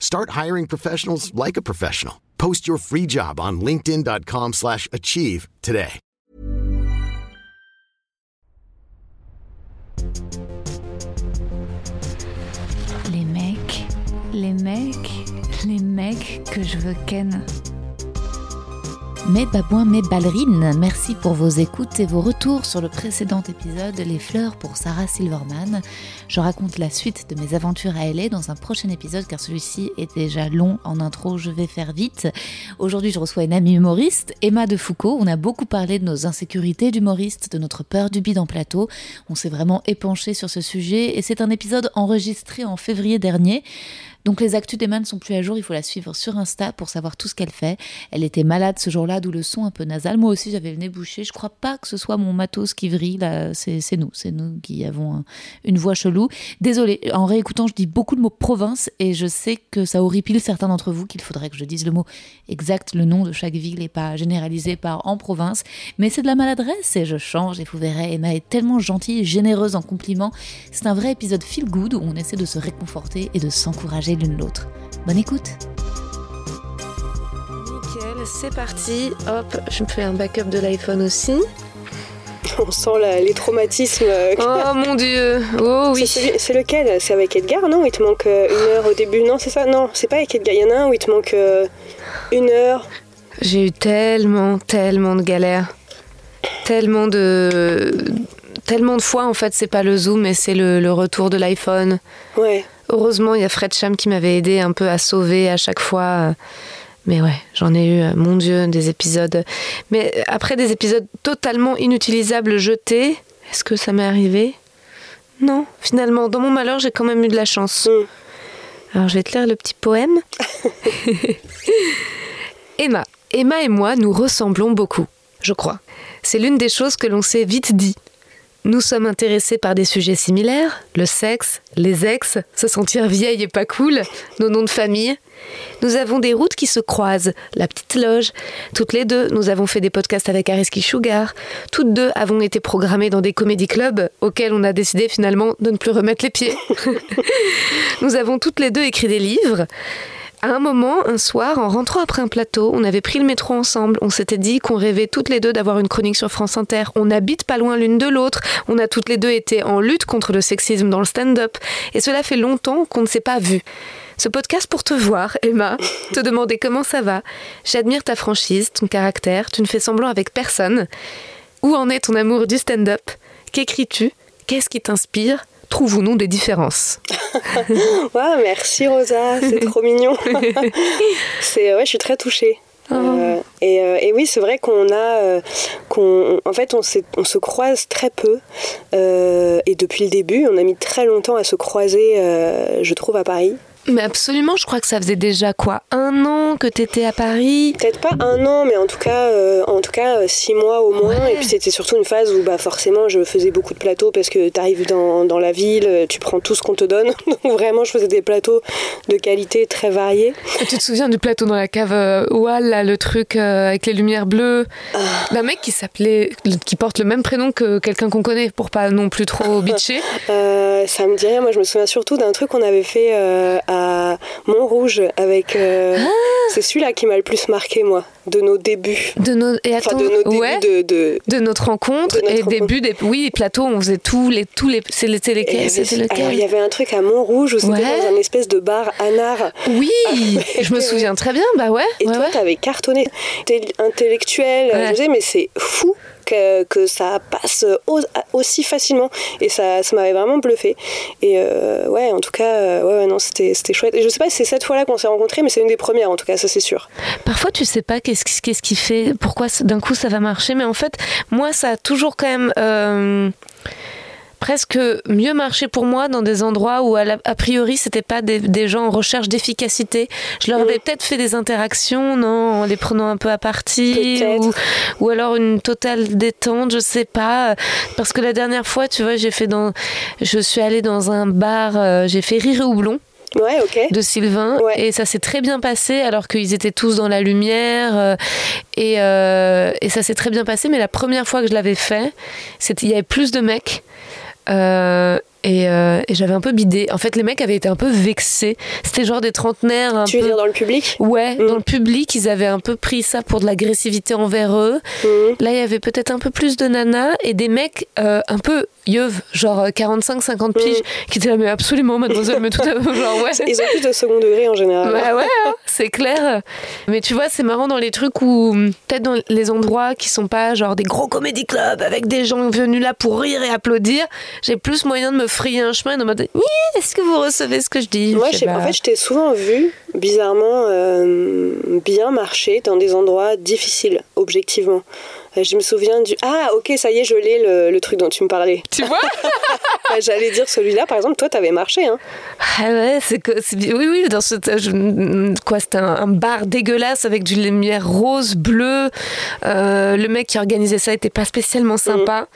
Start hiring professionals like a professional. Post your free job on linkedin.com/achieve slash achieve today. Les mecs, les mecs, les mecs que je veux ken. Mes babouins, mes ballerines, merci pour vos écoutes et vos retours sur le précédent épisode Les fleurs pour Sarah Silverman. Je raconte la suite de mes aventures à LA dans un prochain épisode car celui-ci est déjà long en intro, je vais faire vite. Aujourd'hui, je reçois une amie humoriste, Emma de Foucault. On a beaucoup parlé de nos insécurités d'humoristes, de notre peur du bide en plateau. On s'est vraiment épanché sur ce sujet et c'est un épisode enregistré en février dernier. Donc les actus d'Emma ne sont plus à jour, il faut la suivre sur Insta pour savoir tout ce qu'elle fait. Elle était malade ce jour-là, d'où le son un peu nasal. Moi aussi j'avais le nez bouché. Je crois pas que ce soit mon matos qui vrille, c'est nous, c'est nous qui avons un- une voix chelou. Désolée, en réécoutant je dis beaucoup de mots province et je sais que ça horripile certains d'entre vous qu'il faudrait que je dise le mot exact, le nom de chaque ville et pas généralisé par en province. Mais c'est de la maladresse et je change et vous verrez, Emma est tellement gentille et généreuse en compliments. C'est un vrai épisode feel good où on essaie de se réconforter et de s'encourager l'une l'autre. Bonne écoute Nickel, c'est parti. Hop, je me fais un backup de l'iPhone aussi. On sent la- les traumatismes. euh, Oh mon dieu. Oh C'est oui. C'est lequel? C'est avec Edgar, non? Il te manque euh, une heure au début Non, c'est ça? Non, c'est pas avec Edgar. Il y en a un où il te manque euh, une heure. J'ai eu tellement, tellement de galères. Tellement de. Tellement de fois, en fait, c'est pas le zoom, mais c'est le, le retour de l'iPhone. Ouais. Heureusement, il y a Fred Cham qui m'avait aidé un peu à sauver à chaque fois. Mais ouais, j'en ai eu, euh, mon Dieu, des épisodes. Mais après des épisodes totalement inutilisables jetés, est-ce que ça m'est arrivé? Non, finalement, dans mon malheur, j'ai quand même eu de la chance. Mm. Alors, je vais te lire le petit poème. Emma. Emma et moi, nous ressemblons beaucoup, je crois. C'est l'une des choses que l'on s'est vite dit. Nous sommes intéressés par des sujets similaires, le sexe, les ex, se sentir vieille et pas cool, nos noms de famille. Nous avons des routes qui se croisent, la petite loge. Toutes les deux, nous avons fait des podcasts avec Ariski Sugar. Toutes deux avons été programmées dans des comédie clubs auxquels on a décidé finalement de ne plus remettre les pieds. nous avons toutes les deux écrit des livres. À un moment, un soir, en rentrant après un plateau, on avait pris le métro ensemble. On s'était dit qu'on rêvait toutes les deux d'avoir une chronique sur France Inter. On n'habite pas loin l'une de l'autre. On a toutes les deux été en lutte contre le sexisme dans le stand-up. Et cela fait longtemps qu'on ne s'est pas vu. Ce podcast pour te voir, Emma, te demander comment ça va. J'admire ta franchise, ton caractère. Tu ne fais semblant avec personne. Où en est ton amour du stand-up? Qu'écris-tu? Qu'est-ce qui t'inspire? Trouvons-nous des différences Ouais, merci Rosa, c'est trop mignon. c'est ouais, je suis très touchée. Euh, et, euh, et oui, c'est vrai qu'on a, euh, qu'on, en fait, on, se croise très peu. et depuis le début, on a mis très longtemps à se croiser, je trouve, à Paris. Mais absolument, je crois que ça faisait déjà quoi Un an que t'étais à Paris? Peut-être pas un an, mais en tout cas, euh, en tout cas euh, six mois au moins. Ouais. Et puis c'était surtout une phase où, bah, forcément, je faisais beaucoup de plateaux parce que tu arrives dans, dans la ville, euh, tu prends tout ce qu'on te donne. Donc vraiment, je faisais des plateaux de qualité très variée. Tu te souviens du plateau dans la cave euh, Oual, là, le truc euh, avec les lumières bleues? D'un mec qui s'appelait, qui porte le même prénom que quelqu'un qu'on connaît pour pas non plus trop bitcher. Ça me dit rien. Moi, je me souviens surtout d'un truc qu'on avait fait à Montrouge avec. euh, C'est celui-là qui m'a le plus marqué, moi. De nos débuts. De nos, et Enfin, attends, de nos débuts ouais, de, de- de notre rencontre de notre et début des oui les plateaux on faisait tous les tous les c'est avait- c'était alors, il y avait un truc à Montrouge où c'était Ouais. dans un espèce de bar anard. oui je me souviens très bien bah ouais Et ouais, toi, t'avais cartonné. T'es intellectuel, je sais, mais c'est fou que, que ça passe au- aussi facilement. Et ça, ça m'avait vraiment bluffé. Et euh, ouais, en tout cas, euh, ouais, non, c'était c'était chouette. Et je sais pas si c'est cette fois-là qu'on s'est rencontrés, mais c'est une des premières, en tout cas, ça c'est sûr. Parfois, tu sais pas qu'est-ce qui- fait, pourquoi d'un coup ça va marcher, mais en fait, moi, ça a toujours quand même euh, presque mieux marché pour moi dans des endroits où, la- a priori, c'était pas des, des gens en recherche d'efficacité. Je leur avais peut-être fait des interactions, non, en les prenant un peu à partie, ou, ou alors une totale détente, je sais pas. Parce que la dernière fois, tu vois, j'ai fait dans, je suis allée dans un bar, euh, j'ai fait rire et houblon Ouais, de Sylvain Ouais. et ça s'est très bien passé alors qu'ils étaient tous dans la lumière euh, et, euh, et ça s'est très bien passé mais la première fois que je l'avais fait c'était il y avait plus de mecs euh, et, euh, et j'avais un peu bidé en fait les mecs avaient été un peu vexés c'était genre des trentenaires un Tu veux peu dire dans le public? Ouais, Mm. dans le public, ils avaient un peu pris ça pour de l'agressivité envers eux. Mhm. Là, il y avait peut-être un peu plus de nanas et des mecs euh, un peu genre 45-50 piges, qui étaient là, mais absolument, mademoiselle, mais tout à fait, genre, ouais. Ils ont plus de second degré en général. Bah ouais, hein, c'est clair. Mais tu vois, c'est marrant dans les trucs où, peut-être dans les endroits qui sont pas genre des gros comédie clubs avec des gens venus là pour rire et applaudir, j'ai plus moyen de me frayer un chemin et de me dire, oui, est-ce que vous recevez ce que je dis? Moi, Je je sais sais pas. pas. En fait, je t'ai souvent vu, bizarrement, euh, bien marcher dans des endroits difficiles, objectivement. Euh, Je me souviens du. Ah, ok, ça y est, je l'ai, le, le truc dont tu me parlais. tu vois Euh, J'allais dire celui-là, par exemple, toi, t'avais marché. Hein. Ah ouais, c'est oui oui dans ce je- quoi c'était un, un bar dégueulasse avec du lumière rose bleu. Euh, le mec qui organisait ça était pas spécialement sympa.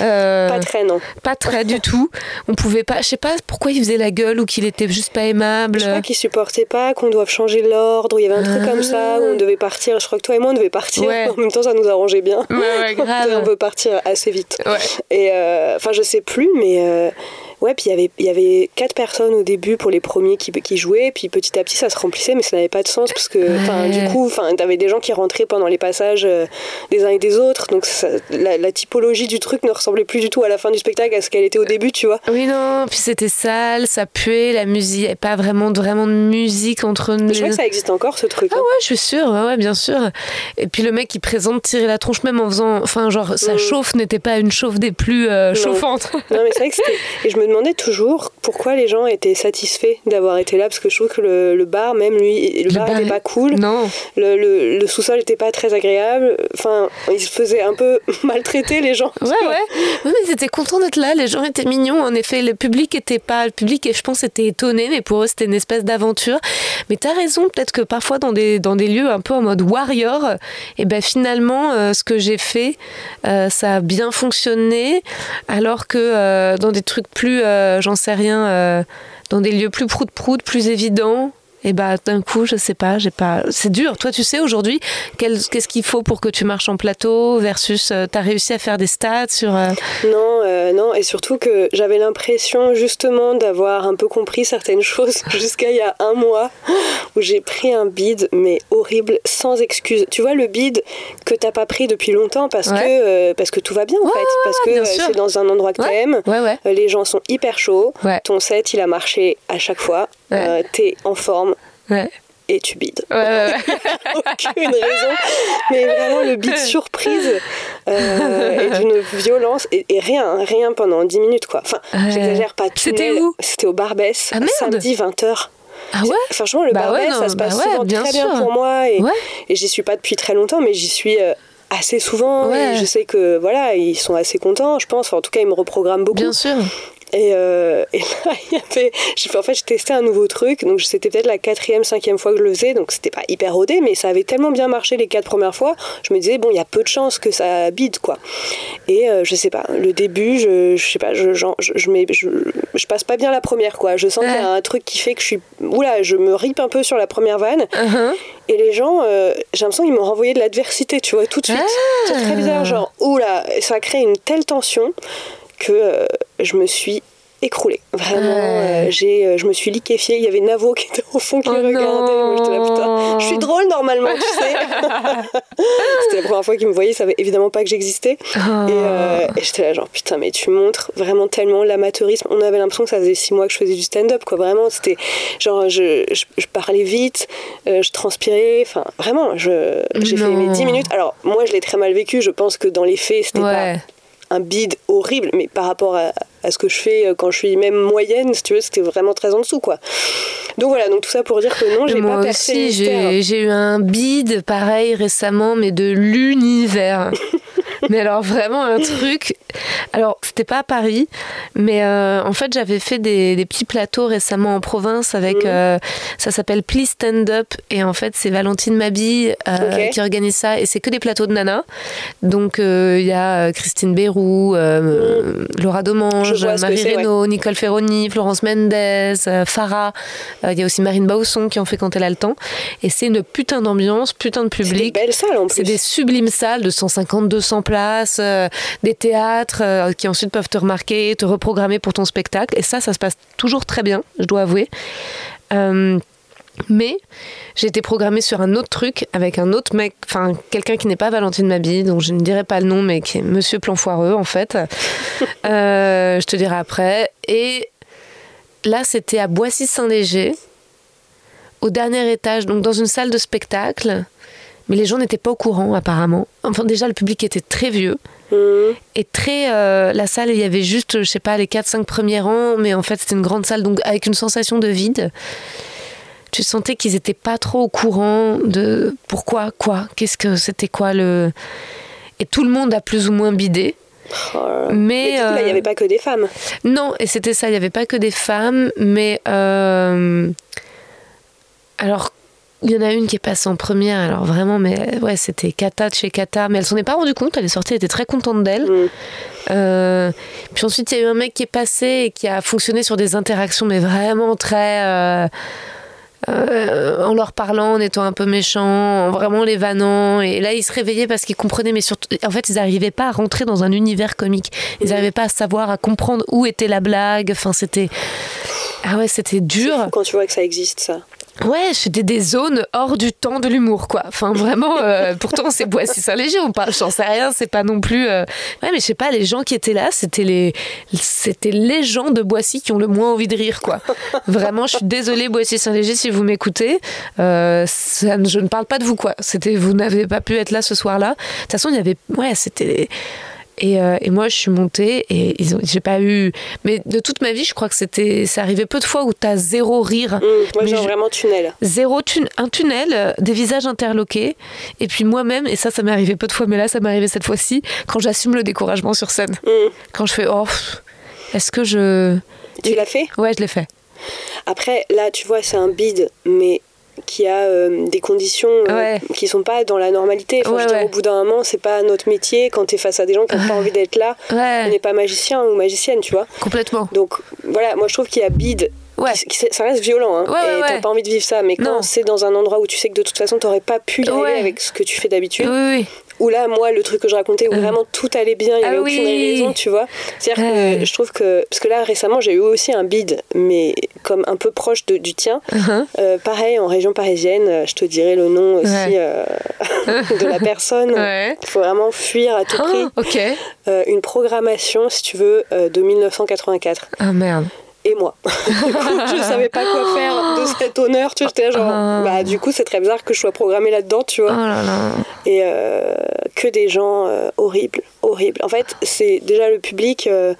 Euh, Pas très, non. pas très du tout. On pouvait pas, je sais pas pourquoi il faisait la gueule ou qu'il était juste pas aimable. Je crois qu'ils supportaient pas qu'on doive changer l'ordre. Il y avait un truc comme ça où on devait partir. Je crois que toi et moi, on devait partir. Ah. Ouais. En même temps, ça nous arrangeait bien. Ouais, ouais, grave. on veut partir assez vite. Ouais. Et euh, enfin, je sais plus, mais euh, ouais, puis il y avait- il y avait quatre personnes au début pour les premiers qui, qui jouaient, puis petit à petit ça se remplissait, mais ça n'avait pas de sens parce que, Ouais. du coup, t'avais des gens qui rentraient pendant les passages euh, des uns et des autres, donc ça- la, la typologie du truc ne ressemblait plus du tout à la fin du spectacle à ce qu'elle était au début, tu vois. Oui non, puis c'était sale, ça puait, la musique, avait pas vraiment de, vraiment de musique entre nous. Je crois que ça existe encore ce truc. Ah hein. ouais, je suis sûre, ouais, ouais, bien sûr. Et puis le mec qui présente tirer la tronche même en faisant, enfin genre sa Mm. chauffe n'était pas une chauffe des plus euh, chauffantes. Non, mais c'est vrai que c'était. Et je me demandais toujours pourquoi les gens étaient satisfaits d'avoir été là, parce que je trouve que le, le bar, même lui, le, bar bar était est- pas cool. Non. Le, le- le sous-sol était pas très agréable. Enfin, ils se faisaient un peu maltraiter, les gens. Ouais, ouais. Mais ils étaient contents d'être là. Les gens étaient mignons. En effet, le public était pas. Le public, je pense, était étonné, mais pour eux, c'était une espèce d'aventure. Mais t'as raison. Peut-être que parfois, dans des, dans des lieux un peu en mode warrior, et ben finalement, euh, ce que j'ai fait, euh, ça a bien fonctionné. Alors que euh, dans des trucs plus, j'en sais rien, euh, dans des lieux plus prout-prout, plus évidents. Et bah d'un coup, je sais pas, j'ai pas. C'est dur. Toi, tu sais aujourd'hui qu'est-ce qu'il faut pour que tu marches en plateau versus euh, t'as réussi à faire des stats sur. euh, Non, euh, non, et surtout que j'avais l'impression justement d'avoir un peu compris certaines choses jusqu'à il y a un mois où j'ai pris un bide, mais horrible, sans excuse. Tu vois, le bide que t'as pas pris depuis longtemps parce, Ouais. que, parce que tout va bien en Ouais, fait, parce que c'est dans un endroit que t'aimes. Ouais, Les gens sont hyper chauds. Ton set, il a marché à chaque fois. T'es en forme Ouais. et tu bides. Ouais, ouais, ouais. Aucune raison. Mais vraiment, le bide surprise euh, et d'une violence. Et, et rien, rien pendant 10 minutes, quoi. Enfin, j'exagère pas. C'était où? C'était au Barbès. Ah. Samedi 20h. Ah ouais? Franchement, le Bah Barbès, non, ça se passe bah souvent bien très bien pour moi. Et, j'y suis pas depuis très longtemps, mais j'y suis. euh, assez souvent Ouais. et je sais que voilà ils sont assez contents je pense Enfin, en tout cas ils me reprogramment beaucoup Bien sûr. Et, euh, et là, il y avait. fait- En fait, je testais un nouveau truc. Donc, c'était peut-être la quatrième, cinquième fois que je le faisais. Donc, c'était pas hyper rodé, mais ça avait tellement bien marché les quatre premières fois. Je me disais, bon, il y a peu de chances que ça bide, quoi. Et euh, je sais pas, le début, je, je sais pas, je, genre, je, je, mets- je, je passe pas bien la première, quoi. Je sens qu'il y a un truc qui fait que je suis. Oula, je me ripe un peu sur la première vanne. Uh-huh. Et les gens, euh, j'ai l'impression qu'ils m'ont renvoyé de l'adversité, tu vois, tout de suite. Ah. C'est très bizarre, genre, oula, ça a créé une telle tension que euh, je me suis écroulée. Vraiment, j'ai, je me suis liquéfiée. Il y avait Navo qui était au fond qui oh regardait. Moi, j'étais là, putain, je suis drôle normalement, tu sais. C'était la première fois qu'il me voyait, il savait évidemment pas que j'existais. Oh. Et, et j'étais là, genre, putain, mais tu montres vraiment tellement l'amateurisme. On avait l'impression que ça faisait six mois que je faisais du stand-up, quoi. Vraiment, c'était genre, je, je, parlais vite, je transpirais. Enfin, vraiment, je, j'ai fait mes 10 minutes. Alors, moi, je l'ai très mal vécu. Je pense que dans les faits, c'était pas un bide horrible, mais par rapport à, ce que je fais euh, quand je suis même moyenne, si tu veux, c'était vraiment très en dessous, quoi. Donc voilà, donc tout ça pour dire que non, j'ai pas percé J'ai eu un bide pareil récemment, mais de l'univers. mais alors vraiment un truc. Alors c'était pas à Paris, mais euh, en fait j'avais fait des, petits plateaux récemment en province avec. Mhm. Euh, ça s'appelle Please Stand Up et en fait c'est Valentine Mabille euh, qui organise ça et c'est que des plateaux de nana. Donc il y a Christine Bérou, mhm. Laura Domange, Marie Reynaud, Nicole Ferroni, Florence Mendez, Farah. Il y a aussi Marine Bausson qui en fait quand elle a le temps. Et c'est une putain d'ambiance, putain de public. C'est des belles salles en plus. C'est des sublimes salles de 150, 200 places, euh, des théâtres euh, qui ensuite peuvent te remarquer, te reprogrammer pour ton spectacle. Et ça, ça se passe toujours très bien, je dois avouer. Euh, mais j'ai été programmée sur un autre truc avec un autre mec, enfin quelqu'un qui n'est pas Valentine Mabille, donc je ne dirai pas le nom, mais qui est Monsieur Planfoireux en fait. je te dirai après. Et là, c'était à Boissy-Saint-Léger, au dernier étage, donc dans une salle de spectacle mais les gens n'étaient pas au courant apparemment. Enfin déjà le public était très vieux mmh. et très euh, la salle il y avait juste je sais pas les 4 5 premiers rangs mais en fait c'était une grande salle donc avec une sensation de vide. Tu sentais qu'ils étaient pas trop au courant de pourquoi quoi, qu'est-ce que c'était quoi le et tout le monde a plus ou moins bidé. Oh mais, il n'y avait euh, pas que des femmes. Non, et c'était ça, il n'y avait pas que des femmes, mais euh, alors il y en a une qui est passée en première, alors vraiment, mais ouais, c'était Kata de chez Kata, mais elle s'en est pas rendue compte, elle est sortie, elle était très contente d'elle. Mm. Euh, puis ensuite, il y a eu un mec qui est passé et qui a fonctionné sur des interactions, mais vraiment très. Euh, euh, en leur parlant, en étant un peu méchant, en vraiment les vannant. Et là, ils se réveillaient parce qu'ils comprenaient, mais surtout, en fait, ils n'arrivaient pas à rentrer dans un univers comique. Ils n'arrivaient pas à savoir, à comprendre où était la blague. Enfin, c'était. Ah ouais, c'était dur. Quand tu vois que ça existe, ça. Ouais, c'était des zones hors du temps de l'humour, quoi. Enfin, vraiment, euh, pourtant, c'est Boissy-Saint-Léger, on parle, j'en sais rien, c'est pas non plus. Euh, ouais, mais je sais pas, les gens qui étaient là, c'était les, c'était les gens de Boissy qui ont le moins envie de rire, quoi. Vraiment, je suis désolée, Boissy-Saint-Léger, si vous m'écoutez. Euh, je ne parle pas de vous, quoi. C'était, vous n'avez pas pu être là ce soir-là. De toute façon, il y avait, ouais, c'était euh, et, moi, je suis montée et j'ai pas eu. Mais de toute ma vie, je crois que c'était, ça arrivait peu de fois où t'as zéro rire. Mmh, moi, genre vraiment tunnel. Zéro un tunnel, euh, des visages interloqués. Et puis moi-même, et ça, ça m'est arrivé peu de fois, mais là, ça m'est arrivé cette fois-ci, quand j'assume le découragement sur scène. Mmh. Quand je fais, oh, est-ce que je. Tu l'as fait? Ouais, je l'ai fait. Après, là, tu vois, c'est un bide, mais qui a euh, des conditions euh, qui sont pas dans la normalité. Au bout d'un moment, c'est pas notre métier. Quand tu es face à des gens qui n'ont pas envie d'être là, on n'est pas magicien ou magicienne, tu vois. Complètement. Donc voilà, moi je trouve qu'il y a bide. ça reste violent, hein, et t'as pas envie de vivre ça. Mais quand c'est dans un endroit où tu sais que de toute façon t'aurais pas pu y aller avec ce que tu fais d'habitude, où là, moi, le truc que je racontais, où euh. vraiment tout allait bien, il n'y avait ah aucune raison, tu vois. C'est-à-dire que je trouve que. Parce que là, récemment, j'ai eu aussi un bide, mais comme un peu proche de, du tien. Uh-huh. Euh, pareil, en région parisienne, euh, je te dirai le nom aussi de la personne. Il faut vraiment fuir à tout prix. Oh, une programmation, si tu veux, de 1984. Ah merde et moi. je savais pas quoi faire de cet honneur, tu j'étais genre, ah. bah du coup c'est très bizarre que je sois programmée là-dedans, tu vois. Oh et euh, que des gens euh, horribles, horribles. En fait, c'est déjà le public, euh,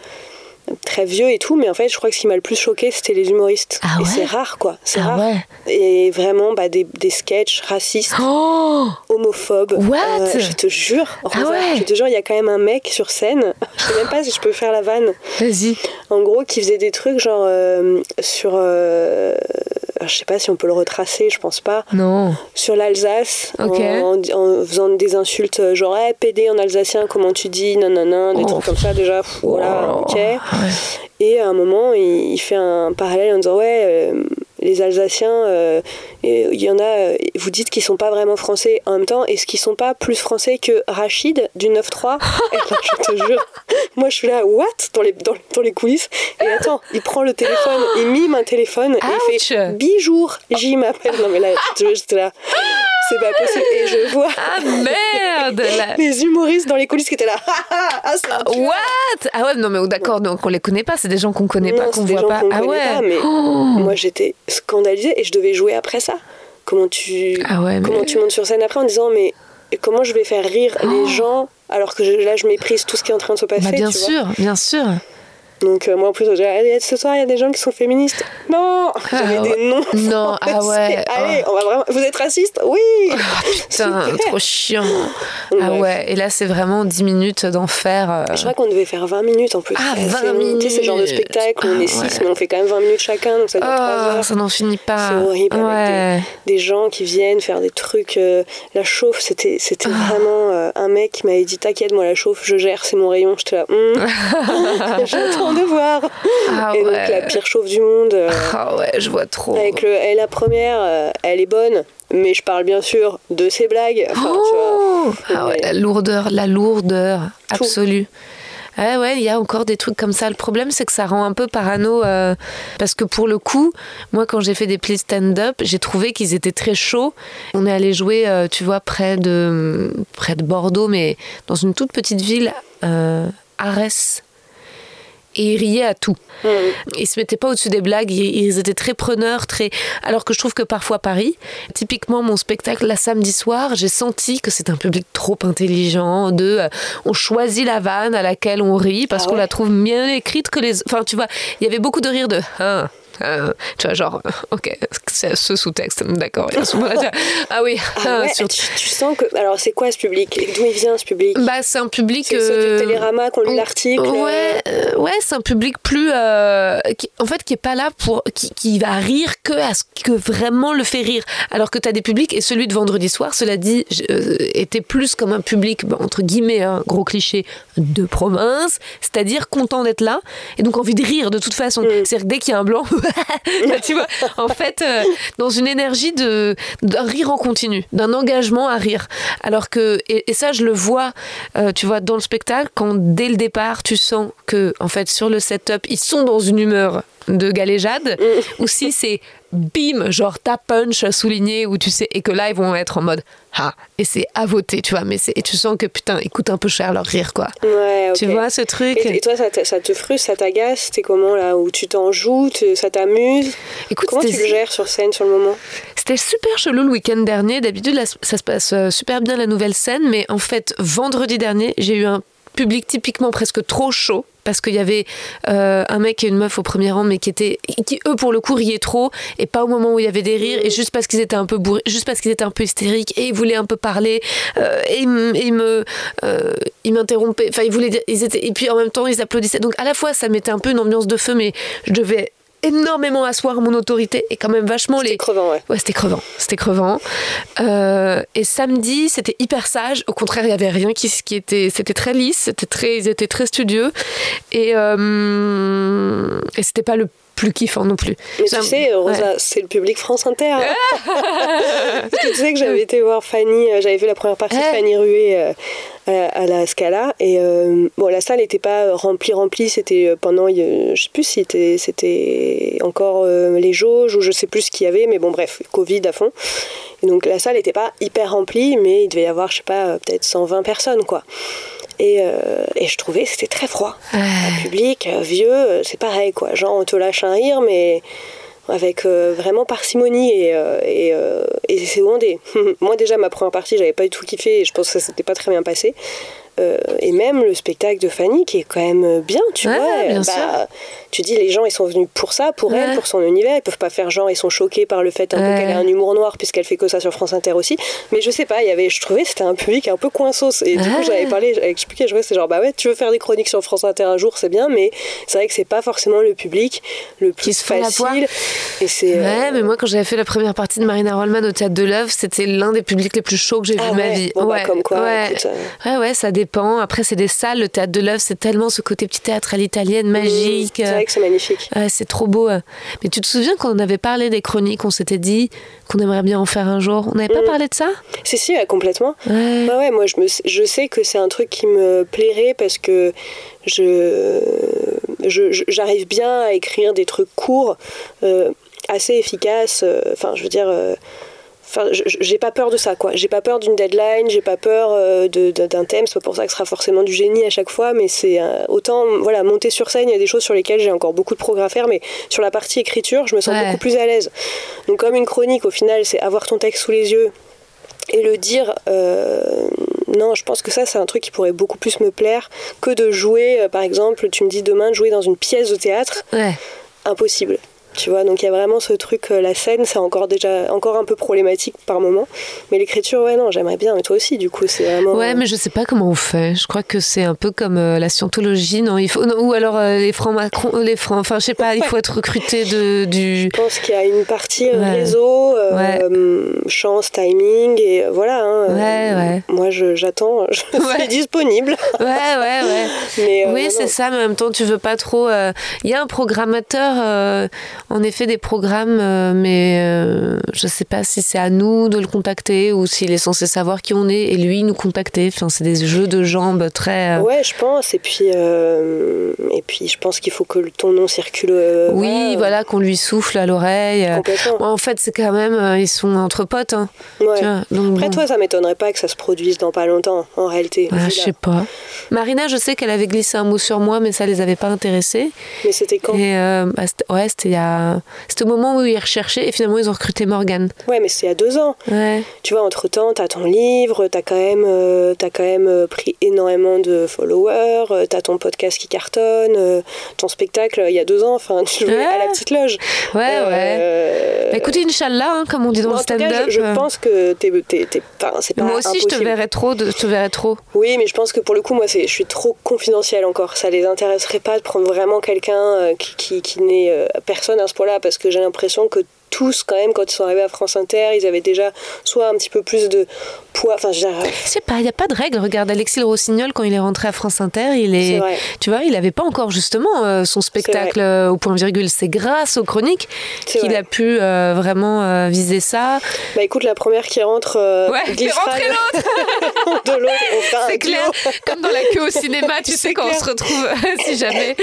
très vieux et tout, mais en fait, je crois que ce qui m'a le plus choqué, c'était les humoristes. Ah et c'est rare, quoi. C'est ah rare. Et vraiment, bah, des, des sketchs racistes, oh homophobes. What euh, je te jure, ah ouais. je te jure, il y a quand même un mec sur scène. je sais même pas si je peux faire la vanne. Vas-y. En gros, qui faisait des trucs genre euh, sur. Euh, je sais pas si on peut le retracer, je pense pas. Non. Sur l'Alsace, en, faisant des insultes genre hey, PD en alsacien, comment tu dis, non, non, non, des oh. trucs comme ça déjà. voilà, ok. Et à un moment, il, fait un parallèle en disant Ouais, euh, les Alsaciens, il y en a, vous dites qu'ils sont pas vraiment français en même temps, est-ce qu'ils sont pas plus français que Rachid du 9-3 Je te jure, moi je suis là, what? Dans les, dans, dans, les coulisses. Et attends, il prend le téléphone, il mime un téléphone, et il fait Bijour, j'y m'appelle. Non mais là, j'étais là c'est pas possible. Et je vois. Ah merde Les humoristes dans les coulisses qui étaient là. ah, What? Ah ouais, non, mais d'accord, donc on les connaît pas, c'est des gens qu'on connaît pas, qu'on voit pas. ah ouais mais oh. Moi j'étais scandalisée et je devais jouer après ça. Comment tu, ah ouais, comment tu montes sur scène après en disant, mais comment je vais faire rire les oh. gens alors que là je méprise tout ce qui est en train de se passer bah, Bien sûr, bien sûr. Donc euh, moi en plus, j'ai ce soir il y a des gens qui sont féministes. Non, j'avais ah, des noms. Non, ah ouais. Allez, on va vraiment. Vous êtes raciste Oui. Ah, putain, trop chiant. Ah ouais. Et là c'est vraiment 10 minutes d'enfer. Euh. Je crois qu'on devait faire 20 minutes en plus. Ah 20 minutes. C'est genre de spectacle on est 6 ah, mais on fait quand même 20 minutes chacun donc ça dure 3 heures. Ça n'en finit pas. C'est horrible avec des, gens qui viennent faire des trucs. Euh, la chauffe, c'était c'était vraiment un mec qui m'avait dit t'inquiète moi la chauffe je gère c'est mon rayon. J'étais là. Hum. J'attends de voir. Ah et donc la pire chauffe du monde. Euh, ah ouais, je vois trop. Avec le, et la première, euh, elle est bonne, mais je parle bien sûr de ses blagues. oh ah ouais, la lourdeur, la lourdeur absolue. Ah ouais, il y a encore des trucs comme ça. Le problème, c'est que ça rend un peu parano. Euh, parce que pour le coup, moi, quand j'ai fait des plis stand-up, j'ai trouvé qu'ils étaient très chauds. On est allé jouer, tu vois, près de, près de Bordeaux, mais dans une toute petite ville, Arès et ils riaient à tout. Mmh. Ils se mettaient pas au-dessus des blagues, ils, étaient très preneurs, très. Alors que je trouve que parfois Paris, typiquement mon spectacle la samedi soir, j'ai senti que c'est un public trop intelligent. De, euh, on choisit la vanne à laquelle on rit parce ah qu'on la trouve mieux écrite que les. Enfin, tu vois, il y avait beaucoup de rire de. Hein, euh, tu vois, genre, ok, c'est ce sous-texte, d'accord. ah oui, ah ouais, tu, sens que. Alors, c'est quoi ce public? D'où il vient ce public? Bah, c'est un public. C'est euh... du Télérama qu'on lit l'article Ouais, euh, ouais c'est un public plus. Euh, qui, en fait, qui est pas là pour. Qui, qui, va rire que à ce que vraiment le fait rire. Alors que tu as des publics, et celui de vendredi soir, cela dit, était plus comme un public, entre guillemets, un gros cliché, de province, c'est-à-dire content d'être là, et donc envie de rire de toute façon. Mm. C'est-à-dire que dès qu'il y a un blanc, tu vois, en fait, euh, dans une énergie de d'un rire en continu, d'un engagement à rire. Alors que et, ça, je le vois, euh, tu vois, dans le spectacle, quand dès le départ, tu sens que en fait sur le setup, ils sont dans une humeur de galéjade, mm. ou si c'est bim, genre ta punch souligné, où tu sais, et que là ils vont être en mode ah, et c'est à voter, tu vois, mais c'est, et tu sens que putain, ils coûtent un peu cher leur rire, quoi. Ouais, Tu vois ce truc? Et, toi, ça, ça, te frustre, ça t'agace? T'es comment là Où tu t'en joues? Ça t'amuse? Écoute, Comment tu le gères sur scène sur le moment? C'était super chelou le week-end dernier. D'habitude, ça se passe euh, super bien la nouvelle scène, mais en fait, vendredi dernier, j'ai eu un public typiquement presque trop chaud parce qu'il y avait euh, un mec et une meuf au premier rang mais qui étaient qui eux pour le coup riaient trop et pas au moment où il y avait des rires et juste parce qu'ils étaient un peu bourrés juste parce qu'ils étaient un peu hystériques et ils voulaient un peu parler euh, et, ils me euh, m'interrompaient. Enfin ils voulaient ils et puis en même temps ils applaudissaient. Donc à la fois ça mettait un peu une ambiance de feu mais je devais énormément asseoir mon autorité et quand même vachement les. C'était crevant, ouais. Ouais, c'était crevant. C'était crevant. Euh, et samedi, c'était hyper sage. Au contraire, il y avait rien qui, qui était. C'était très lisse, c'était très, ils étaient très studieux. Et, euh, et c'était pas le plus kiffant non plus. Mais tu sais, Rosa, c'est le public France Inter. Hein. Parce que tu sais que j'avais été voir Fanny, euh, j'avais vu la première partie de Fanny Rué euh, à, la Scala. Et euh, bon, la salle n'était pas remplie, remplie. C'était pendant, je sais plus si c'était encore les jauges ou je sais plus ce qu'il y avait, mais bon, bref, Covid à fond. Et donc la salle n'était pas hyper remplie, mais il devait y avoir, je sais pas, peut-être 120 personnes, quoi. Et, euh, et, je trouvais c'était très froid. Un public euh, vieux, euh, c'est pareil quoi. Genre on te lâche un rire, mais avec vraiment parcimonie et, et, et c'est des. Moi déjà ma première partie j'avais pas du tout kiffé et je pense que ça s'était pas très bien passé. Euh, et même le spectacle de Fanny qui est quand même bien, tu vois. Bien bah, Tu dis les gens ils sont venus pour ça, pour elle, pour son univers. Ils peuvent pas faire genre ils sont choqués par le fait un peu qu'elle a un humour noir puisqu'elle fait que ça sur France Inter aussi. Mais je sais pas, il y avait, je trouvais c'était un public un peu coinsos et du coup j'avais parlé, j'avais expliqué, je vois c'est genre bah ouais tu veux faire des chroniques sur France Inter un jour c'est bien, mais c'est vrai que c'est pas forcément le public le plus facile. Et c'est. Ouais, euh, mais moi quand j'avais fait la première partie de Marina Rollman au théâtre de l'œuvre, c'était l'un des publics les plus chauds que j'ai vu ah de ma vie. Bon, bah, comme quoi. Ouais. Ouais, ouais, ça dépend. Après, c'est des salles. Le théâtre de l'œuvre, c'est tellement ce côté petit théâtre à l'italienne, magique. c'est vrai que c'est magnifique. Ouais, c'est trop beau. euh. Mais tu te souviens quand on avait parlé des chroniques, on s'était dit qu'on aimerait bien en faire un jour. On n'avait pas Mm. parlé de ça? Si, si, complètement. Ouais. Ouais, ouais, moi je, me, je sais que c'est un truc qui me plairait parce que je, j'arrive bien à écrire des trucs courts, euh, assez efficaces. euh, Enfin, je veux dire. euh, Enfin, j'ai pas peur de ça, quoi. J'ai pas peur d'une deadline, j'ai pas peur euh, d'un thème. C'est pas pour ça que ce sera forcément du génie à chaque fois, mais c'est euh, autant, voilà, monter sur scène, il y a des choses sur lesquelles j'ai encore beaucoup de progrès à faire, mais sur la partie écriture, je me sens Ouais. beaucoup plus à l'aise. Donc, comme une chronique, au final, c'est avoir ton texte sous les yeux, et le dire, euh, non, je pense que ça, c'est un truc qui pourrait beaucoup plus me plaire que de jouer, par exemple, tu me dis demain de jouer dans une pièce de théâtre, Ouais. impossible. Tu vois, donc il y a vraiment ce truc, euh, la scène, c'est encore déjà encore un peu problématique par moment. Mais l'écriture, ouais, non, j'aimerais bien, mais toi aussi, du coup, c'est vraiment. Ouais, mais je sais pas comment on fait. Je crois que c'est un peu comme euh, la scientologie, non Il faut non, ou alors euh, les francs Macron, les francs. Enfin, je sais pas. Il faut être recruté de du. Je pense qu'il y a une partie Ouais. réseau, euh, Ouais. chance, timing, et voilà. hein, Ouais, ouais. Moi, j'attends, je Ouais. suis disponible. Ouais, ouais, ouais. Mais, oui, c'est ça, mais en même temps, tu veux pas trop. Il y a un programmateur, en effet, des programmes, euh, mais euh, je sais pas si c'est à nous de le contacter ou s'il est censé savoir qui on est et lui nous contacter. Enfin, c'est des jeux de jambes très. euh, Ouais, je pense. Et puis, et puis je pense qu'il faut que ton nom circule. oui, voilà, qu'on lui souffle à l'oreille. en fait, c'est quand même. ils sont entre potes. Hein, Ouais. tu vois, donc Après, bon. toi, ça m'étonnerait pas que ça se produise dans pas longtemps, en réalité. Ah, vu je sais pas. Marina, je sais qu'elle avait glissé un mot sur moi, mais ça les avait pas intéressés. Mais c'était quand? Et bah, ouais, c'était il y a... c'était au moment où ils recherchaient et finalement ils ont recruté Morgane. Ouais, mais c'est il y a deux ans. Ouais. Tu vois, entre temps, t'as ton livre, t'as quand même, euh, t'as quand même euh, pris énormément de followers, euh, t'as ton podcast qui cartonne, euh, ton spectacle il y a deux ans, enfin, tu jouais Ouais. à la petite loge. Ouais, ouais. Euh, Bah, écoute, Inch'Allah, hein, comme on dit dans bon, le stand-up. je, je euh, pense que t'es, Moi aussi, je te verrais trop. De, je te verrais trop. Oui, mais je pense que pour le coup, moi, je suis trop confidentielle encore. Ça les intéresserait pas de prendre vraiment quelqu'un euh, qui, qui, qui n'est euh, personne à ce point-là, parce que j'ai l'impression que tous, quand même, quand ils sont arrivés à France Inter, ils avaient déjà soit un petit peu plus de poids. Enfin, je Je sais pas, il n'y a pas de règle. Regarde Alexis Le Rossignol, quand il est rentré à France Inter, il est. Tu vois, il n'avait pas encore justement euh, son spectacle euh, au point virgule. C'est grâce aux chroniques qu'il a pu euh, vraiment euh, viser ça. Bah écoute, la première qui rentre euh, Ouais, glissera rentrer de l'autre. Un C'est clair, comme dans la queue au cinéma, tu sais, quand on se retrouve, si jamais.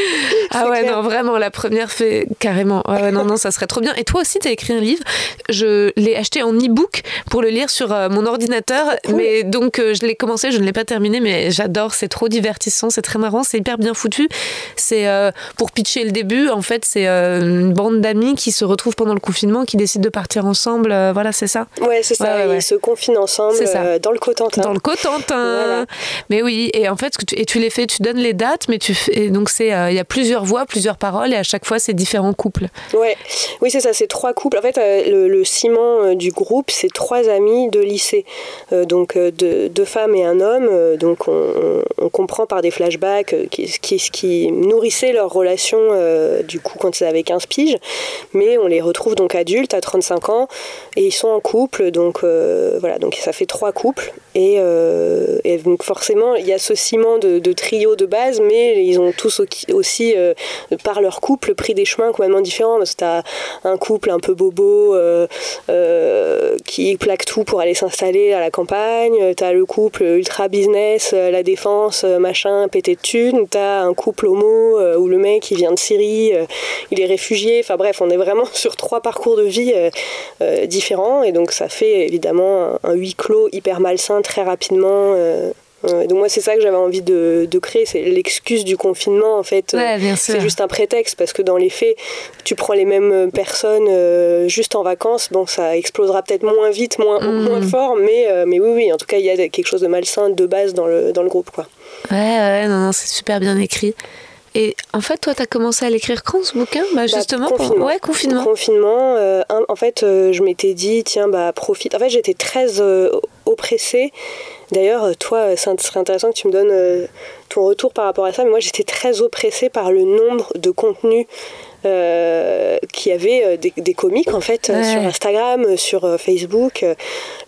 Ah ouais, clair. non, vraiment, la première fait carrément. Ouais, ouais, non, non, ça serait trop bien. Et toi aussi, tu as écrit un livre. Je l'ai acheté en e-book pour le lire sur euh, mon ordinateur. Mais donc, euh, je l'ai commencé, je ne l'ai pas terminé, mais j'adore. C'est trop divertissant, c'est très marrant, c'est hyper bien foutu. C'est euh, pour pitcher le début, en fait, c'est euh, une bande d'amis qui se retrouvent pendant le confinement, qui décident de partir ensemble. euh, voilà, c'est ça. Ouais, c'est ça. Ouais, ouais, ouais. Ils se confinent ensemble C'est ça. dans le Cotentin. Dans le Cotentin. Voilà. Mais oui, et en fait, ce que tu, et tu les fais, tu donnes les dates, mais tu fais, et donc c'est, il y a plusieurs voix, plusieurs paroles, et à chaque fois, c'est différents couples. Ouais, oui, c'est ça, c'est trois couples. En fait, euh, le, ciment euh, du groupe, c'est trois amis de lycée. Euh, donc, deux, femmes et un homme. Donc, on, comprend par des flashbacks euh, qui, qui, nourrissaient leur relation, du coup, quand ils avaient 15 piges. Mais on les retrouve donc adultes à 35 ans et ils sont en couple. Donc, voilà, donc ça fait trois couples. Et, donc, forcément, il y a ce ciment de, trio de base, mais ils ont tous au- aussi, par leur couple, pris des chemins complètement différents. Parce que un couple un peu bobo euh, euh, qui plaque tout pour aller s'installer à la campagne. T'as le couple ultra business, euh, la défense, euh, machin, pété de thunes. T'as un couple homo euh, où le mec il vient de Syrie, euh, il est réfugié. Enfin bref, on est vraiment sur trois parcours de vie euh, euh, différents. Et donc ça fait évidemment un huis clos hyper malsain très rapidement. Euh, euh, donc moi c'est ça que j'avais envie de, de créer, c'est l'excuse du confinement en fait. Ouais. C'est juste un prétexte parce que dans les faits, tu prends les mêmes personnes euh, juste en vacances, bon ça explosera peut-être moins vite, moins, Mhm. moins fort, mais, euh, mais oui, oui, en tout cas il y a quelque chose de malsain de base dans le, dans le groupe quoi. Ouais, ouais, non, non, c'est super bien écrit. Et en fait, toi, t'as commencé à l'écrire quand ce bouquin? Bah, Bah, Justement, pour- confinement. ouais, confinement. Euh, en fait, euh, je m'étais dit, tiens, bah, profite. En fait, j'étais très euh, oppressée. D'ailleurs, euh, toi, euh, ça serait intéressant que tu me donnes euh, ton retour par rapport à ça. Mais moi, j'étais très oppressée par le nombre de contenus euh, qui avait des, des comiques en fait Ouais. sur Instagram, sur Facebook,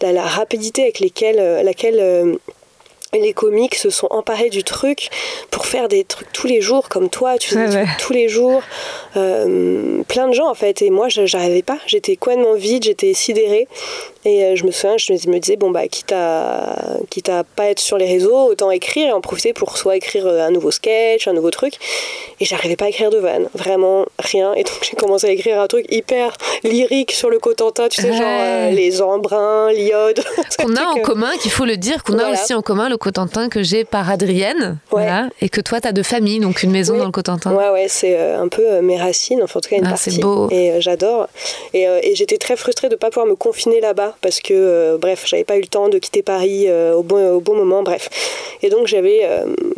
la, la rapidité avec lesquelles, laquelle les comiques se sont emparés du truc pour faire des trucs tous les jours, comme toi, tu fais des trucs tous les jours. Euh, plein de gens en fait, et moi j'arrivais pas, j'étais complètement vide, j'étais sidérée. Et euh, je me souviens, je me disais, bon bah, quitte à, quitte à pas être sur les réseaux, autant écrire et en profiter pour soit écrire euh, un nouveau sketch, un nouveau truc. Et j'arrivais pas à écrire de vanne, vraiment rien. Et donc j'ai commencé à écrire un truc hyper lyrique sur le Cotentin, tu sais, genre les embruns, l'iode. Qu'on a en commun, qu'il faut le dire, qu'on a aussi en commun le Cotentin que j'ai par Adrienne, voilà, et que toi, tu as de famille, donc une maison dans le Cotentin. Ouais, ouais, c'est euh, un peu euh, mes racines, enfin en tout cas une ah, partie. Beau. Et euh, j'adore. Et, et j'étais très frustrée de pas pouvoir me confiner là-bas parce que, bref, j'avais pas eu le temps de quitter Paris au, bon, au bon moment, bref. Et donc j'avais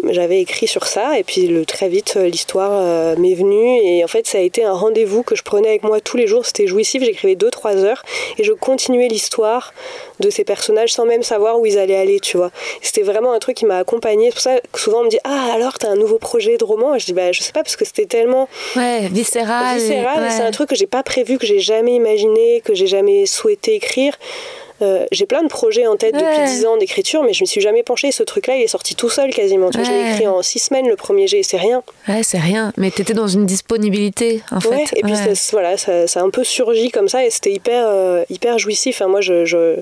j'avais écrit sur ça, et puis le, très vite, l'histoire m'est venue, et en fait, ça a été un rendez-vous que je prenais avec moi tous les jours. C'était jouissif, j'écrivais 2-3 heures, et je continuais l'histoire de ces personnages sans même savoir où ils allaient aller, tu vois. C'était vraiment un truc qui m'a accompagnée. C'est pour ça que souvent on me dit Ah, alors t'as un nouveau projet de roman? Je dis Bah, je sais pas, parce que c'était tellement. Ouais, viscéral. Viscéral, c'est un truc que j'ai pas prévu, que j'ai jamais imaginé, que j'ai jamais souhaité écrire. Euh, j'ai plein de projets en tête depuis 10 ans d'écriture, mais je me suis jamais penchée. Ce truc-là, il est sorti tout seul quasiment. Tu vois, Je l'ai écrit en 6 semaines le premier jet, c'est rien. Ouais, c'est rien. Mais tu étais dans une disponibilité, en fait. Et puis, ça, voilà, ça, ça, a un peu surgi comme ça et c'était hyper, euh, hyper jouissif. Enfin, moi, je, je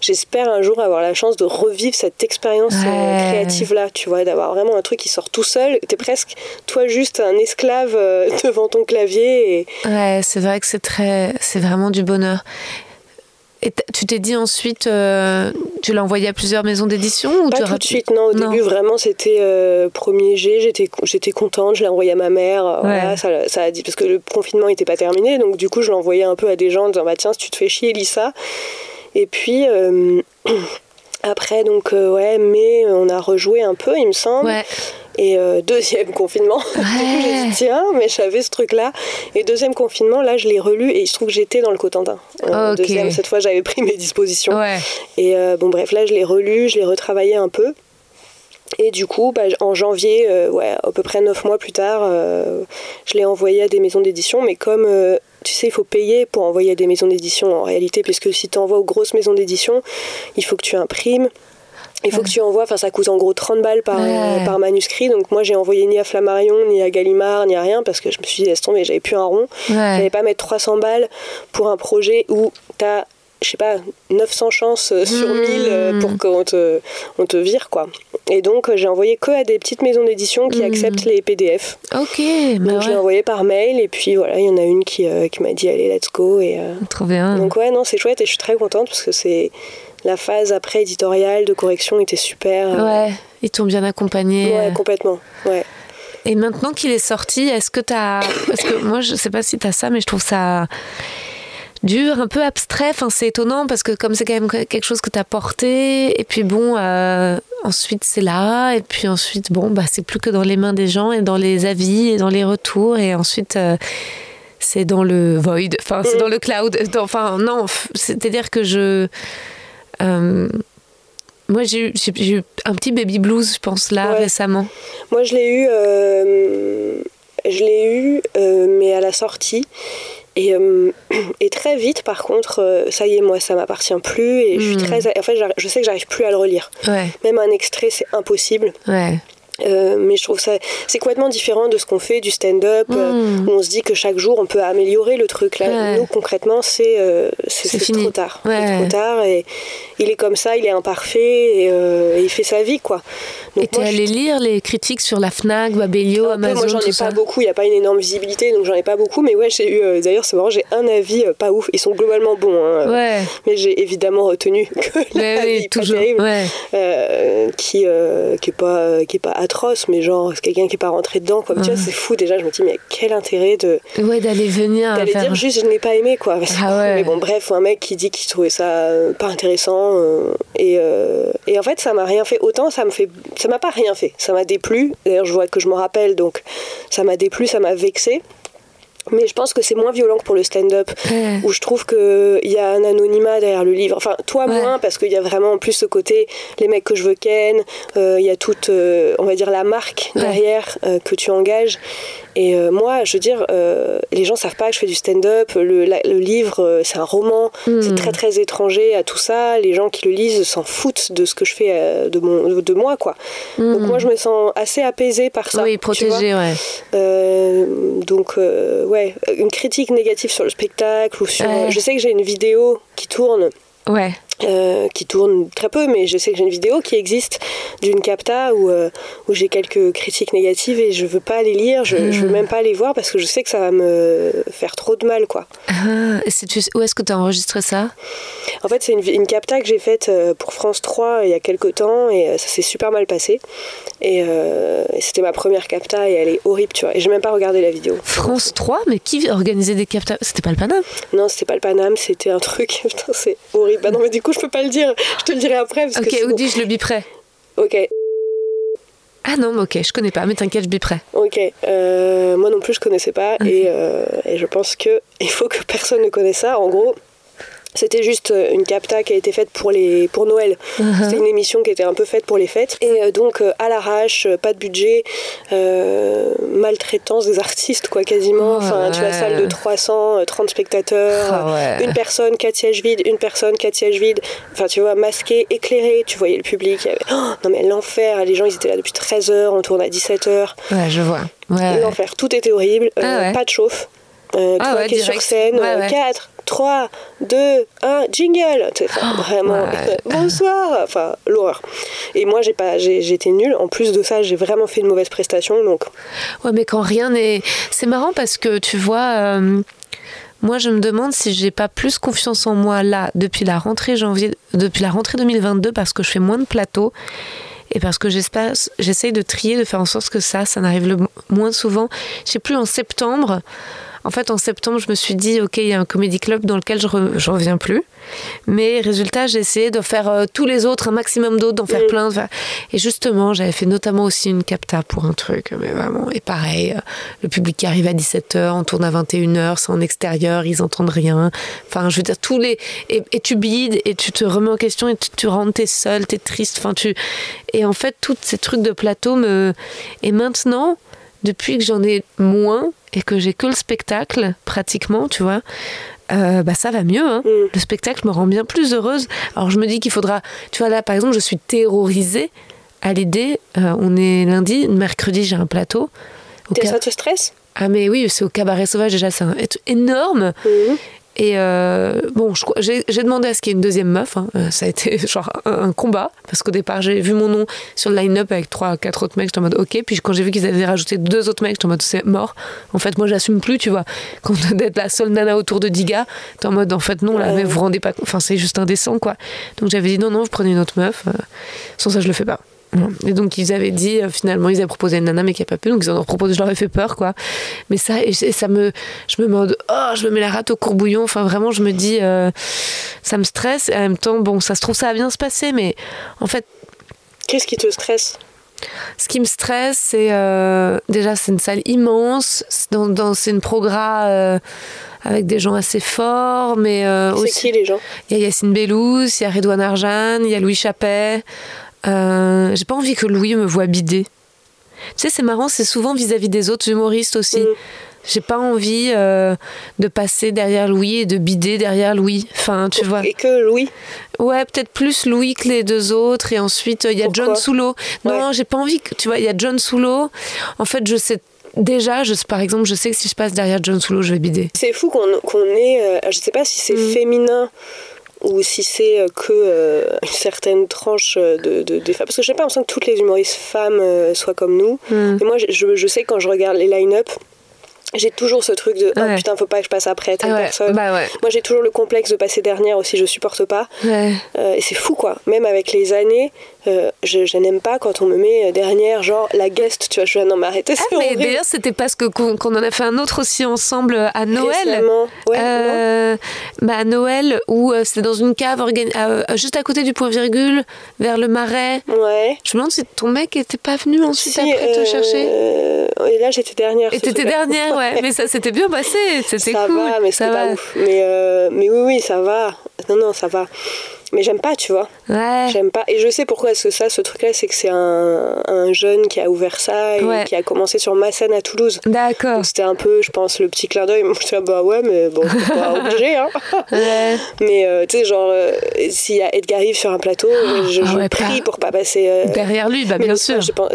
j'espère un jour avoir la chance de revivre cette expérience euh, créative là tu vois d'avoir vraiment un truc qui sort tout seul t'es presque toi juste un esclave devant ton clavier et... ouais c'est vrai que c'est très c'est vraiment du bonheur et tu t'es dit ensuite, euh, tu l'as envoyé à plusieurs maisons d'édition ou Pas tout de suite, non. Au début, vraiment, c'était euh, premier G. J'étais, j'étais contente. Je l'ai envoyé à ma mère. Voilà, ça, ça, a dit parce que le confinement n'était pas terminé, donc du coup, je l'envoyais un peu à des gens en disant bah tiens, si tu te fais chier, lis ça. Et puis. Euh, après, donc, ouais, mais on a rejoué un peu, il me semble. Ouais. Et euh, deuxième confinement, j'ai dit tiens, mais j'avais ce truc-là. Et deuxième confinement, là, je l'ai relu et il se trouve que j'étais dans le Cotentin. Euh, deuxième, cette fois, j'avais pris mes dispositions. Et euh, bon, bref, là, je l'ai relu, je l'ai retravaillé un peu. Et du coup, bah, en janvier, ouais, à peu près neuf mois plus tard, je l'ai envoyé à des maisons d'édition. Mais comme tu sais, il faut payer pour envoyer à des maisons d'édition en réalité, puisque si tu envoies aux grosses maisons d'édition, il faut que tu imprimes. Il faut que tu envoies, enfin ça coûte en gros 30 balles par, euh, par manuscrit. Donc moi j'ai envoyé ni à Flammarion, ni à Gallimard, ni à rien parce que je me suis dit laisse tomber, j'avais plus un rond. Ouais. J'allais pas mettre 300 balles pour un projet où tu as je sais pas, 900 chances euh, sur 1000 euh, pour qu'on te, on te vire, quoi. Et donc, j'ai envoyé que à des petites maisons d'édition qui hmm. acceptent les PDF. Ok, bah Donc, je l'ai envoyé par mail, et puis voilà, il y en a une qui, qui m'a dit, allez, let's go. Et, Trop bien. Donc, ouais, non, c'est chouette, et je suis très contente parce que c'est la phase après éditoriale de correction était super. Ouais, ils t'ont bien accompagné. Ouais, complètement. Ouais. Et maintenant qu'il est sorti, est-ce que tu as. Parce que moi, je sais pas si tu as ça, mais je trouve ça dur, un peu abstrait. Enfin, c'est étonnant parce que comme c'est quand même quelque chose que tu as porté, et puis bon, euh, ensuite c'est là, et puis ensuite, bon, bah, c'est plus que dans les mains des gens et dans les avis et dans les retours, et ensuite. Euh, c'est dans le void, enfin c'est mm. dans le cloud. Enfin non, c'est-à-dire que je, euh, moi, j'ai eu, un petit baby blues, je pense, là, récemment. Moi, je l'ai eu, euh, je l'ai eu euh, mais à la sortie. Et, et, très vite, par contre, ça y est, moi, ça m'appartient plus. Et je suis hmm. très. En fait, je sais que j'arrive plus à le relire. Même un extrait, c'est impossible. Ouais. Euh, mais je trouve ça c'est complètement différent de ce qu'on fait du stand-up euh, hmm. où on se dit que chaque jour on peut améliorer le truc. Là nous concrètement c'est euh, c'est trop tard. C'est trop tard et il est comme ça il est imparfait et, il fait sa vie quoi. Donc et t'es allé lire les critiques sur la Fnac Babelio Amazon moi j'en ai pas beaucoup. Il n'y a pas une énorme visibilité donc j'en ai pas beaucoup. Mais ouais j'ai eu d'ailleurs c'est marrant j'ai un avis pas ouf. Ils sont globalement bons hein, mais j'ai évidemment retenu que l'avis toujours qui qui est pas qui est pas mais genre, c'est quelqu'un qui n'est pas rentré dedans, quoi. Tu vois, c'est fou déjà. Je me dis, mais quel intérêt de. Ouais, d'aller venir. D'aller dire juste, je n'ai pas aimé, quoi. Ah mais bon, bref, un mec qui dit qu'il trouvait ça euh, pas intéressant. Euh, et, euh, et en fait, ça m'a rien fait. Autant, ça me fait. Ça m'a pas rien fait. Ça m'a déplu. D'ailleurs, je vois que je me rappelle, donc ça m'a déplu, ça m'a vexé. Mais je pense que c'est moins violent que pour le stand-up, où je trouve qu'il y a un anonymat derrière le livre. Enfin, toi moins, parce qu'il y a vraiment en plus ce côté, les mecs que je veux ken, euh, il y a toute, euh, on va dire, la marque derrière euh, que tu engages. Et euh, moi, je veux dire, euh, les gens savent pas que je fais du stand-up. Le, livre, euh, c'est un roman. Hmm. C'est très très étranger à tout ça. Les gens qui le lisent s'en foutent de ce que je fais de, mon, de moi, quoi. Donc moi, je me sens assez apaisée par ça. Hmm. oui, tu vois. protégé, ouais. Euh, donc, ouais, une critique négative sur le spectacle ou sur. Ouais. Je sais que j'ai une vidéo qui tourne Ouais. Euh, qui tourne très peu, mais je sais que j'ai une vidéo qui existe d'une capta où, euh, où j'ai quelques critiques négatives et je veux pas les lire, je, je veux même pas les voir parce que je sais que ça va me faire trop de mal, quoi. Ah, où est-ce que tu as enregistré ça? En fait, c'est une, une capta que j'ai faite euh, pour France 3 il y a quelques temps et euh, ça s'est super mal passé. Et, euh, et c'était ma première capta et elle est horrible, tu vois. Et j'ai même pas regardé la vidéo. France 3 Mais qui organisait des capteurs C'était pas le Paname? Non, c'était pas le Paname, c'était un truc. Putain, c'est horrible. Bah non, mais du coup, je peux pas le dire. Je te le dirai après. Parce Ok, que sinon- Audi, je le biperai. Ok, Ah non, mais ok, je connais pas, mais t'inquiète, je biperai. Ok, euh, moi non plus je connaissais pas et, euh, et je pense que il faut que personne ne connaisse ça. En gros, c'était juste une capta qui a été faite pour les pour Noël. C'était une émission qui était un peu faite pour les fêtes et euh, donc euh, à l'arrache, euh, pas de budget, euh, maltraitance des artistes quoi quasiment. Oh, Enfin, tu as ouais. salle de 330 spectateurs, Ah ouais. une personne, quatre sièges vides, une personne, quatre sièges vides. Enfin, tu vois, masqué, éclairé, tu voyais le public. il y avait- Oh, non mais l'enfer, les gens ils étaient là depuis 13h, on tourne à 17h. Ouais, je vois. Ouais. L'enfer, tout était horrible, euh, Ah ouais. pas de chauffe. Euh, Ah toi ouais, qui es sur scène, Ouais, ouais. 4, 3, 2, 1, jingle enfin, Vraiment, ouais. bonsoir Enfin, l'horreur. Et moi, j'ai pas, été nulle. En plus de ça, j'ai vraiment fait une mauvaise prestation. Donc, Ouais, mais quand rien n'est. C'est marrant parce que tu vois, euh, moi je me demande si j'ai pas plus confiance en moi là depuis la rentrée janvier, depuis la rentrée 2022 parce que je fais moins de plateaux et parce que j'espère, j'essaye de trier, de faire en sorte que ça, ça n'arrive le moins souvent. Je sais plus en septembre. En fait, en septembre, je me suis dit, ok, il y a un comédie club dans lequel je, re- je reviens plus. Mais résultat, j'ai essayé de faire euh, tous les autres, un maximum d'autres, d'en faire plein. de faire- Et justement, j'avais fait notamment aussi une capta pour un truc, mais vraiment. Et pareil, euh, le public qui arrive à 17h, on tourne à 21h, c'est en extérieur, ils entendent rien. Enfin, je veux dire, tous les. Et, et tu bides, et tu te remets en question, et tu, tu rentres, t'es seul, t'es triste. Enfin, tu. Et en fait, tous ces trucs de plateau me. Et maintenant, depuis que j'en ai moins et que j'ai que le spectacle, pratiquement, tu vois, euh, bah ça va mieux. hein. Mm. Le spectacle me rend bien plus heureuse. Alors je me dis qu'il faudra. Tu vois, là, par exemple, je suis terrorisée à l'idée. euh, on est lundi, mercredi, j'ai un plateau. Au t'es- ça te stresse Ah, mais oui, c'est au cabaret sauvage, déjà, c'est énorme. Mhm. Et euh, bon, j'ai demandé à ce qu'il y ait une deuxième meuf. hein. Euh, Ça a été genre un, un combat. Parce qu'au départ, j'ai vu mon nom sur le line-up avec trois, quatre autres mecs. J'étais en mode ok. Puis quand j'ai vu qu'ils avaient rajouté deux autres mecs, j'étais en mode c'est mort. En fait, moi, j'assume plus, tu vois. Quand d'être la seule nana autour de 10 gars, t'es en mode en fait, non, là, mais vous rendez pas compte. Enfin, c'est juste indécent, quoi. Donc j'avais dit non, non, vous prenez une autre meuf. Euh, Sans ça, je le fais pas. Et donc ils avaient dit euh, finalement ils avaient proposé une nana mais qui a pas pu. Donc ils en ont proposé je leur ai fait peur quoi. Mais ça et, ça me je me mode, oh je me mets la rate au courbouillon. Enfin vraiment je me dis euh, ça me stresse. Et en même temps bon ça se trouve ça va bien se passer mais en fait Qu'est-ce qui te stresse? ce qui me stresse c'est euh, déjà c'est une salle immense. C'est dans, dans- c'est une progra euh, avec des gens assez forts mais euh, C'est aussi qui les gens? Il y a Yacine Bellous, il y a Redouane Arjan, il y a Louis Chappet. Euh, J'ai pas envie que Louis me voit bider. Tu sais, c'est marrant, c'est souvent vis-à-vis des autres humoristes aussi. Mm. J'ai pas envie euh, de passer derrière Louis et de bider derrière Louis. Enfin, tu vois. Et que Louis? Ouais, peut-être plus Louis que les deux autres. Et ensuite, euh, il y a Pourquoi? John Soulo. Non, Ouais. j'ai pas envie que. Tu vois, il y a John Soulo. En fait, je sais. Déjà, je, par exemple, je sais que si je passe derrière John Soulo, je vais bider. C'est fou qu'on qu'on ait. euh, je sais pas si c'est Mm. féminin ou si c'est euh, que euh, une certaine tranche euh, de, de- des femmes. Parce que j'ai pas l'impression que toutes les humoristes femmes euh, soient comme nous. Mm. Mais moi, je, je- sais quand je regarde les line-up, j'ai toujours ce truc de oh, Ouais. putain, faut pas que je passe après telle Ah ouais, personne. bah ouais. Moi, j'ai toujours le complexe de passer dernière aussi, je supporte pas. Euh, et c'est fou quoi. Même avec les années, euh, je, je n'aime pas quand on me met dernière, genre la guest, tu vois. Je suis non, mais arrêtez, Ah, mais d'ailleurs, c'était parce que qu'on en a fait un autre aussi ensemble à Noël. Ouais, Euh, bah, à Noël, où euh, c'était dans une cave euh, juste à côté du point virgule, vers le marais. Ouais. Je me demande si ton mec était pas venu ensuite Si, après te euh, chercher. Et là, j'étais dernière. Et t'étais dernière, ouais. Mais ça s'était bien passé, c'était cool. va, mais ça va. ouf. Mais, euh, mais oui, oui, ça va. Non, non, ça va. Mais j'aime pas, tu vois. Ouais. J'aime pas. Et je sais pourquoi. Parce que ça, ce truc-là, c'est que c'est un, un jeune qui a ouvert ça et Ouais. qui a commencé sur ma scène à Toulouse. D'accord. C'était un peu, je pense, le petit clin d'œil. Moi, là, bah ouais, mais bon, pas obligé, hein. Ouais. Mais euh, tu sais, genre, euh, s'il y a Edgar Yves sur un plateau, euh, je, ah je ouais, prie pas- pour pas passer. euh, Derrière lui, bah mais bien sûr. je pense-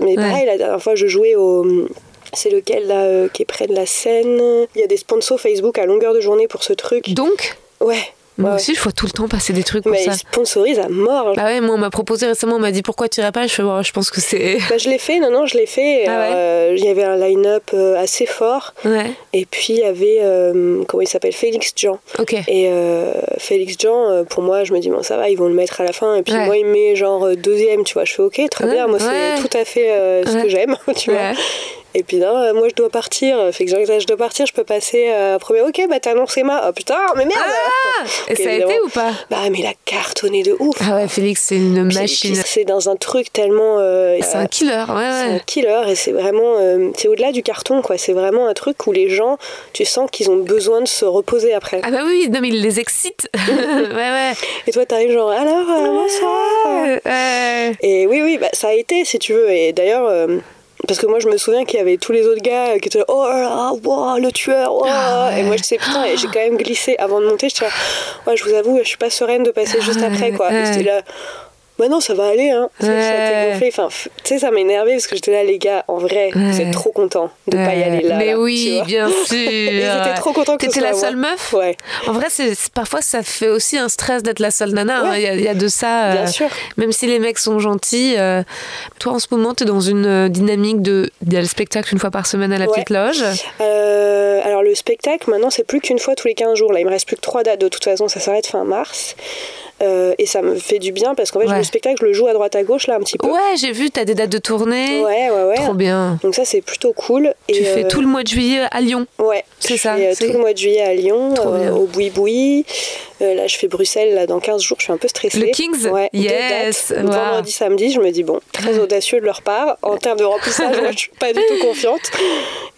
mais pareil, la dernière fois, je jouais au. C'est lequel là euh, qui est près de la scène? Il y a des sponsors Facebook à longueur de journée pour ce truc. Donc, Ouais. Moi ouais. aussi, je vois tout le temps passer des trucs Mais ça. ils sponsorisent à mort. Bah ouais, moi, on m'a proposé récemment, on m'a dit pourquoi tu irais pas? Je fais, je pense que c'est. Bah, je l'ai fait, non, non, je l'ai fait. Ah ouais? Euh, Il y avait un line-up euh, assez fort. Ouais, Et puis il y avait, euh, comment il s'appelle? Félix Jean. ok. Et euh, Félix Jean, pour moi, je me dis, bon, ça va, ils vont le mettre à la fin. Et puis moi, il met genre deuxième, tu vois. Je fais, ok, très bien, moi, c'est tout à fait ce que j'aime, tu vois. Ouais. Et puis non, euh, moi, je dois partir. Fait que genre, je dois partir, je peux passer euh, premier. Ok, bah t'as annoncé ma. Oh putain, mais merde Et Ok, ça a évidemment. été ou pas Bah, mais il a cartonné de ouf. Ah ouais, Félix, c'est une machine. C'est dans un truc tellement. euh, C'est euh, un killer, ouais, c'est un ouais. killer et c'est vraiment euh, c'est au-delà du carton quoi c'est vraiment un truc où les gens tu sens qu'ils ont besoin de se reposer après Ah bah oui, non mais il les excite. ouais, ouais. et toi t'arrives genre alors euh, bonsoir Ouais, ouais. et oui oui bah, ça a été si tu veux et d'ailleurs euh, parce que moi je me souviens qu'il y avait tous les autres gars qui étaient là, oh là là, wow, le tueur. Ah ouais. et moi je sais putain et j'ai quand même glissé avant de monter là ouais je vous avoue je suis pas sereine de passer juste Ouais, après quoi j'étais là bah non, ça va aller, hein. Ça Ouais. gonflé. Enfin, tu sais, ça m'a énervé parce que j'étais là, les gars, en vrai, vous Ouais. êtes trop contents de pas y Ouais. aller là. Mais là, oui, bien sûr. Ils étaient trop contents que T'étais la moi. seule meuf? Ouais, En vrai, c'est parfois ça fait aussi un stress d'être la seule nana. hein. Ouais. Il y, a- il y a de ça. bien euh, sûr. Même si les mecs sont gentils, euh, toi en ce moment, tu es dans une euh, dynamique de. Il y a le spectacle une fois par semaine à la Ouais. petite loge. Euh, alors, le spectacle, maintenant, c'est plus qu'une fois tous les 15 jours. Là, il me reste plus que 3 dates. De toute façon, ça s'arrête fin mars. Euh, et ça me fait du bien parce qu'en fait, Ouais. le spectacle, je le joue à droite à gauche, là, un petit peu. Ouais, j'ai vu, tu as des dates de tournée. ouais, ouais. ouais. Trop bien. Donc, ça, c'est plutôt cool. Tu Et, fais euh, tout le mois de juillet à Lyon. Ouais, C'est ça, fais, euh, tout le mois de juillet à Lyon, Trop euh, bien. Euh, là, je fais Bruxelles là, dans 15 jours. Je suis un peu stressée. Le Kings Ouais, deux Yes, dates. wow. Vendredi, samedi. Je me dis, bon, très audacieux de leur part. En termes de remplissage, moi, je suis pas du tout confiante.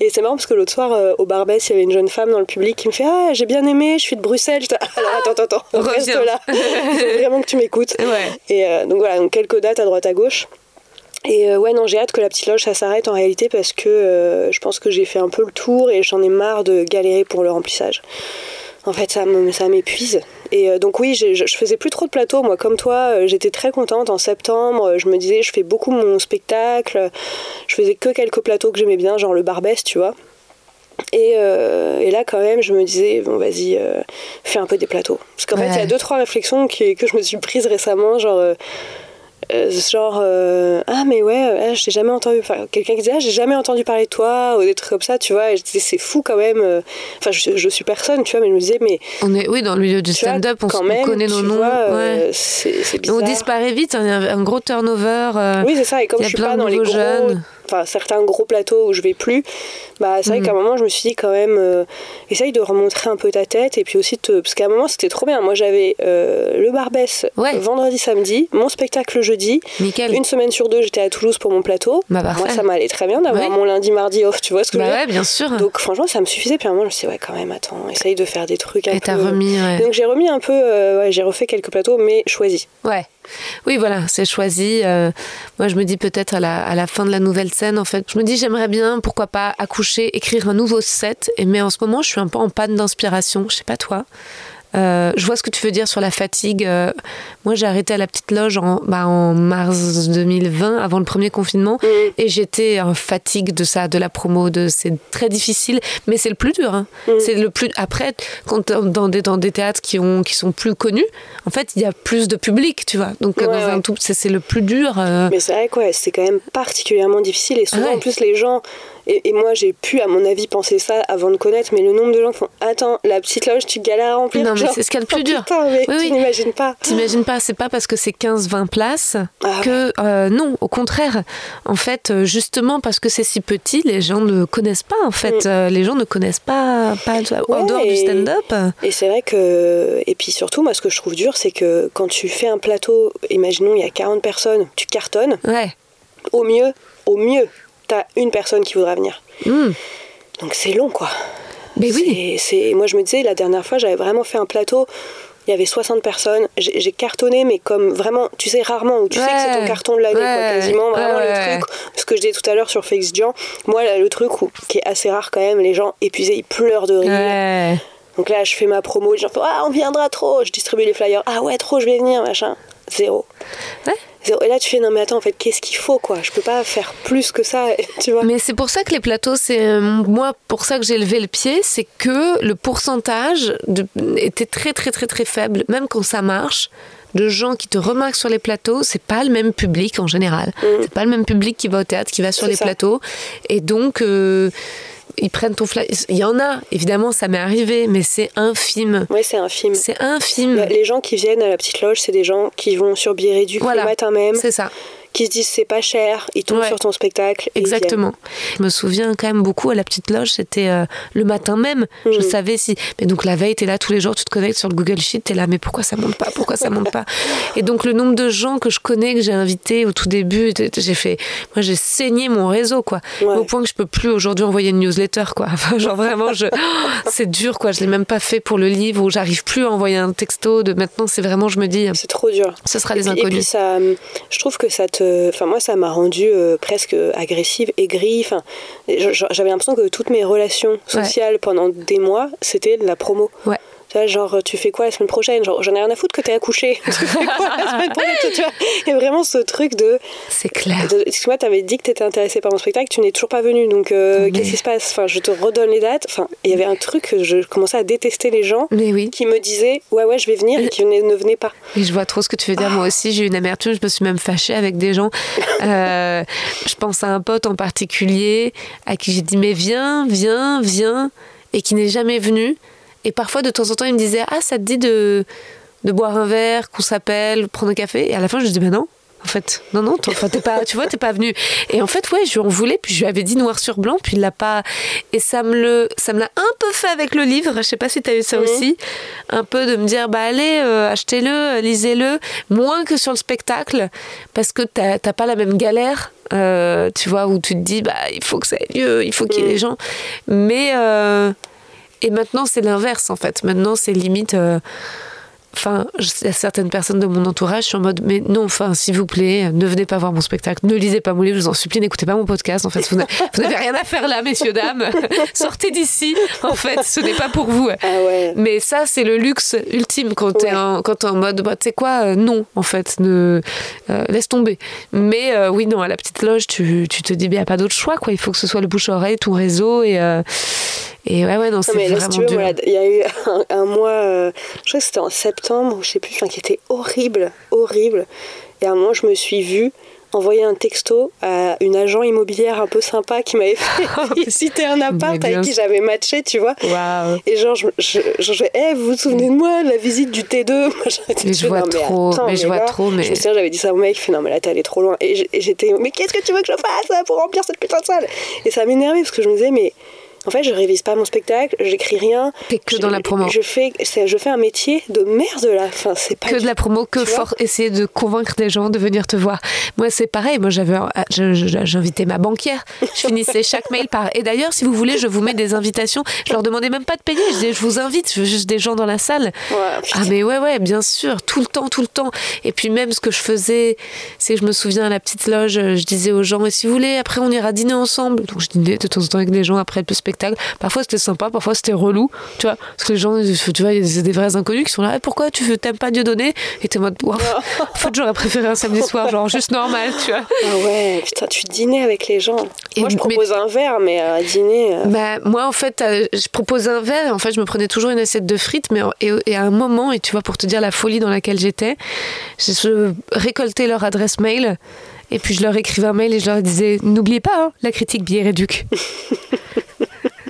Et c'est marrant parce que l'autre soir, euh, au Barbès, il y avait une jeune femme dans le public qui me fait Ah, j'ai bien aimé, je suis de Bruxelles. J'étais, Alors, attends, attends, attends, reste là. Il faut vraiment que tu m'écoutes. Ouais. Et euh, donc voilà, donc quelques dates à droite à gauche. Et euh, ouais, non, j'ai hâte que la petite loge ça s'arrête en réalité parce que euh, je pense que j'ai fait un peu le tour et j'en ai marre de galérer pour le remplissage. En fait, ça m'épuise. Et euh, donc oui, je, je faisais plus trop de plateaux. Moi, comme toi, euh, j'étais très contente en septembre. Euh, Je me disais, je fais beaucoup mon spectacle. Je faisais que quelques plateaux que j'aimais bien, genre le Barbès, tu vois. Et, euh, et là, quand même, je me disais, bon, vas-y, euh, fais un peu des plateaux. Parce qu'en fait, il y a deux, trois réflexions qui- que je me suis prise récemment, genre. euh, euh, genre euh, ah mais ouais euh, j'ai jamais entendu enfin, quelqu'un qui disait ah j'ai jamais entendu parler de toi ou des trucs comme ça tu vois et je disais c'est fou quand même euh. enfin je, je suis personne tu vois mais je me disais mais On est, oui, dans le milieu du stand-up, on, on même, connaît nos noms. vois, ouais. c'est c'est On bizarre disparaît vite, il y a un, un gros turnover. oui c'est ça et comme je suis pas dans les gros jeunes. Enfin certains gros plateaux où je vais plus bah c'est vrai Mhm. qu'à un moment je me suis dit quand même euh, essaye de remontrer un peu ta tête et puis aussi te... parce qu'à un moment c'était trop bien moi j'avais euh, le Barbès Ouais. vendredi samedi mon spectacle jeudi Nickel. une semaine sur deux j'étais à Toulouse pour mon plateau Bah, moi ça m'allait très bien d'avoir Ouais. mon lundi mardi off tu vois ce que je veux Bah dire ouais, bien sûr. donc franchement ça me suffisait puis à un moment je me suis dit ouais quand même attends essaye de faire des trucs un Et peu t'as remis, ouais. donc j'ai remis un peu euh, ouais, j'ai refait quelques plateaux mais choisis Ouais. Oui, voilà, c'est choisi. Euh, moi, je me dis peut-être à la, fin de la nouvelle scène, en fait, je me dis j'aimerais bien, pourquoi pas, accoucher, écrire un nouveau set. Et, mais en ce moment, je suis un peu en panne d'inspiration. Je sais pas toi. Euh, je vois ce que tu veux dire sur la fatigue. Euh, moi, j'ai arrêté à la petite loge en, bah, en mars 2020, avant le premier confinement, et j'étais en fatigue de ça, de la promo. De c'est très difficile, mais c'est le plus dur. hein. C'est le plus. Après, quand dans des dans des théâtres qui ont qui sont plus connus, en fait, il y a plus de public, tu vois. Donc Ouais, dans ouais. un tout, c'est le plus dur. euh, Mais c'est vrai quoi, c'est quand même particulièrement difficile et souvent en plus les gens et, et moi j'ai pu à mon avis penser ça avant de connaître mais le nombre de gens qui font attends la petite loge tu galères à remplir Non, mais c'est ce qu'il y a de plus oh, dur. putain, mais Oui, tu oui. n'imagines pas T'imagines pas, c'est pas parce que c'est 15-20 places Ah que euh, non, au contraire. En fait, euh, justement parce que c'est si petit, les gens ne connaissent pas. En fait, Euh, les gens ne connaissent pas, pas en Mm. Ouais, dehors du stand-up. et c'est vrai que et puis surtout moi ce que je trouve dur c'est que quand tu fais un plateau imaginons il y a 40 personnes tu cartonnes Ouais. au mieux au mieux t'as une personne qui voudra venir Hmm. donc c'est long quoi Mais oui. C'est- moi je me disais la dernière fois j'avais vraiment fait un plateau il y avait 60 personnes. J'ai cartonné, mais comme vraiment, tu sais, rarement, où tu sais que c'est ton carton de l'année, quoi, Ouais. quasiment. Vraiment Ouais, le truc, ce que je disais tout à l'heure sur Félix Dian. Moi, là, le truc où, qui est assez rare quand même, les gens épuisés, ils pleurent de rire. Ouais. Donc là, je fais ma promo, les gens font Ah, on viendra trop. Je distribue les flyers. Ah ouais, trop, je vais venir, machin. Zéro. Ouais. Et là, tu fais Non, mais attends, en fait, qu'est-ce qu'il faut, quoi? Je peux pas faire plus que ça, tu vois. Mais c'est pour ça que les plateaux, c'est euh, moi pour ça que j'ai levé le pied, c'est que le pourcentage de- était très très très très faible, même quand ça marche. De gens qui te remarquent sur les plateaux, c'est pas le même public en général. C'est pas le même public qui va au théâtre, qui va sur les ça. plateaux, et donc euh, ils prennent ton fly. Il y en a, évidemment, ça m'est arrivé, mais c'est infime. Ouais, c'est un film. C'est infime. Les gens qui viennent à la petite loge, c'est des gens qui vont sur billet réduit Voilà. le matin même, C'est ça. Qui se disent c'est pas cher, ils tombent Ouais. sur ton spectacle. et. Exactement. Je me souviens quand même beaucoup à la petite loge, c'était euh, le matin même. Je Mhm. savais si. Mais donc la veille, t'es là tous les jours, tu te connectes sur le Google Sheet, t'es là, mais pourquoi ça monte pas Pourquoi ça monte pas? Et donc le nombre de gens que je connais, que j'ai invités au tout début, j'ai fait. Moi, j'ai saigné mon réseau, quoi. Ouais. Au point que je peux plus aujourd'hui envoyer une newsletter, quoi. Enfin, genre vraiment, je... c'est dur, quoi. Je l'ai même pas fait pour le livre où j'arrive plus à envoyer un texto. De maintenant, c'est vraiment, je me dis, C'est trop dur. ce sera les puis- Et puis inconnus. ça, je trouve que ça te, enfin moi ça m'a rendue euh, presque agressive, aigrie. Enfin, j'avais l'impression que toutes mes relations sociales pendant des mois, c'était de la promo. Ouais. Tu vois, genre, tu fais quoi la semaine prochaine? Genre, j'en ai rien à foutre que t'es accouché. tu fais quoi la semaine prochaine? Tu vois? Et vraiment ce truc de. C'est clair. Excuse-moi, t'avais dit que t'étais intéressée par mon spectacle, tu n'es toujours pas venu, donc euh, Mais- qu'est-ce qui se passe? Enfin, je te redonne les dates. Enfin, il y avait un truc que je commençais à détester les gens Mais oui. qui me disaient ouais ouais je vais venir et qui ne venaient pas. Et je vois trop ce que tu veux dire. Moi aussi, j'ai eu une amertume. Je me suis même fâchée avec des gens. Euh, je pense à un pote en particulier à qui j'ai dit Mais viens, viens, viens. Et qui n'est jamais venu. Et parfois, de temps en temps, il me disait Ah, ça te dit de, de boire un verre, qu'on s'appelle, prendre un café? Et à la fin, je lui dis Ben non. En fait, non, non, t'es- enfin, t'es pas, tu vois, t'es pas venu. Et en fait, ouais, je lui en voulais, puis je lui avais dit noir sur blanc, puis il l'a pas. Et ça me le, ça me l'a un peu fait avec le livre. Je sais pas si t'as eu ça aussi, un peu de me dire, bah allez, euh, achetez-le, lisez-le, moins que sur le spectacle, parce que t'as t'as pas la même galère. euh, tu vois, où tu te dis, bah, il faut que ça ait lieu, il faut qu'il y ait des gens. Mais, euh, et maintenant, c'est l'inverse, en fait. Maintenant, c'est limite. euh, Enfin, certaines personnes de mon entourage, je suis en mode, mais non, enfin, s'il vous plaît, ne venez pas voir mon spectacle, ne lisez pas mon livre, je vous en supplie, n'écoutez pas mon podcast. En fait, vous n'a- vous n'avez rien à faire là, messieurs, dames. Sortez d'ici. En fait, ce n'est pas pour vous. Ah ouais. Mais ça, c'est le luxe ultime quand t'es Ouais. en, mode, bah, tu sais quoi, euh, non, en fait, ne, euh, laisse tomber. Mais oui, non, à la petite loge, tu, tu te dis, il n'y a pas d'autre choix, quoi. Il faut que ce soit le bouche-oreille, ton réseau, et, et ouais, ouais, non, c'est si vraiment voilà, il y a eu un, un mois, euh, je crois que c'était en septembre, ou je sais plus, enfin, qui était horrible, horrible. Et à un moment, je me suis vue envoyer un texto à une agent immobilière un peu sympa qui m'avait fait visiter un appart avec qui j'avais matché, tu vois. Et genre, je, je, je, je- Eh, vous vous souvenez de moi, la visite du T2 Moi, Mais je vois non, trop, attends, mais je vois là, trop, mais- Je me souviens, j'avais dit ça au mec, il fait non, mais là, t'es allé trop loin. Et j'étais, mais qu'est-ce que tu veux que je fasse pour remplir cette putain de salle? Et ça m'énervait parce que je me disais, mais en fait, je révise pas mon spectacle, j'écris rien. T'es que Je- dans la promo. Je fais, je fais un métier de merde là. Enfin, c'est pas que du- de la promo, que fort essayer de convaincre des gens de venir te voir. Moi, c'est pareil. Moi, j'avais, j'invitais ma banquière. Je finissais chaque mail par. Et d'ailleurs, si vous voulez, je vous mets des invitations. Je leur demandais même pas de payer. Je disais, je vous invite. Je veux juste des gens dans la salle. Ouais, Ah mais ouais ouais bien sûr tout le temps tout le temps et puis même ce que je faisais c'est que je me souviens à la petite loge je disais aux gens et si vous voulez après on ira dîner ensemble donc je dînais de temps en temps avec des gens après le spectacle parfois c'était sympa parfois c'était relou tu vois parce que les gens tu vois a des vrais inconnus qui sont là Eh, pourquoi tu veux- t'aimes pas Dieu donné et t'es en mode en fait j'aurais préféré un samedi soir genre juste normal tu vois Ah ouais, putain, tu dînais avec les gens. Et Moi, je mais- propose un verre, mais à dîner. euh, Bah, moi, en fait, euh, je proposais un verre et en fait, je me prenais toujours une assiette de frites. Mais et, et à un moment, et tu vois, pour te dire la folie dans laquelle j'étais, je, récoltais leur adresse mail et puis je leur écrivais un mail et je leur disais N'oubliez pas hein, la critique réduc. et je-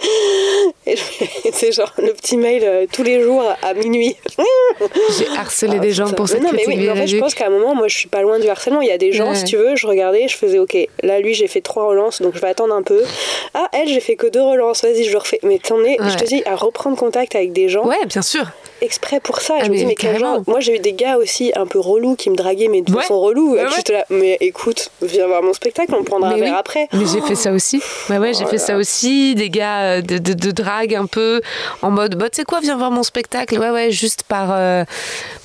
c'est genre le petit mail euh, tous les jours à minuit. J'ai harcelé Ah, des gens pour Mais cette non, mais oui, mais en fait, je pense qu'à un moment, moi, je suis pas loin du harcèlement. Il y a des gens, Ouais. si tu veux, je regardais, je faisais, ok, là, lui, j'ai fait trois relances, donc je vais attendre un peu. Ah, elle, j'ai fait que deux relances, vas-y, je le refais. Mais t'en es, Ouais. je te dis, à reprendre contact avec des gens, Ouais, bien sûr. exprès pour ça. Ah, je me mais dis, mais quel genre- Moi, j'ai eu des gars aussi un peu relous qui me draguaient, mais de Ouais. façon relou. J'étais là, mais écoute, viens voir mon spectacle, on prendra un Mais verre oui. après. Mais j'ai fait ça aussi. Ouais, ouais, j'ai fait ça aussi. Des gars euh, de, de, de drague un peu en mode, bah, tu sais quoi, viens voir mon spectacle. Ouais, ouais, juste par. euh,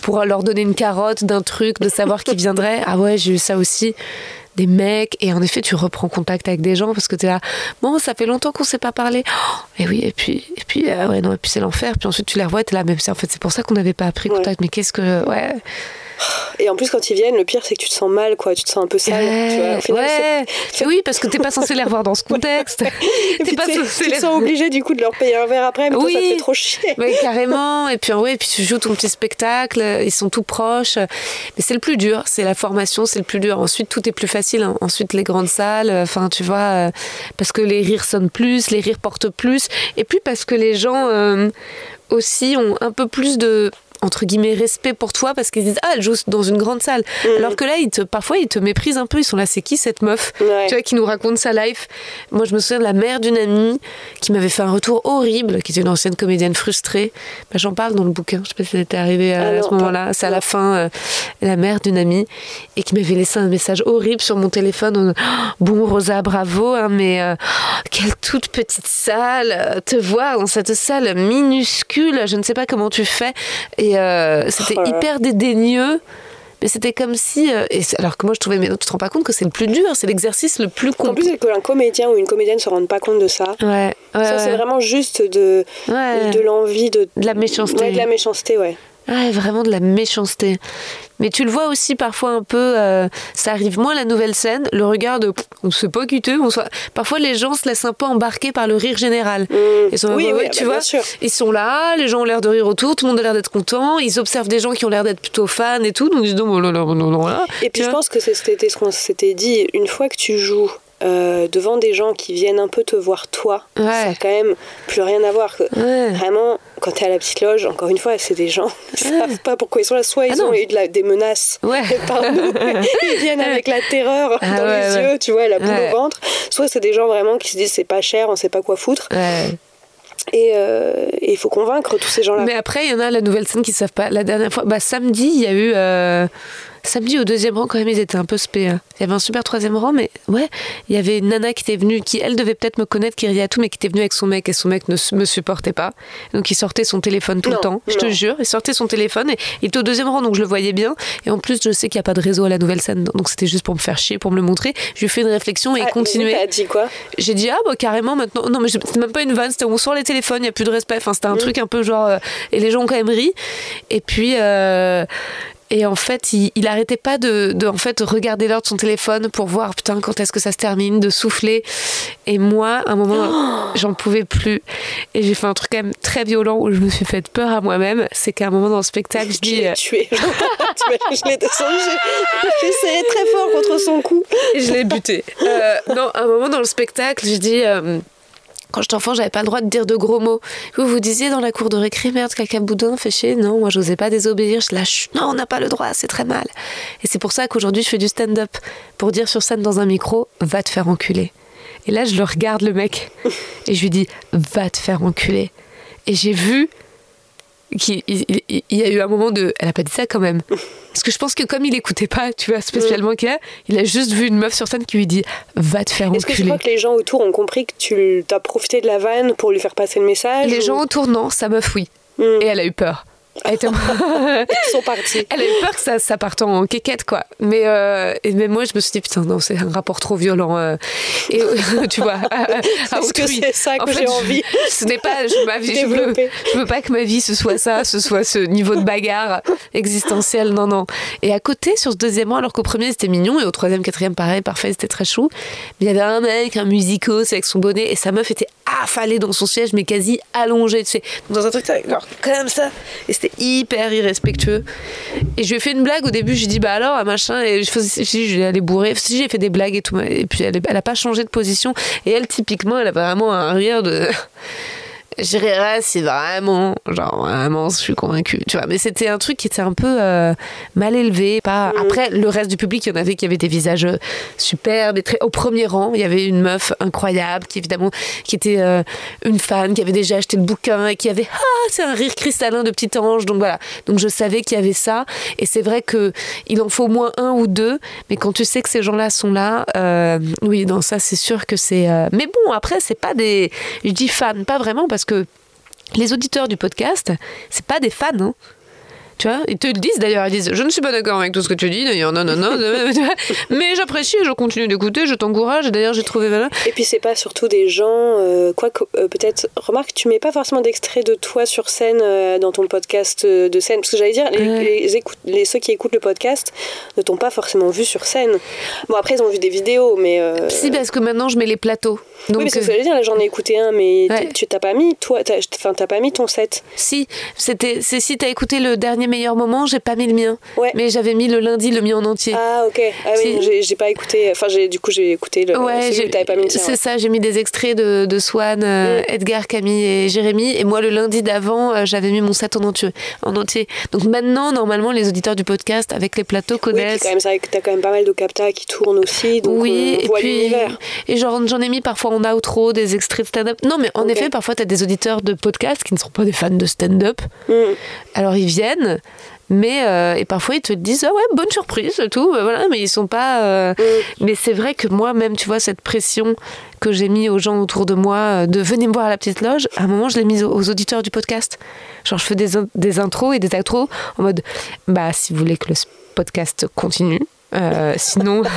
pour leur donner une carotte d'un truc, de savoir qui viendrait. Ah ouais, j'ai eu ça aussi. Des mecs, et en effet, tu reprends contact avec des gens parce que tu es là, bon, ça fait longtemps qu'on s'est pas parlé. Oh, et oui, et puis, et puis, euh, ouais, non, et puis c'est l'enfer. Puis ensuite, tu les revois, tu es là, mais c'est- en fait, c'est pour ça qu'on n'avait pas pris Ouais. contact. Mais qu'est-ce que. Ouais. Et en plus, quand ils viennent, le pire, c'est que tu te sens mal, quoi. Tu te sens un peu sale. tu vois. Au final, c'est- ouais. Mais oui, parce que t'es pas censé les revoir dans ce contexte. Et T'es pas tu censé tu te les sens obligé du coup de leur payer un verre après, mais toi, ça te Oui. fait trop chier. Oui, carrément. Et puis, ouais, puis tu joues ton petit spectacle. Ils sont tout proches. Mais c'est le plus dur. C'est la formation, c'est le plus dur. Ensuite, tout est plus facile. hein. Ensuite, les grandes salles. Enfin, tu vois, euh, parce que les rires sonnent plus, les rires portent plus. Et puis parce que les gens euh, aussi ont un peu plus de entre guillemets respect pour toi parce qu'ils disent ah elle joue dans une grande salle. Alors que là ils te parfois ils te méprisent un peu. Ils sont là c'est qui cette meuf Ouais. tu vois qui nous raconte sa life. Moi je me souviens de la mère d'une amie qui m'avait fait un retour horrible qui était une ancienne comédienne frustrée. Bah, j'en parle dans le bouquin. Je sais pas si c'était arrivé à, Ah ce moment-là. pas- c'est à la fin euh, la mère d'une amie et qui m'avait laissé un message horrible sur mon téléphone Oh, bon Rosa bravo hein, mais euh, oh, quelle toute petite salle euh, te voir dans cette salle minuscule je ne sais pas comment tu fais. et euh, c'était Oh hyper dédaigneux mais c'était comme si euh, et alors que moi je trouvais mais tu te rends pas compte que c'est le plus dur c'est l'exercice le plus En compliqué plus, que un comédien ou une comédienne se rende pas compte de ça. ouais ouais, ça, c'est ouais. vraiment juste de, Ouais. de l'envie de. De la méchanceté. Ouais, de la méchanceté, ouais. Ouais, vraiment de la méchanceté. Mais tu le vois aussi parfois un peu, euh, ça arrive moins la nouvelle scène, le regard de on ne sait pas quitter, on soit... parfois les gens se laissent un peu embarquer par le rire général. Ils sont là. Oui, oui, tu bah, vois, sûr. ils sont là, les gens ont l'air de rire autour, tout le monde a l'air d'être content, ils observent des gens qui ont l'air d'être plutôt fans et tout, donc ils se disent non, non, non, là. Et puis je pense que c'était ce qu'on s'était dit, une fois que tu joues euh, devant des gens qui viennent un peu te voir toi, Ouais. ça a quand même plus rien à voir. Que Ouais. Vraiment, quand tu es à la petite loge, encore une fois, c'est des gens qui savent pas pourquoi ils sont là. Soit ils Ah non. ont eu de la- des menaces Ouais. par nous, ils viennent avec la terreur Ah dans ouais, les ouais. yeux, tu vois, la boule au ventre. Soit c'est des gens vraiment qui se disent c'est pas cher, on sait pas quoi foutre. Et euh, il faut convaincre tous ces gens-là. Mais après, il y en a la nouvelle scène qui savent pas. La dernière fois, bah, samedi, il y a eu. euh, Samedi au deuxième rang, quand même, ils étaient un peu spé. hein. Il y avait un super troisième rang, mais ouais, il y avait une nana qui était venue, qui elle devait peut-être me connaître, qui riait à tout, mais qui était venue avec son mec et son mec ne me supportait pas. Donc il sortait son téléphone tout le Non, temps. Je te jure, il sortait son téléphone et il était au deuxième rang, donc je le voyais bien. Et en plus, je sais qu'il n'y a pas de réseau à la nouvelle scène, donc c'était juste pour me faire chier, pour me le montrer. Je lui ai fait une réflexion et Ah, continuer. T'as dit quoi? J'ai dit ah bah carrément maintenant non mais c'était même pas une vanne c'était on sort les téléphones il y a plus de respect enfin c'était un truc un peu genre euh, et les gens ont quand même ri et puis euh, et en fait il, il arrêtait pas de, de en fait regarder l'heure de son téléphone pour voir putain quand est-ce que ça se termine de souffler et moi à un moment j'en pouvais plus et j'ai fait un truc quand même très violent où je me suis fait peur à moi-même c'est qu'à un moment dans le spectacle je Je dis l'ai euh, tué. Je l'ai descendu. j'ai- J'ai serré très fort contre son cou. Et je l'ai buté. Euh, non, à un moment dans le spectacle, j'ai dit. euh, quand j'étais enfant, j'avais pas le droit de dire de gros mots. Vous vous disiez dans la cour de récré, merde, caca boudin, fait chier. Non, moi, j'osais pas désobéir. Je lâche. Non, on n'a pas le droit, c'est très mal. Et c'est pour ça qu'aujourd'hui, je fais du stand-up. Pour dire sur scène dans un micro, va te faire enculer. Et là, je le regarde, le mec, et je lui dis, va te faire enculer. Et j'ai vu il- il- il y a eu un moment de. Elle a pas dit ça quand même. Parce que je pense que comme il écoutait pas, tu vois, spécialement qu'il a, il a juste vu une meuf sur scène qui lui dit Va te faire Est-ce que tu crois que les gens autour ont compris que tu as profité de la vanne pour lui faire passer le message Les ou- gens autour, non, sa meuf, oui. Hmm. Et elle a eu peur. Elle, était- Ils sont partis. elle a eu peur que ça, ça parte en quéquette, quoi. Mais, euh, même moi, je me suis dit, putain, non, c'est un rapport trop violent. euh. et tu vois, Est-ce que c'est ça que j'ai je- envie Ce n'est pas je, ma vie. Je veux, je veux pas que ma vie ce soit ça, ce soit ce niveau de bagarre existentiel. Non, non. Et à côté, sur ce deuxième rang, alors qu'au premier c'était mignon et au troisième, quatrième, pareil, parfait, c'était très chou. Mais il y avait un mec, un musicos avec son bonnet et sa meuf était affalée dans son siège, mais quasi allongée, tu sais, dans un truc genre, comme ça. Et c'était hyper irrespectueux. Et je lui ai fait une blague au début. Je lui ai dit bah alors, machin. Et je faisais, je aller bourrer. Si j'ai fait des blagues et tout. Et puis elle, elle a pas changé de position. Et elle, typiquement, elle avait vraiment un rire de. J'irai si vraiment, genre vraiment, je suis convaincue, tu vois. Mais c'était un truc qui était un peu euh, mal élevé. Pas... Mhm. Après, le reste du public, il y en avait qui avaient des visages euh, superbes. Et très... Au premier rang, il y avait une meuf incroyable qui, évidemment, qui était euh, une fan, qui avait déjà acheté le bouquin et qui avait Ah, c'est un rire cristallin de petit ange. Donc voilà. Donc je savais qu'il y avait ça. Et c'est vrai que il en faut au moins un ou deux. Mais quand tu sais que ces gens-là sont là, euh, oui, non, ça, c'est sûr que c'est. Mais bon, après, c'est pas des. Je dis fans, pas vraiment, parce que les auditeurs du podcast, c'est pas des fans. Hein. Tu vois, ils te le disent d'ailleurs, ils disent Je ne suis pas d'accord avec tout ce que tu dis, d'ailleurs, non, non, non, mais j'apprécie, je continue d'écouter, je t'encourage, d'ailleurs, j'ai trouvé. Voilà. Et puis c'est pas surtout des gens, euh, quoi que euh, peut-être, remarque, tu mets pas forcément d'extrait de toi sur scène euh, dans ton podcast euh, de scène, parce que j'allais dire, les, Ouais. les écoute- les- ceux qui écoutent le podcast ne t'ont pas forcément vu sur scène. Bon après ils ont vu des vidéos, mais Si, parce que maintenant, je mets les plateaux. Donc, oui, mais c'est ce que j'allais dire, j'en ai écouté un, mais Ouais. tu t'as pas mis toi, t'as- enfin t'as pas mis ton set. si, c'était, c'est si t'as écouté le dernier meilleur moment, j'ai pas mis le mien. Ouais. Mais j'avais mis le lundi le mien en entier. Ah ok, ah oui, j'ai j'ai pas écouté, enfin j'ai du coup j'ai écouté le. Ouais, j'ai- pas mis le tien, c'est ouais. ça, j'ai mis des extraits de, de Swan, euh, Mm. Edgar, Camille et Jérémy. Et moi, le lundi d'avant, euh, j'avais mis mon set en entier, en entier. Donc maintenant, normalement, les auditeurs du podcast, avec les plateaux, Oui, connaissent. quand même, c'est vrai que t'as quand même pas mal de captas qui tournent aussi, donc oui, on et puis l'univers. et genre j'en ai mis parfois en outro des extraits de stand-up. Non, mais en effet, parfois tu as des auditeurs de podcast qui ne sont pas des fans de stand-up. Mm. Alors ils viennent, mais euh, et parfois ils te disent ah ouais bonne surprise tout, voilà, mais ils sont pas. euh, Mm. Mais c'est vrai que moi même tu vois cette pression que j'ai mis aux gens autour de moi euh, de venez me voir à la petite loge. À un moment je l'ai mise aux, auditeurs du podcast. Genre je fais des, in- des intros et des outros en mode bah si vous voulez que le podcast continue. Euh, sinon,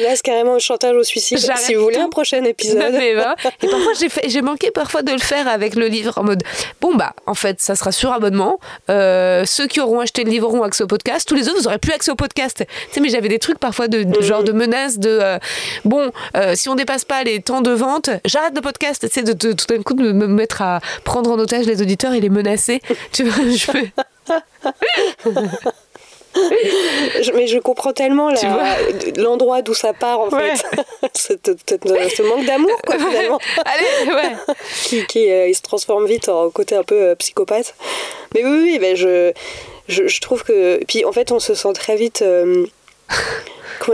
menace carrément au chantage au suicide. Si vous voulez un prochain épisode. Mais. Et parfois, j'ai manqué parfois de le faire avec le livre en mode bon bah en fait ça sera sur abonnement. Euh, ceux qui auront acheté le livre auront accès au podcast. Tous les autres vous aurez plus accès au podcast. Tu sais mais j'avais des trucs parfois de, de genre de menaces de euh, bon euh, si on dépasse pas les temps de vente j'arrête le podcast. Tu sais de, de- tout d'un coup de me mettre à prendre en otage les auditeurs et les menacer. Tu vois je fais- Je- mais je comprends tellement l'endroit d'où ça part en Ouais. fait. Ce manque d'amour quoi finalement. Allez ouais. qui, qui, euh, il se transforme vite en côté un peu euh, psychopathe. Mais oui, oui, ben je, je, je trouve que. Puis en fait, on se sent très vite. euh,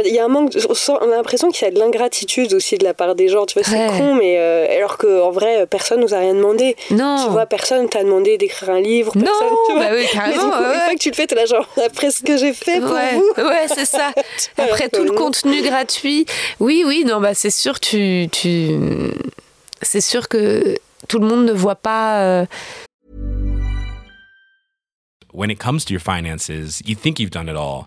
Il y a un manque. de- On, sent- on a l'impression qu'il y a de l'ingratitude aussi de la part des gens. Tu vois, c'est Ouais. con, mais euh, alors qu'en vrai, personne nous a rien demandé. Non. Tu vois, personne t'a demandé d'écrire un livre. Non, personne, tu vois. bah oui, Mais carrément, du coup, ouais, une fois que tu le fais, t'es là genre, après ce que j'ai fait pour ouais, vous. ouais, c'est ça. Après tout que le non. contenu gratuit. Oui, oui, non, bah c'est sûr, tu, tu, c'est sûr que tout le monde ne voit pas. euh, when it comes to your finances, you think you've done it all.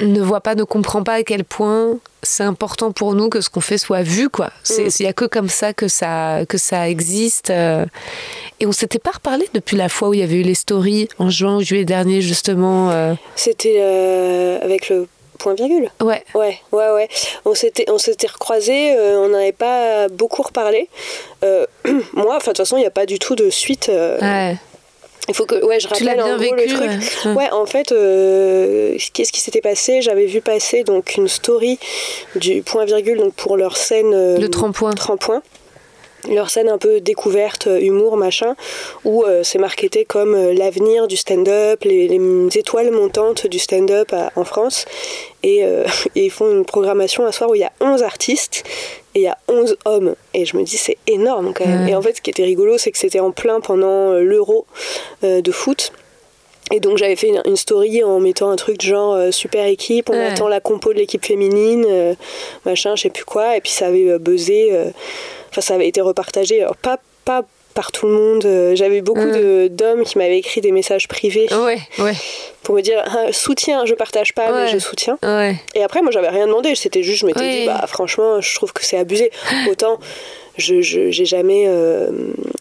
ne voit pas, ne comprend pas à quel point c'est important pour nous que ce qu'on fait soit vu, quoi. C'est, Mm. il y a que comme ça que ça, que ça existe. euh. Et on s'était pas reparlé depuis la fois où il y avait eu les stories en juin ou juillet dernier, justement. euh. C'était euh, avec le point virgule. Ouais. Ouais, ouais, ouais. On s'était, on s'était recroisés, euh, on n'avait pas beaucoup reparlé. Euh, moi, enfin, de toute façon, il n'y a pas du tout de suite. euh, Ouais. Il faut que, ouais, je rappelle en gros vécu. le truc. ouais. Ouais, en fait, euh, qu'est-ce qui s'était passé J'avais vu passer donc une story du point virgule donc pour leur scène. euh, Le tremplin. tremplin. Leur scène un peu découverte, euh, humour, machin, où euh, c'est marketé comme euh, l'avenir du stand-up, les, les étoiles montantes du stand-up en France. Et, euh, et ils font une programmation un soir où il y a 11 artistes et il y a 11 hommes. Et je me dis, c'est énorme quand même. Et en fait, ce qui était rigolo, c'est que c'était en plein pendant l'Euro de foot. Et donc j'avais fait une, story en mettant un truc genre euh, super équipe, on Ouais. attend la compo de l'équipe féminine, euh, machin, je sais plus quoi, et puis ça avait buzzé, euh, enfin ça avait été repartagé, alors pas, pas par tout le monde. Euh, J'avais beaucoup Mm. de- d'hommes qui m'avaient écrit des messages privés Ouais, ouais, pour me dire Ah, soutien, je partage pas, mais je soutiens. Et après, moi, j'avais rien demandé. C'était juste, je m'étais dit, bah, franchement, je trouve que c'est abusé. Autant, je, je- j'ai jamais, euh,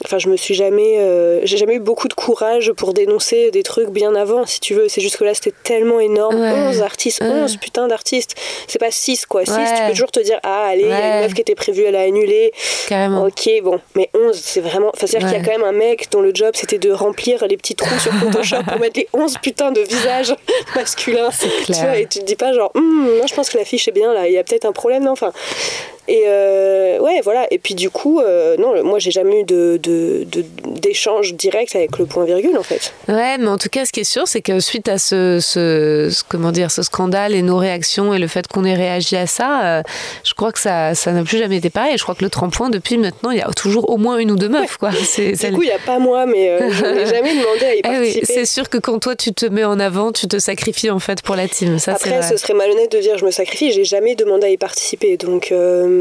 enfin, je me suis jamais, euh, j'ai jamais eu beaucoup de courage pour dénoncer des trucs bien avant, si tu veux. C'est juste que là, c'était tellement énorme. Ouais. 11 artistes, Ouais. 11 putain d'artistes. C'est pas 6, quoi. 6, Ouais. tu peux toujours te dire, ah, allez, il y a Ouais. une meuf qui était prévue, elle a annulé. Carrément. Ok, bon, mais 11, c'est vraiment. Enfin, c'est-à-dire qu'il y Ouais. a quand même un mec dont le job c'était de remplir les petits trous sur Photoshop pour mettre les 11 putains de visages masculins. Tu vois, et tu te dis pas genre, Hum, non, je pense que la fiche est bien là, il y a peut-être un problème, non? Enfin. Et euh, ouais, voilà. Et puis du coup, euh, non, moi j'ai jamais eu de, de, de- d'échange direct avec le point virgule en fait. Ouais, mais en tout cas, ce qui est sûr, c'est que suite à ce, ce, ce- comment dire, ce scandale et nos réactions et le fait qu'on ait réagi à ça, euh, je crois que ça, ça n'a plus jamais été pareil. Et je crois que le tremplin, depuis maintenant, il y a toujours au moins une ou deux meufs, quoi. C'est, Du c'est- coup, il y a pas moi, mais euh, je n'ai jamais demandé à y Eh oui, participer. c'est sûr que quand toi tu te mets en avant, tu te sacrifies en fait pour la team. Ça, Après, ce serait malhonnête de dire je me sacrifie. J'ai jamais demandé à y participer. Donc,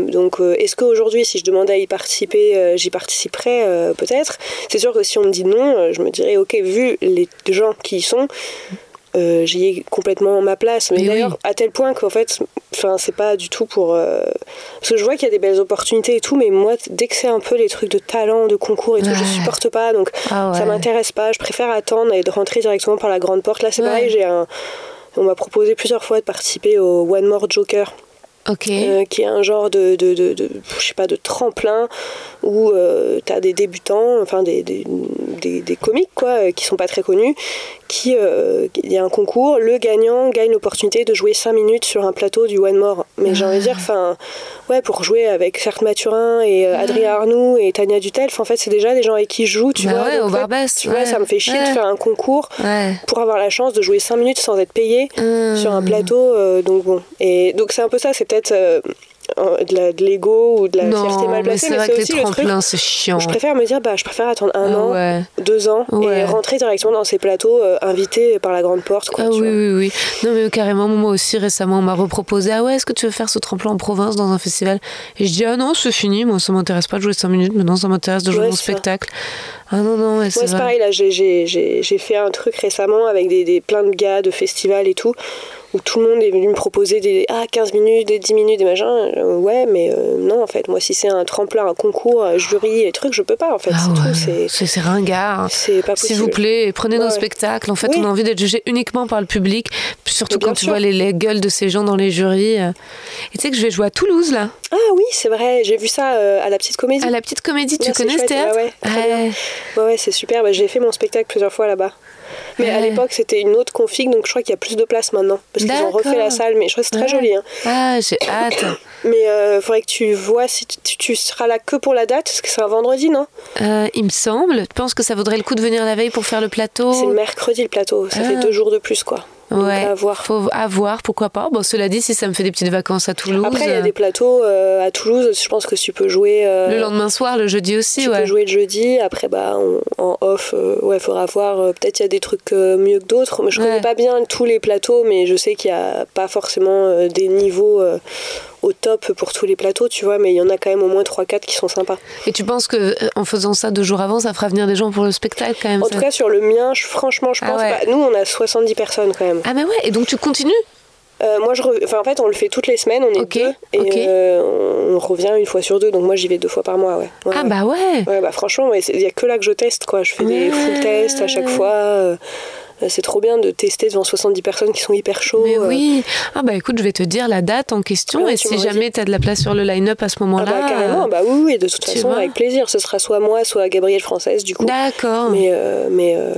donc euh, est-ce qu'aujourd'hui, si je demandais à y participer, euh, j'y participerais euh, peut-être C'est sûr que si on me dit non, euh, je me dirais ok, vu les gens qui y sont. euh, j'y ai complètement ma place mais, Mais d'ailleurs oui. à tel point qu'en fait enfin c'est pas du tout pour euh, parce que je vois qu'il y a des belles opportunités et tout mais moi dès que c'est un peu les trucs de talent de concours et tout je Ouais. supporte pas donc Ah ouais. ça m'intéresse pas je préfère attendre et de rentrer directement par la grande porte là c'est Ouais. pareil j'ai un on m'a proposé plusieurs fois de participer au One More Joker, Ok. euh, qui est un genre de, de, de, de- je sais pas, de tremplin où tu as des débutants, enfin des, des, des, des comiques quoi, euh, qui sont pas très connus, qui euh, il y a un concours, le gagnant gagne l'opportunité de jouer 5 minutes sur un plateau du One More. Mais j'ai envie de dire, enfin, ouais, pour jouer avec Certes Mathurin et euh, Adrien Arnoux et Tania Dutel, 'fin, en fait, c'est déjà des gens avec qui je joue, tu Bah vois. ouais, donc, au en fait, Barbès, Tu vois, ouais. ça me fait chier de faire un concours pour avoir la chance de jouer 5 minutes sans être payé sur un plateau. euh, donc bon. Et donc c'est un peu ça, c'est peut-être euh, de la- de l'ego ou de la fierté Non, mal mais placée, c'est mais vrai c'est que les tremplins, c'est chiant. Je préfère me dire, bah, je préfère attendre un Ah an, ouais. deux ans, Ouais. et rentrer directement dans ces plateaux euh, invités par la grande porte. Quoi, Ah oui, vois. oui, oui. Non, mais carrément, moi aussi, récemment, on m'a reproposé Ah ouais, est-ce que tu veux faire ce tremplin en province dans un festival? Et je dis Ah non, c'est fini, moi, ça m'intéresse pas de jouer 5 minutes, maintenant, ça m'intéresse de jouer Ouais, mon ça. spectacle. Ah non, non, ouais, c'est vrai. pareil, là, j'ai fait un truc récemment avec des, des, plein de gars de festivals et tout, où tout le monde est venu me proposer des ah, 15 minutes, des 10 minutes, des machins. Euh, ouais, mais euh, non, en fait, moi, si c'est un tremplin, un concours, un jury et trucs, je peux pas, en fait. Ah c'est ouais, tout, c'est- c'est ringard. pas possible. S'il vous plaît, prenez nos spectacles. En fait, Oui. on a envie d'être jugé uniquement par le public, surtout quand tu vois les, les gueules de ces gens dans les jurys. euh. Et tu sais que je vais jouer à Toulouse, là, Ah oui, c'est vrai, j'ai vu ça euh, à la petite comédie. à la petite comédie. Tu connais ce théâtre ouais, ouais. Ouais, ouais, c'est super. Bah, j'ai fait mon spectacle plusieurs fois là-bas. Mais à l'époque, c'était une autre config, donc je crois qu'il y a plus de place maintenant. Parce qu'ils ont refait la salle, mais je crois que c'est très Ouais. joli. hein. Ah, j'ai hâte. Mais il faudrait que tu vois si tu, tu- tu seras là que pour la date, parce que c'est un vendredi, non? Euh, il me semble. Tu penses que ça vaudrait le coup de venir la veille pour faire le plateau C'est le mercredi le plateau, ça Oh. Ah. fait deux jours de plus, quoi. Donc, Ouais, à voir. faut à voir, pourquoi pas. Bon, cela dit, si ça me fait des petites vacances à Toulouse, Après, il y a euh, des plateaux euh, à Toulouse, je pense que tu peux jouer. euh, le lendemain soir, le jeudi aussi, Tu ouais. peux jouer le jeudi, après bah on- en off, euh, ouais, faudra voir. Peut-être il y a des trucs mieux que d'autres. Mais je connais Ouais. pas bien tous les plateaux, mais je sais qu'il y a pas forcément des niveaux au top pour tous les plateaux, tu vois. Mais il y en a quand même au moins 3-4 qui sont sympas. Et tu penses que euh, en faisant ça deux jours avant, ça fera venir des gens pour le spectacle quand même En ça tout cas, sur le mien, je- franchement, je Ah pense ouais. pas. Nous, on a 70 personnes quand même. Ah mais ouais, et donc tu continues? Euh, moi, je enfin, en fait, on le fait toutes les semaines, on est Ok, deux, et euh, on revient une fois sur deux. Donc moi, j'y vais deux fois par mois, ouais. Ouais, Ah ouais. bah ouais Ouais, bah franchement, ouais, il y a que là que je teste, quoi. Je fais des Ouais. full tests à chaque fois. euh, c'est trop bien de tester devant 70 personnes qui sont hyper chauds. Mais euh. oui Ah bah écoute, je vais te dire la date en question, Ouais, et si jamais tu as de la place sur le line-up à ce Ah moment-là... bah carrément, bah oui, oui, de toute façon, avec plaisir. Ce sera soit moi, soit Gabrielle Française, du coup. D'accord Mais, euh, mais euh,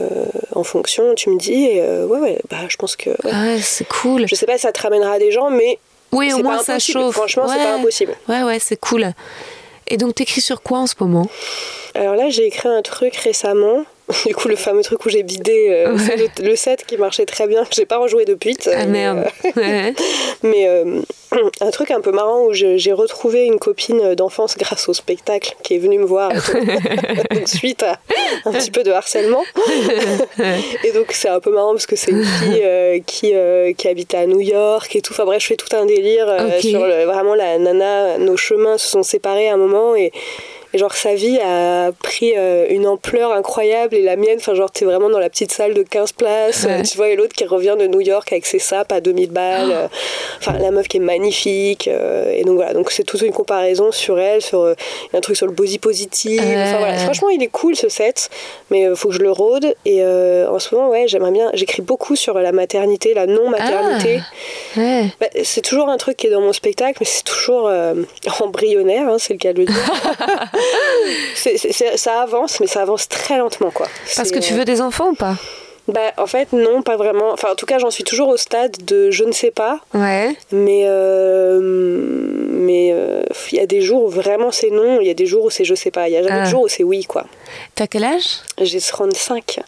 en fonction, tu me dis, et, euh, ouais, ouais, bah je pense que. ouais. Ah ouais, c'est cool Je sais pas si ça te ramènera des gens, mais Oui, au moins ça chauffe Franchement, c'est pas impossible. Ouais, ouais, c'est cool. Et donc t'écris sur quoi en ce moment? Alors là, j'ai écrit un truc récemment. Du coup, le fameux truc où j'ai bidé euh, Ouais. le, le set qui marchait très bien. J'ai pas rejoué depuis. Ah merde Ouais. Mais euh, un truc un peu marrant où j'ai retrouvé une copine d'enfance grâce au spectacle qui est venue me voir donc, suite à un petit peu de harcèlement. et donc c'est un peu marrant parce que c'est une fille euh, qui, euh, qui habite à New York et tout. Enfin bref, je fais tout un délire euh, sur le- vraiment la nana. Nos chemins se sont séparés à un moment et Et genre, sa vie a pris euh, une ampleur incroyable et la mienne, enfin, genre, t'es vraiment dans la petite salle de 15 places, Ouais. euh, tu vois, et l'autre qui revient de New York avec ses sapes à 2000 balles. euh, Enfin, la meuf qui est magnifique. et donc voilà, donc c'est toute une comparaison sur elle, sur un truc sur le body positive. Enfin voilà, Ouais. franchement, il est cool ce set, mais il faut que je le rôde. Et en ce moment, ouais, j'aimerais bien. J'écris beaucoup sur la maternité, la non-maternité. Ouais. Bah, c'est toujours un truc qui est dans mon spectacle, mais c'est toujours embryonnaire, hein, c'est le cas de le dire. Ça avance, mais ça avance très lentement, quoi. Parce que tu euh, veux des enfants ou pas? Bah, en fait, non, pas vraiment. Enfin, en tout cas, j'en suis toujours au stade de je ne sais pas, Ouais. mais euh, mais euh, il y a des jours où vraiment c'est non, il y a des jours où c'est je sais pas, il y a jamais Ah. de jours où c'est oui, quoi. T'as quel âge? J'ai 35.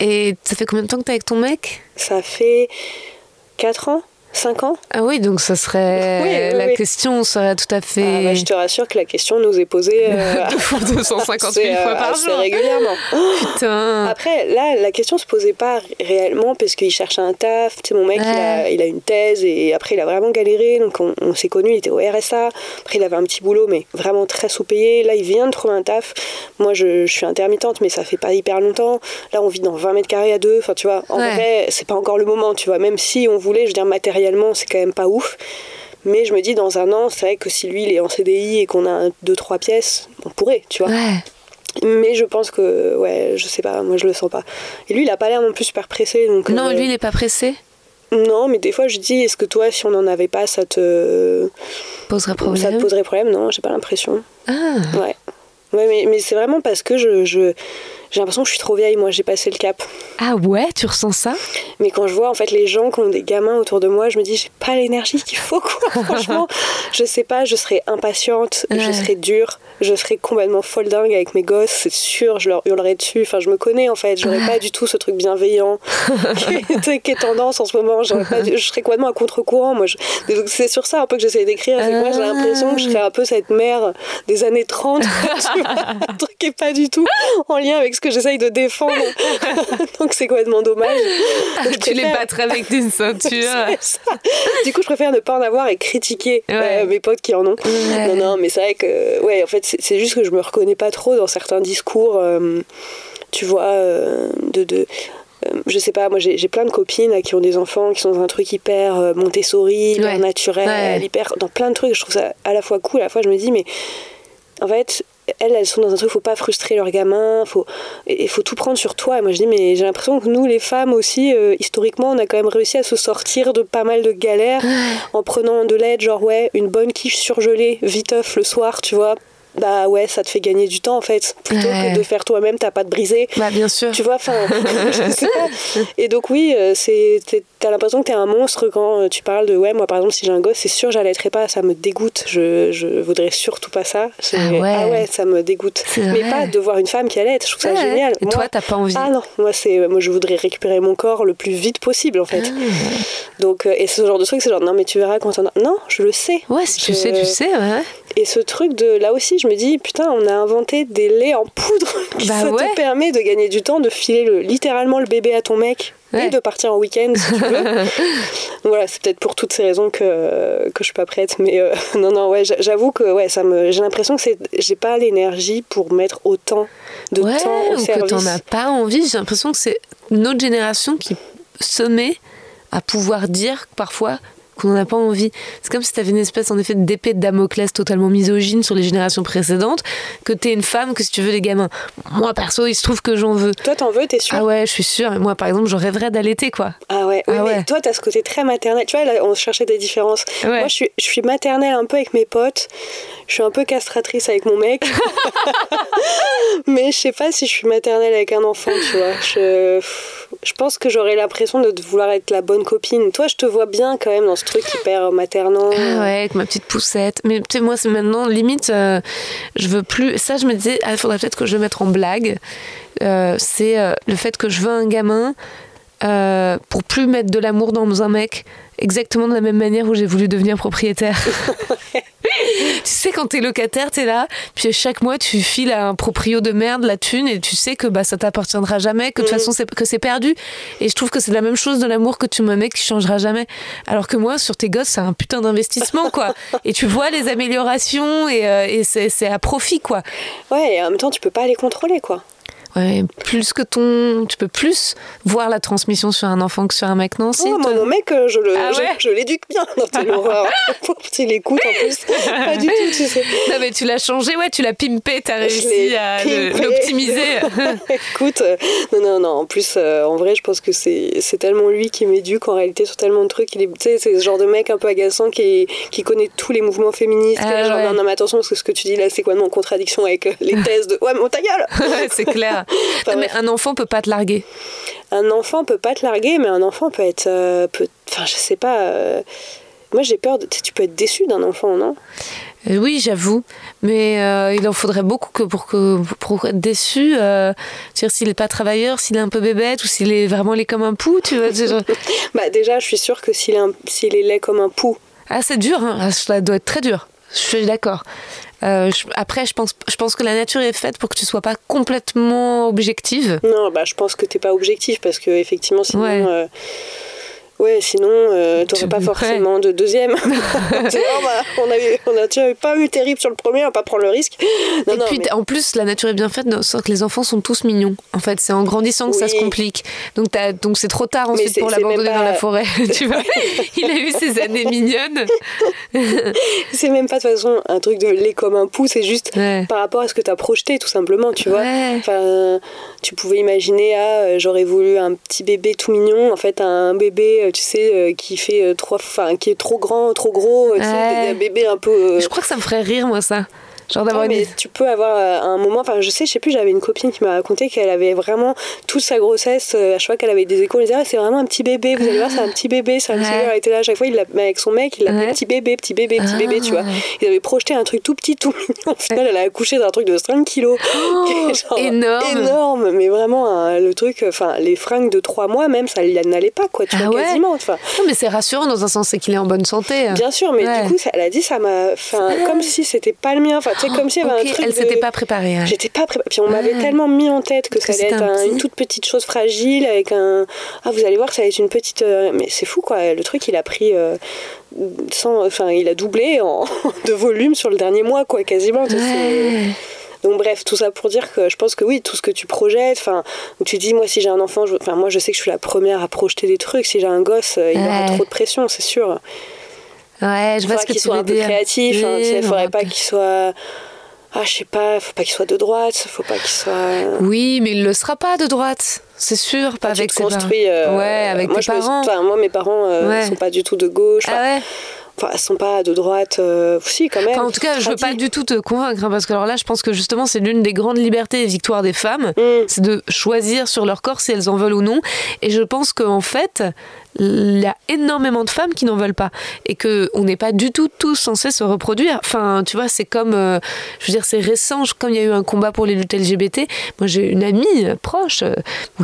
Et ça fait combien de temps que t'es avec ton mec? Ça fait 4 ans 5 ans Ah oui, donc ça serait. Oui, oui, la oui. question serait tout à fait. Ah bah, Je te rassure que la question nous est posée euh, 250 assez, 000 fois euh, par jour. régulièrement. Putain. Après, là, la question se posait pas réellement parce qu'il cherchait un taf. Tu sais, mon mec, il, a, il a une thèse et après, il a vraiment galéré. Donc, on, on s'est connus, il était au RSA. Après, il avait un petit boulot, mais vraiment très sous-payé. Là, il vient de trouver un taf. Moi, je, je suis intermittente, mais ça fait pas hyper longtemps. Là, on vit dans 20 mètres carrés à deux. Enfin, tu vois, en Ouais. vrai, c'est pas encore le moment, tu vois. Même si on voulait, je veux dire, matériellement, c'est quand même pas ouf. Mais je me dis, dans un an, c'est vrai que si lui, il est en CDI et qu'on a un- deux, trois pièces, on pourrait, tu vois. Ouais. Mais je pense que, ouais, je sais pas, moi je le sens pas. Et lui, il a pas l'air non plus super pressé. Donc, Non, euh, lui, il est pas pressé. Non, mais des fois je dis, est-ce que toi, si on n'en avait pas, ça te, Poserait ça te problème? poserait problème? Non, j'ai pas l'impression. Ah. Ouais. Ouais, mais, mais c'est vraiment parce que je, je- j'ai l'impression que je suis trop vieille, moi j'ai passé le cap. ah ouais, tu ressens ça? Mais quand je vois en fait les gens qui ont des gamins autour de moi, je me dis, j'ai pas l'énergie qu'il faut quoi. Franchement, je sais pas, je serais impatiente, je serais dure, je serais complètement folle dingue avec mes gosses, c'est sûr, je leur hurlerais dessus. Enfin, je me connais en fait, j'aurais pas du tout ce truc bienveillant qui, est, qui est tendance en ce moment. Pas, du- je serais complètement à contre-courant. Moi, je- c'est sur ça un peu que j'essaie d'écrire. c'est moi, j'ai l'impression que je serais un peu cette mère des années 30. tu vois, un truc qui est pas du tout en lien avec ce que j'essaye de défendre. donc c'est complètement dommage. Donc, je Tu les préfère- battrais avec une ceinture. c'est ça. Du coup, je préfère ne pas en avoir et critiquer Ouais. euh, mes potes qui en ont. Ouais. Non, non, mais c'est vrai que, ouais, en fait, c'est juste que je me reconnais pas trop dans certains discours, euh, tu vois, euh, de. de euh, je sais pas, moi j'ai plein de copines là, qui ont des enfants qui sont dans un truc hyper Montessori, hyper Ouais. naturel, Ouais. hyper. dans plein de trucs. Je trouve ça à la fois cool, à la fois je me dis, mais en fait, elles, elles sont dans un truc, faut pas frustrer leurs gamins, faut, il faut tout prendre sur toi. Et moi je dis, mais j'ai l'impression que nous, les femmes aussi, euh, historiquement, on a quand même réussi à se sortir de pas mal de galères en prenant de l'aide, genre ouais, une bonne quiche surgelée, viteuf le soir, tu vois. Bah ouais, ça te fait gagner du temps en fait, plutôt Ouais. que de faire toi-même ta pâte brisée. Bah, bien sûr. Tu vois, enfin, je sais pas. Et donc oui, euh, t'as l'impression que t'es un monstre quand euh, tu parles de ouais, moi par exemple si j'ai un gosse, c'est sûr j'allaiterai pas, ça me dégoûte. Je, je voudrais surtout pas ça. C'est- Ah ouais. ça me dégoûte. Mais pas de voir une femme qui allaite, je trouve ça Ouais. génial. Et Moi- toi, t'as pas envie Ah non, moi c'est, moi je voudrais récupérer mon corps le plus vite possible en fait. Ah. Donc euh, et ce genre de truc, c'est genre non mais tu verras quand on a... Non, je le sais. Ouais, si tu Je- sais, tu sais, ouais. Et ce truc de là aussi, je me dis putain, on a inventé des laits en poudre qui Bah ça ouais. te permet de gagner du temps, de filer le, littéralement le bébé à ton mec Ouais. et de partir en week-end si tu veux. Donc voilà, c'est peut-être pour toutes ces raisons que que je suis pas prête, mais euh, non non ouais, j'a- j'avoue que ouais, ça me, j'ai l'impression que c'est, j'ai pas l'énergie pour mettre autant de ouais, temps au ou que service. t'en as pas envie. J'ai l'impression que c'est notre génération qui se met à pouvoir dire parfois qu'on n'en a pas envie. C'est comme si t'avais une espèce en effet d'épée de Damoclès totalement misogyne sur les générations précédentes, que t'es une femme, que si tu veux des gamins. Moi perso, il se trouve que j'en veux. Toi, t'en veux, t'es sûr? Ah ouais, je suis sûre. Moi par exemple, je rêverais d'allaiter quoi. Ah ouais, oui, Ah mais ouais. toi, t'as ce côté très maternel. Tu vois, là, on cherchait des différences. Ouais. Moi, je suis, je suis maternelle un peu avec mes potes. Je suis un peu castratrice avec mon mec. mais je sais pas si je suis maternelle avec un enfant, tu vois. Je, je pense que j'aurais l'impression de vouloir être la bonne copine. Toi, je te vois bien quand même dans ce truc hyper maternant. Ah ouais, avec ma petite poussette. Mais tu sais, moi, c'est maintenant, limite, euh, je veux plus. Ça, je me disais, il faudrait peut-être que je le mette en blague. Euh, c'est euh, le fait que je veux un gamin euh, pour plus mettre de l'amour dans un mec, exactement de la même manière où j'ai voulu devenir propriétaire. tu sais, quand t'es locataire, t'es là, puis chaque mois, tu files à un proprio de merde la thune et tu sais que bah, ça t'appartiendra jamais, que de toute mm. façon, c'est, que c'est perdu. Et je trouve que c'est la même chose de l'amour que tu me mets qui changera jamais. Alors que moi, sur tes gosses, c'est un putain d'investissement, quoi. et tu vois les améliorations et, euh, et c'est, c'est à profit, quoi. Ouais, et en même temps, tu peux pas les contrôler, quoi. Ouais, plus que ton. Tu peux plus voir la transmission sur un enfant que sur un mec, non oh, Mon mec, euh, je, le, ah je, l'éduque bien dans tes horreur. il écoute en plus. Pas du tout, tu sais. Non, mais tu l'as changé, ouais, tu l'as pimpé, t'as réussi à l'optimiser. Écoute, euh, non, non, non. En plus, euh, en vrai, je pense que c'est tellement lui qui m'éduque en réalité sur tellement de trucs. Il est, c'est ce genre de mec un peu agaçant qui, qui connaît tous les mouvements féministes. Ah, genre, non, non, mais attention, parce que ce que tu dis là, c'est quoi? En contradiction avec les thèses de. Ouais, mais ta gueule C'est clair mais un enfant peut pas te larguer. Un enfant peut pas te larguer, mais un enfant peut être. Euh, enfin, je sais pas. Euh, moi, j'ai peur. De, tu peux être déçu d'un enfant, non? Euh, Oui, j'avoue. Mais il en faudrait beaucoup que pour, que, pour être déçu. s'il n'est pas travailleur, s'il est un peu bébête ou s'il est vraiment laid comme un pou, tu vois. bah, déjà, je suis sûre que s'il est, s'il est laid comme un pou. Ah, c'est dur, hein. ah, ça doit être très dur. Je suis d'accord. Euh, après, je pense, je pense que la nature est faite pour que tu sois pas complètement objective. Non, bah, je pense que tu n'es pas objectif parce que effectivement, sinon. Euh, Ouais, sinon, euh, tu n'aurais pas forcément de deuxième. Bah, on n'avait on a pas eu terrible sur le premier, on va pas prendre le risque. et puis, en plus, la nature est bien faite, sorte que les enfants sont tous mignons. En fait, c'est en grandissant que ça se complique. Donc, donc c'est trop tard ensuite pour l'abandonner dans la forêt. tu vois Il a eu ses années mignonnes. c'est même pas de toute façon un truc de lait comme un pouce, c'est juste par rapport à ce que tu as projeté, tout simplement, tu vois. Enfin, tu pouvais imaginer, ah, j'aurais voulu un petit bébé tout mignon, en fait, un bébé tu sais, euh, qui fait euh, trois, enfin, qui est trop grand, trop gros, tu sais, un bébé un peu. Euh, je crois que ça me ferait rire, moi, ça. Genre d'avoir mais tu peux avoir euh, un moment, enfin je sais, je sais plus, j'avais une copine qui m'a raconté qu'elle avait vraiment toute sa grossesse, euh, à chaque fois qu'elle avait des échos, elle disait ah, c'est vraiment un petit bébé, vous allez voir, c'est un petit bébé, c'est un petit bébé. Elle était là à chaque fois, il avec son mec, il l'appelait petit bébé, petit bébé, petit bébé, tu vois. Ah. Il avait projeté un truc tout petit, tout mignon. Au final, elle a accouché d'un truc de 5 kilos. Oh, énorme. Énorme, mais vraiment le truc, enfin les fringues de 3 mois même, ça n'allait pas, quoi, tu ah vois, quasiment. Non, mais c'est rassurant dans un sens, c'est qu'il est en bonne santé. Bien sûr, mais du coup, elle a dit, ça m'a. Comme si c'était pas le mien, enfin, sais, comme si un truc elle s'était pas préparée. J'étais pas préparée. Puis on m'avait tellement mis en tête que, ça allait être une toute petite chose fragile avec un. Ah, vous allez voir, ça va être une petite. Euh, mais c'est fou, quoi. Le truc, il a pris. Euh, sans... Enfin, il a doublé en... de volume sur le dernier mois, quoi, quasiment. Donc bref, tout ça pour dire que je pense que oui, tout ce que tu projettes, enfin, tu dis moi si j'ai un enfant, enfin moi je sais que je suis la première à projeter des trucs. Si j'ai un gosse, euh, il aura trop de pression, c'est sûr. Ouais, je vois ce que qu'il soit un peu créatif. Hein, il ne faudrait pas qu'il soit ah je sais pas, faut pas qu'il soit de droite, faut pas qu'il soit. Oui, mais il le sera pas de droite, c'est sûr, pas avec ses parents. Euh, ouais, avec tes parents. moi mes parents euh, sont pas du tout de gauche. Ah ouais. Enfin, sont pas de droite euh, aussi quand même. en tout cas, je veux pas du tout te convaincre hein, parce que alors là, je pense que justement, c'est l'une des grandes libertés et victoires des femmes, mm. c'est de choisir sur leur corps si elles en veulent ou non. Et je pense qu'en fait, il y a énormément de femmes qui n'en veulent pas et que on n'est pas du tout tous censés se reproduire. Enfin, tu vois, c'est comme, euh, je veux dire, c'est récent. Comme il y a eu un combat pour les luttes LGBT, moi j'ai une amie euh, proche euh,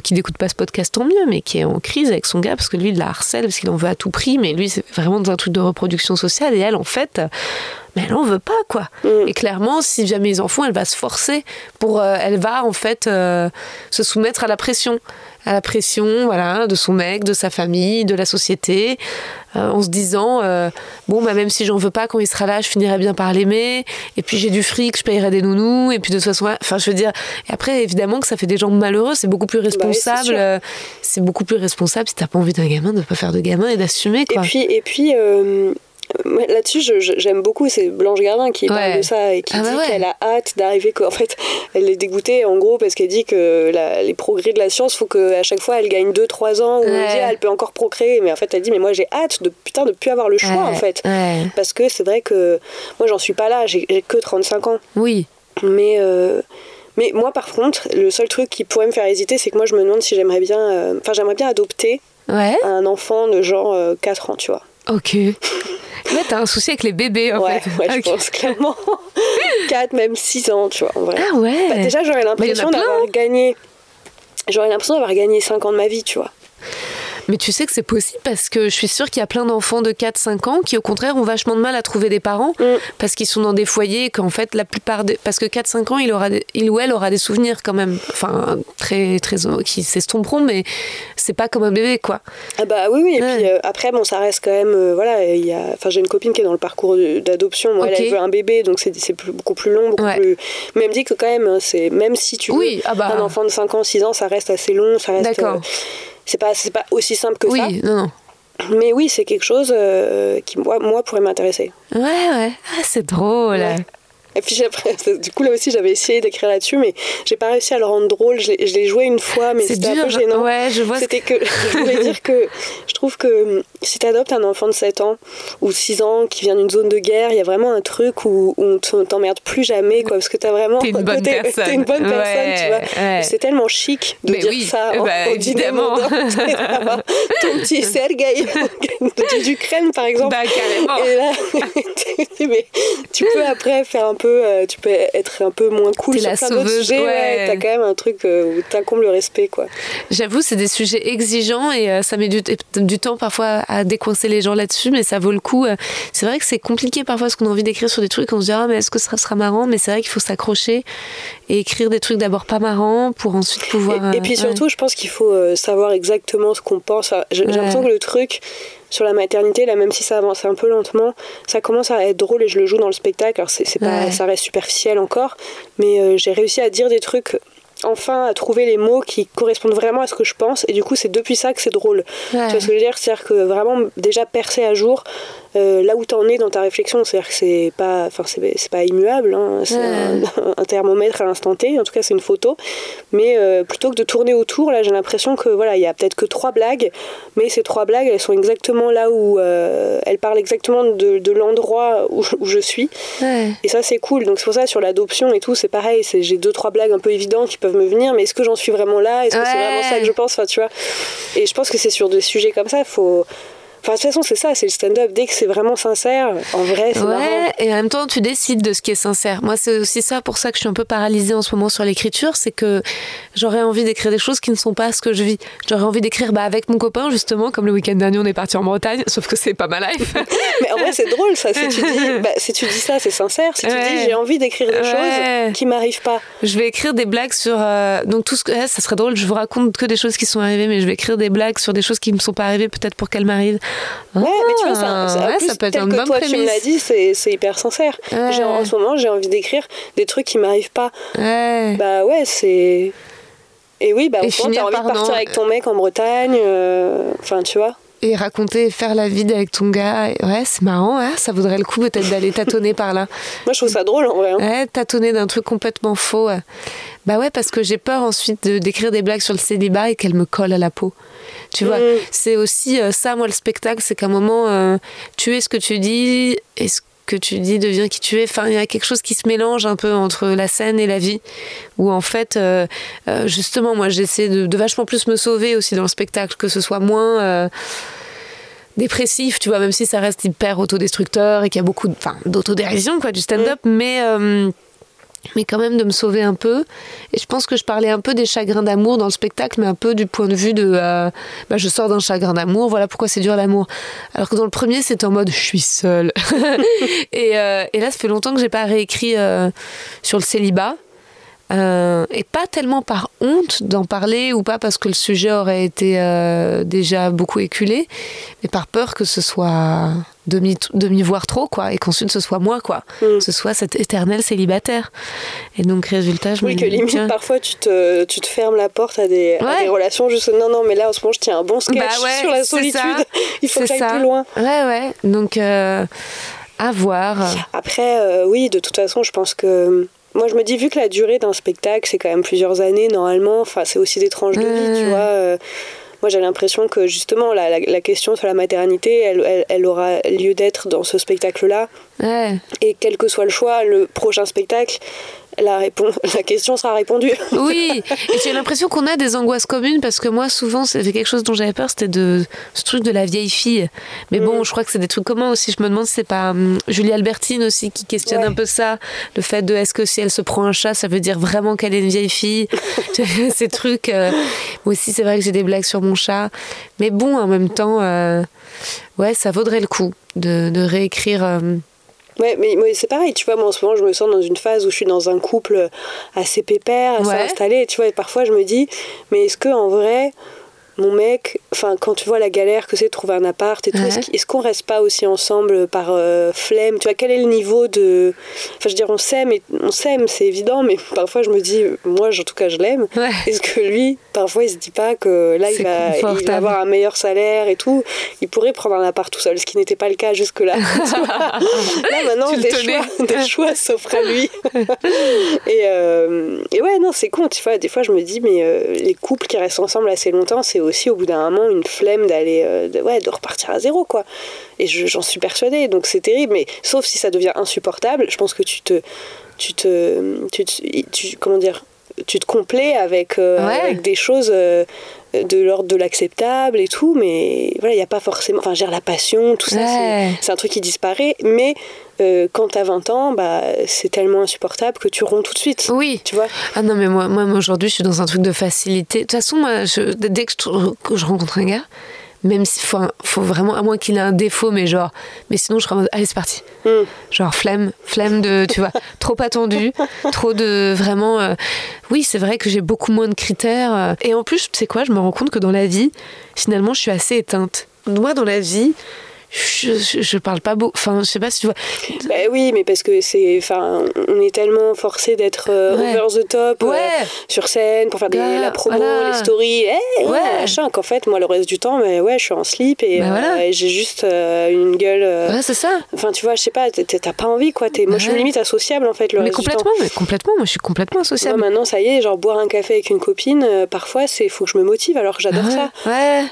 qui n'écoute pas ce podcast tant mieux, mais qui est en crise avec son gars parce que lui il la harcèle parce qu'il en veut à tout prix, mais lui c'est vraiment dans un truc de reproduction sociale et elle en fait mais elle en veut pas quoi. Mm. Et clairement, si jamais ils en font, elle va se forcer pour, elle va en fait se soumettre à la pression à la pression voilà, de son mec, de sa famille, de la société, euh, en se disant euh, bon, bah, même si j'en veux pas, quand il sera là, je finirai bien par l'aimer, et puis j'ai du fric, je payerai des nounous, et puis de toute façon, enfin, je veux dire, et après, évidemment que ça fait des gens malheureux, c'est beaucoup plus bah responsable, euh, c'est beaucoup plus responsable si t'as pas envie d'un gamin de pas faire de gamin et d'assumer. Et puis, et puis Là-dessus, j'aime beaucoup, c'est Blanche Gardin qui parle de ça et qui ah bah dit qu'elle a hâte d'arriver. En fait, elle est dégoûtée en gros parce qu'elle dit que les progrès de la science, faut qu'à chaque fois elle gagne 2-3 ans où on dit elle peut encore procréer. Mais en fait, elle dit mais moi j'ai hâte de putain de plus avoir le choix en fait. Parce que c'est vrai que moi j'en suis pas là, j'ai que 35 ans. Oui. Mais. Euh, mais moi, par contre, le seul truc qui pourrait me faire hésiter, c'est que moi, je me demande si j'aimerais bien, euh, j'aimerais bien adopter un enfant de genre 4 euh, ans, tu vois. Ok. Là, t'as un souci avec les bébés, en ouais, fait. Ouais, je pense clairement. 4, même 6 ans, tu vois, en vrai. Ah ouais bah, Déjà, j'aurais l'impression d'avoir gagné... J'aurais l'impression d'avoir gagné 5 ans de ma vie, tu vois. Mais tu sais que c'est possible parce que je suis sûre qu'il y a plein d'enfants de 4-5 ans qui, au contraire, ont vachement de mal à trouver des parents Mm. parce qu'ils sont dans des foyers qu'en fait, la plupart des. Parce que 4-5 ans, il, aura des- il ou elle aura des souvenirs quand même. Enfin, très, très. qui s'estomperont, mais c'est pas comme un bébé, quoi. Ah bah oui, oui. Et Ouais. puis euh, après, bon, ça reste quand même. euh, voilà, il y a. Enfin, j'ai une copine qui est dans le parcours de- d'adoption. Moi, elle, elle veut un bébé, donc c'est beaucoup plus long, beaucoup Ouais. plus. Mais elle me dit que quand même, hein, c'est même si tu veux Oui, ah bah. un enfant de 5 ans, 6 ans, ça reste assez long, ça reste. D'accord. euh, c'est pas, c'est pas aussi simple que Oui, ça. non, non. Mais oui, c'est quelque chose euh, qui, moi, moi, pourrait m'intéresser. Ouais, ouais. Ah, c'est drôle. Ouais. Et puis après, du coup là aussi j'avais essayé d'écrire là-dessus, mais j'ai pas réussi à le rendre drôle. Je l'ai joué une fois, mais c'était un peu gênant. Ouais, je vois. C'était que je voulais dire que je trouve que hum, si tu adoptes un enfant de 7 ans ou 6 ans qui vient d'une zone de guerre, il y a vraiment un truc où, où on te- t'emmerde plus jamais quoi parce que t'as vraiment T'es une un bonne côté- personne. t'es une bonne personne, tu vois. Ouais. C'est tellement chic de Mais dire oui, ça eh en, en évidemment. ton petit Sergueï du- crème par exemple. Bah, carrément. Et là, mais tu peux après faire un peu, euh, tu peux être un peu moins cool sur la plein d'autres sujets. ouais. T'as quand même un truc euh, où t'incombles le respect, quoi. J'avoue, c'est des sujets exigeants et euh, ça met du, du temps parfois à décoincer les gens là-dessus, mais ça vaut le coup. C'est vrai que c'est compliqué parfois parce qu'on a envie d'écrire sur des trucs, on se dit ah mais est-ce que ça sera marrant? Mais c'est vrai qu'il faut s'accrocher et écrire des trucs d'abord pas marrants pour ensuite pouvoir. Et, et puis ouais. surtout, je pense qu'il faut savoir exactement ce qu'on pense. J'ai j'ai Ouais. l'impression que le truc sur la maternité, là, même si ça avance un peu lentement, ça commence à être drôle et je le joue dans le spectacle. Alors, c'est pas, Ouais. ça reste superficiel encore, mais euh, j'ai réussi à dire des trucs. Enfin, à trouver les mots qui correspondent vraiment à ce que je pense, et du coup, c'est depuis ça que c'est drôle. Ouais. Tu vois ce que je veux dire? C'est-à-dire que vraiment, déjà percer à jour euh, là où t'en es dans ta réflexion, c'est-à-dire que c'est pas, c'est pas immuable, hein, c'est Ouais. un, un thermomètre à l'instant T, en tout cas, c'est une photo. Mais euh, plutôt que de tourner autour, là, j'ai l'impression que voilà, il y a peut-être que trois blagues, mais ces trois blagues, elles sont exactement là où euh, elles parlent exactement de, de l'endroit où, où je suis. Ouais. Et ça, c'est cool. Donc, c'est pour ça, sur l'adoption et tout, c'est pareil. c'est- J'ai deux, trois blagues un peu évidentes qui peuvent me venir, mais est-ce que j'en suis vraiment là? Est-ce que c'est vraiment ça que je pense? Enfin, tu vois. Et je pense que c'est sur des sujets comme ça, il faut. Enfin, de toute façon, c'est ça, c'est le stand-up. Dès que c'est vraiment sincère, en vrai, c'est marrant. Ouais, et en même temps, tu décides de ce qui est sincère. Moi, c'est aussi ça pour ça que je suis un peu paralysée en ce moment sur l'écriture, c'est que j'aurais envie d'écrire des choses qui ne sont pas ce que je vis. J'aurais envie d'écrire bah, avec mon copain, justement, comme le week-end dernier, on est parti en Bretagne, sauf que c'est pas ma life. Mais en vrai, c'est drôle, ça. Si tu dis, bah, si tu dis ça, c'est sincère. Si tu Ouais. dis, j'ai envie d'écrire des Ouais. choses qui m'arrivent pas. je vais écrire des blagues sur. euh, donc, tout ce que. ça serait drôle, je vous raconte que des choses qui sont arrivées, mais je vais écrire des blagues sur des choses qui ne me sont pas arrivées, peut-être pour qu'elles m'arrivent. Ouais, mais tu vois, ça, ça, ouais, plus, ça peut être que bonne toi, tu me prémisse. l'as dit, c'est hyper sincère. Ouais. En ce moment, j'ai envie d'écrire des trucs qui m'arrivent pas. Ouais. Bah ouais, c'est. Et oui, bah t'as envie par de partir avec ton mec en Bretagne. euh, Enfin, tu vois. Et raconter, faire la vide avec ton gars. Ouais, c'est marrant, hein, ça vaudrait le coup peut-être d'aller tâtonner par là. Moi, je trouve ça drôle en vrai. hein. Ouais, tâtonner d'un truc complètement faux. Bah ouais, parce que j'ai peur ensuite de- d'écrire des blagues sur le célibat et qu'elles me collent à la peau. Tu vois, Mm. c'est aussi euh, ça, moi, le spectacle, c'est qu'à un moment, euh, tu es ce que tu dis et ce que tu dis devient qui tu es. Enfin, il y a quelque chose qui se mélange un peu entre la scène et la vie, où en fait, euh, justement, moi, j'essaie de, de vachement plus me sauver aussi dans le spectacle, que ce soit moins... euh, dépressif, tu vois, même si ça reste hyper autodestructeur et qu'il y a beaucoup d'autodérision, quoi, du stand-up, mais, euh, mais quand même de me sauver un peu. Et je pense que je parlais un peu des chagrins d'amour dans le spectacle, mais un peu du point de vue de euh, bah, je sors d'un chagrin d'amour, voilà pourquoi c'est dur l'amour. Alors que dans le premier, c'était en mode je suis seule. et, euh, et là, ça fait longtemps que j'ai pas réécrit euh, sur le célibat. Et pas tellement par honte d'en parler ou pas parce que le sujet aurait été déjà beaucoup éculé, mais par peur que ce soit demi, demi voir trop quoi et qu'ensuite ce soit moi quoi, Mm. ce soit cet éternel célibataire. Et donc résultat, je me Oui, que limite, tiens, parfois, tu te, tu te fermes la porte à des, à Ouais. des relations juste non, non, mais là, en ce moment, je tiens un bon sketch Bah ouais, sur la solitude. Il faut que j'aille plus loin. Ouais ouais, donc euh, à voir. Après, euh, oui, de toute façon, je pense que. Moi, je me dis, vu que la durée d'un spectacle, c'est quand même plusieurs années, normalement, enfin, c'est aussi des tranches de vie, tu vois. Moi, j'ai l'impression que justement, la, la, la question sur la maternité, elle, elle, elle aura lieu d'être dans ce spectacle-là. Ouais. Et quel que soit le choix, le prochain spectacle, la, réponse, la question sera répondue. Oui, et j'ai l'impression qu'on a des angoisses communes parce que moi, souvent, c'était quelque chose dont j'avais peur, c'était de ce truc de la vieille fille. Mais bon, mm. je crois que c'est des trucs communs aussi. Je me demande si c'est pas hum, Julie Albertine aussi qui questionne un peu ça. Le fait de est-ce que si elle se prend un chat, ça veut dire vraiment qu'elle est une vieille fille? Ces trucs. Euh, moi aussi, c'est vrai que j'ai des blagues sur mon chat. Mais bon, en même temps, euh, ouais, ça vaudrait le coup de, de réécrire. Euh, Ouais, mais, c'est pareil, tu vois, moi en ce moment je me sens dans une phase où je suis dans un couple assez pépère, assez installé, tu vois, et parfois je me dis, mais est-ce que en vrai, mon mec, enfin, quand tu vois la galère que c'est de trouver un appart et tout, est-ce qu'on reste pas aussi ensemble par euh, flemme? Tu vois, quel est le niveau de. Enfin, je veux dire, on s'aime, on s'aime, c'est évident, mais parfois je me dis, moi, en tout cas, je l'aime. Est-ce que lui, parfois, il se dit pas que là, il va, il va, avoir un meilleur salaire et tout? Il pourrait prendre un appart tout seul, ce qui n'était pas le cas jusque-là. là, maintenant, des choix, des choix s'offrent à lui. et, euh, et ouais, non, c'est con, tu vois, des fois, je me dis, mais euh, les couples qui restent ensemble assez longtemps, c'est aussi au bout d'un moment une flemme d'aller euh, de, ouais, de repartir à zéro quoi. Et j'en suis persuadée donc c'est terrible mais sauf si ça devient insupportable je pense que tu te tu te tu, comment dire tu te complais avec, euh, avec des choses euh, de l'ordre de l'acceptable et tout, mais voilà, il n'y a pas forcément. Enfin, dire la passion, tout ça, c'est un truc qui disparaît, mais euh, quand t'as 20 ans, bah, c'est tellement insupportable que tu romps tout de suite. Oui. Tu vois Ah non, mais moi, moi aujourd'hui, je suis dans un truc de facilité. De toute façon, moi, je, dès que je, rencontre un gars, même s'il faut, faut, vraiment, à moins qu'il ait un défaut, mais genre, mais sinon je serais en mode, allez, c'est parti. Hmm. Genre, flemme, flemme de, tu vois, trop attendu, trop de vraiment. Euh, oui, c'est vrai que j'ai beaucoup moins de critères. Euh. et en plus, tu sais quoi, je me rends compte que dans la vie, finalement, je suis assez éteinte. Moi, dans la vie, je, je, parle pas beau. Enfin, je sais pas si tu vois. Bah oui, mais parce que c'est. Enfin, on est tellement forcé d'être euh, over the top euh, sur scène pour faire des, la promo, les stories, eh, ouais. machin. Qu'en fait, moi, le reste du temps, mais ouais, je suis en slip et, bah euh, j'ai juste une gueule. ouais, c'est ça. Enfin, tu vois, je sais pas, t'as pas envie, quoi. Es, moi, je suis limite associable, en fait, le mais reste complètement, du temps. Mais complètement, moi, je suis complètement associable. maintenant, ça y est, genre, boire un café avec une copine, parfois, c'est faut que je me motive alors que j'adore ça. Ouais.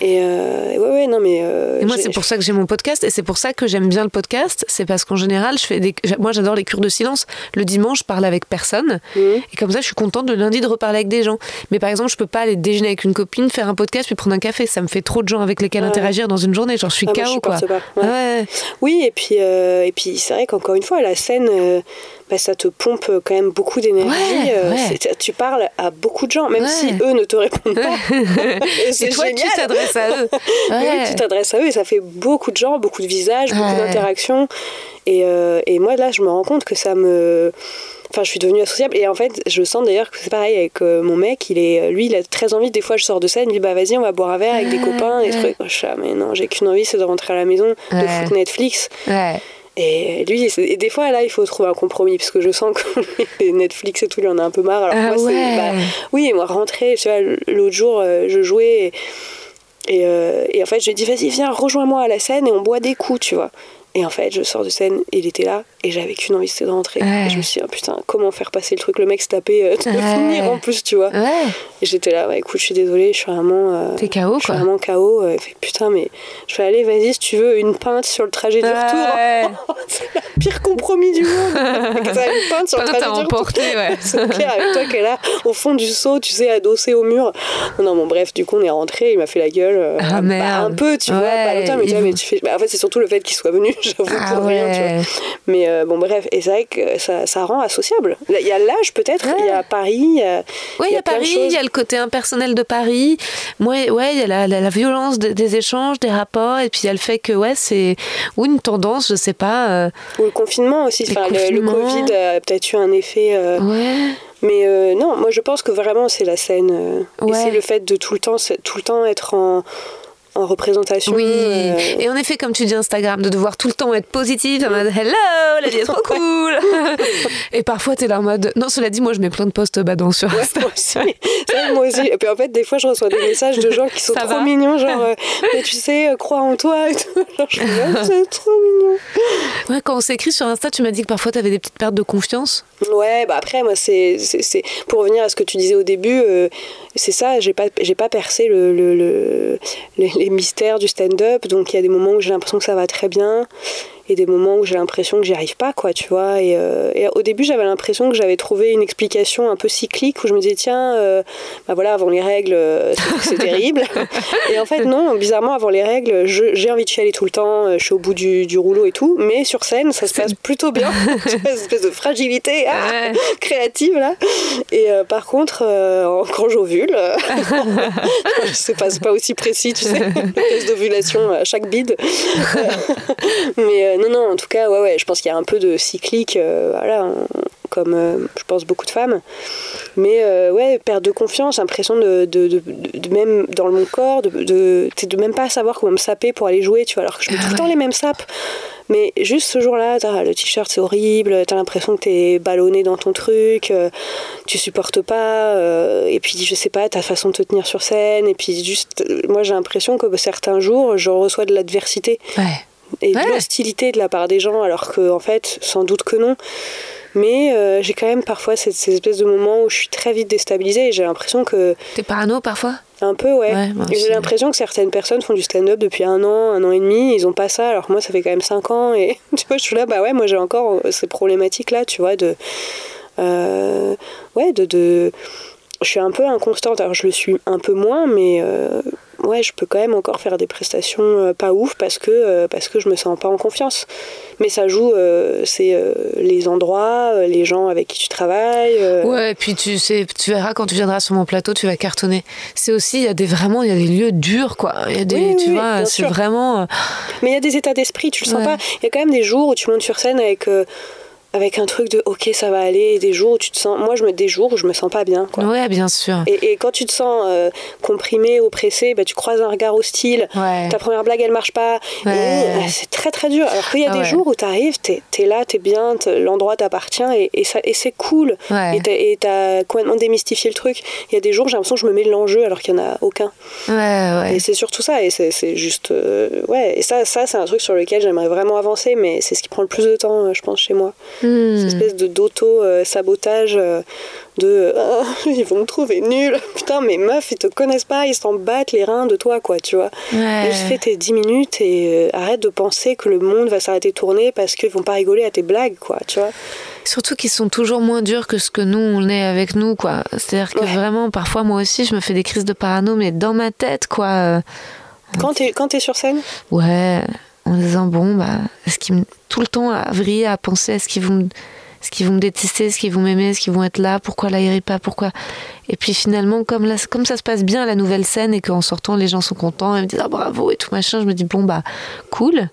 Et euh, ouais, ouais, non, mais. Euh, et moi, c'est pour ça que j'ai mon podcast et c'est pour ça que j'aime bien le podcast. C'est parce qu'en général, je fais des. Moi, j'adore les cures de silence. Le dimanche, je parle avec personne. Mmh. Et comme ça, je suis contente le lundi de reparler avec des gens. Mais par exemple, je peux pas aller déjeuner avec une copine, faire un podcast puis prendre un café. Ça me fait trop de gens avec lesquels interagir dans une journée. Genre, je suis ah, KO, quoi. Ouais. Oui, et puis, euh, et puis c'est vrai qu'encore une fois, la scène bah, ça te pompe quand même beaucoup d'énergie. Euh, tu parles à beaucoup de gens, même si eux ne te répondent pas. et toi, tu t'adresses à eux. oui, tu t'adresses à eux et ça fait beaucoup de gens, beaucoup de visages, beaucoup d'interactions. Et, euh, et, moi, là, je me rends compte que ça me. Enfin, je suis devenue associable. Et en fait, je sens d'ailleurs que c'est pareil avec euh, mon mec. Il est, lui, il a très envie. Des fois, je sors de scène, il me dit Bah, vas-y, on va boire un verre avec des copains. Et trucs. Oh, mais non, j'ai qu'une envie, c'est de rentrer à la maison, de foutre Netflix. Et lui, et des fois, là, il faut trouver un compromis, parce que je sens que Netflix et tout, il en a un peu marre. Alors ah moi, bah, oui, moi, rentrer, tu vois, l'autre jour, euh, je jouais, et, euh, et, en fait, je lui ai dit, vas-y, viens, rejoins-moi à la scène, et on boit des coups, tu vois. Et en fait, je sors de scène, il était là, et j'avais qu'une envie, c'était de rentrer. Et je me suis dit, oh, putain, comment faire passer le truc? Le mec s'est tapé euh, de finir en plus, tu vois. Et j'étais là, ouais, écoute, je suis désolée, je suis vraiment. Euh, T'es KO, quoi. Je suis vraiment KO. Euh, fait, putain, mais je vais aller, vas-y, si tu veux, une pinte sur le trajet du retour. c'est le pire compromis du monde. une pinte sur le trajet du retour. Ouais. c'est clair, avec toi qui est là, au fond du seau, tu sais, adossé au mur. Non, bon, bref, du coup, on est rentré, il m'a fait la gueule. Ah, bah, un peu, tu vois, pas longtemps, mais, tu, vois, mais tu fais. Bah, en fait, c'est surtout le fait qu'il soit venu, j'avoue, ah, pour rien, tu vois. Mais bon, bref et c'est vrai que ça, ça, rend associable. Il y a l'âge peut-être, il y a Paris. Oui, il y a, Paris, il y a le côté impersonnel de Paris. Moi, ouais, il y a la, la, violence des échanges, des rapports, et puis il y a le fait que, ouais, c'est ou une tendance, je sais pas. Euh, ou le confinement aussi. Enfin, le, Covid a peut-être eu un effet. Euh, ouais. Mais euh, non, moi je pense que vraiment c'est la scène. Et c'est le fait de tout le temps, tout le temps être en en représentation. Oui, euh, et en effet, comme tu dis Instagram, de devoir tout le temps être positive, en mode hello, la vie est trop cool. et parfois, t'es là en mode. Non, cela dit, moi, je mets plein de posts badants sur Insta. moi aussi. moi aussi. Et puis en fait, des fois, je reçois des messages de gens qui sont trop mignons, genre, euh, mais tu sais, euh, crois en toi et tout. Genre, je me c'est trop mignon. Ouais, quand on s'écrit sur Insta, tu m'as dit que parfois, t'avais des petites pertes de confiance. Ouais, bah après, moi, c'est. Pour revenir à ce que tu disais au début, c'est ça, j'ai pas, j'ai pas percé le, le, les mystères du stand-up. Donc il y a des moments où j'ai l'impression que ça va très bien. Et des moments où j'ai l'impression que j'y arrive pas, quoi, tu vois. Et, et au début, j'avais l'impression que j'avais trouvé une explication un peu cyclique où je me disais, tiens, bah voilà, avant les règles, c'est terrible. et en fait, non, bizarrement, avant les règles, j'ai envie de chialer tout le temps, je suis au bout du, du rouleau et tout, mais sur scène, ça se passe plutôt bien. une espèce de fragilité ah, créative, là. Et par contre, quand j'ovule, c'est pas, pas aussi précis, tu sais, le test d'ovulation à chaque bide. mais euh, non, non, en tout cas, ouais, ouais, je pense qu'il y a un peu de cyclique, euh, voilà, comme euh, je pense beaucoup de femmes. Mais ouais, perte de confiance, impression de, de, de, même dans mon corps, de, de, même pas savoir comment me saper pour aller jouer, tu vois, alors que je mets tout le temps les mêmes sapes. Mais juste ce jour-là, le t-shirt c'est horrible, t'as l'impression que t'es ballonné dans ton truc, euh, tu supportes pas, euh, et puis je sais pas, ta façon de te tenir sur scène, et puis juste, moi j'ai l'impression que certains jours, je reçois de l'adversité. Et de l'hostilité de la part des gens, alors que en fait, sans doute que non. Mais euh, j'ai quand même parfois ces, ces, espèces de moments où je suis très vite déstabilisée et j'ai l'impression que. T'es parano parfois? Un peu, ouais. j'ai l'impression que certaines personnes font du stand-up depuis un an, un an et demi, ils ont pas ça, alors que moi ça fait quand même cinq ans, et tu vois, je suis là, bah ouais, moi j'ai encore euh, ces problématiques-là, tu vois, de. Euh, ouais, de, de. Je suis un peu inconstante, alors je le suis un peu moins, mais ouais, je peux quand même encore faire des prestations euh, pas ouf parce que, euh, parce que je me sens pas en confiance. Mais ça joue, euh, c'est les endroits, les gens avec qui tu travailles. Ouais, et puis tu, sais, tu verras quand tu viendras sur mon plateau, tu vas cartonner. C'est aussi, il y a des, vraiment, il y a des lieux durs, quoi. Il y a des, tu vois, c'est vraiment. Mais il y a des états d'esprit, tu le sens pas. Il y a quand même des jours où tu montes sur scène avec avec un truc de ok ça va aller et des jours où tu te sens moi je me des jours où je me sens pas bien quoi. ouais bien sûr. Et, et quand tu te sens euh, comprimé oppressé bah, tu croises un regard hostile. Ta première blague elle marche pas. Euh, c'est très très dur. Alors qu'il y a ah des jours où tu arrives t'es es là t'es bien l'endroit t'appartient et, et, ça et c'est cool. Et t'as complètement démystifié le truc. Il y a des jours j'ai l'impression que je me mets l'enjeu alors qu'il y en a aucun. Et c'est surtout ça et c'est juste euh, ouais. Et ça ça c'est un truc sur lequel j'aimerais vraiment avancer mais c'est ce qui prend le plus de temps je pense chez moi Hmm. Cette espèce de d'auto-sabotage euh, de ah, ils vont me trouver nul. Putain, mais meuf, ils te connaissent pas, ils s'en battent les reins de toi, quoi, tu vois. Juste fais tes 10 minutes et euh, arrête de penser que le monde va s'arrêter de tourner parce qu'ils vont pas rigoler à tes blagues, quoi, tu vois. Surtout qu'ils sont toujours moins durs que ce que nous, on est avec nous, quoi. C'est-à-dire que vraiment, parfois, moi aussi, je me fais des crises de parano, mais dans ma tête, quoi. Quand t'es, quand es sur scène? Ouais en disant bon bah est-ce qu'ils tout le temps à vriller à penser est-ce qu'ils vont ce qu'ils vont me détester, est-ce qu'ils vont m'aimer, est-ce qu'ils vont être là, pourquoi là irait pas, pourquoi? Et puis finalement, comme, là, comme ça se passe bien la nouvelle scène et qu'en sortant les gens sont contents et me disent ah, bravo et tout machin, je me dis bon bah cool,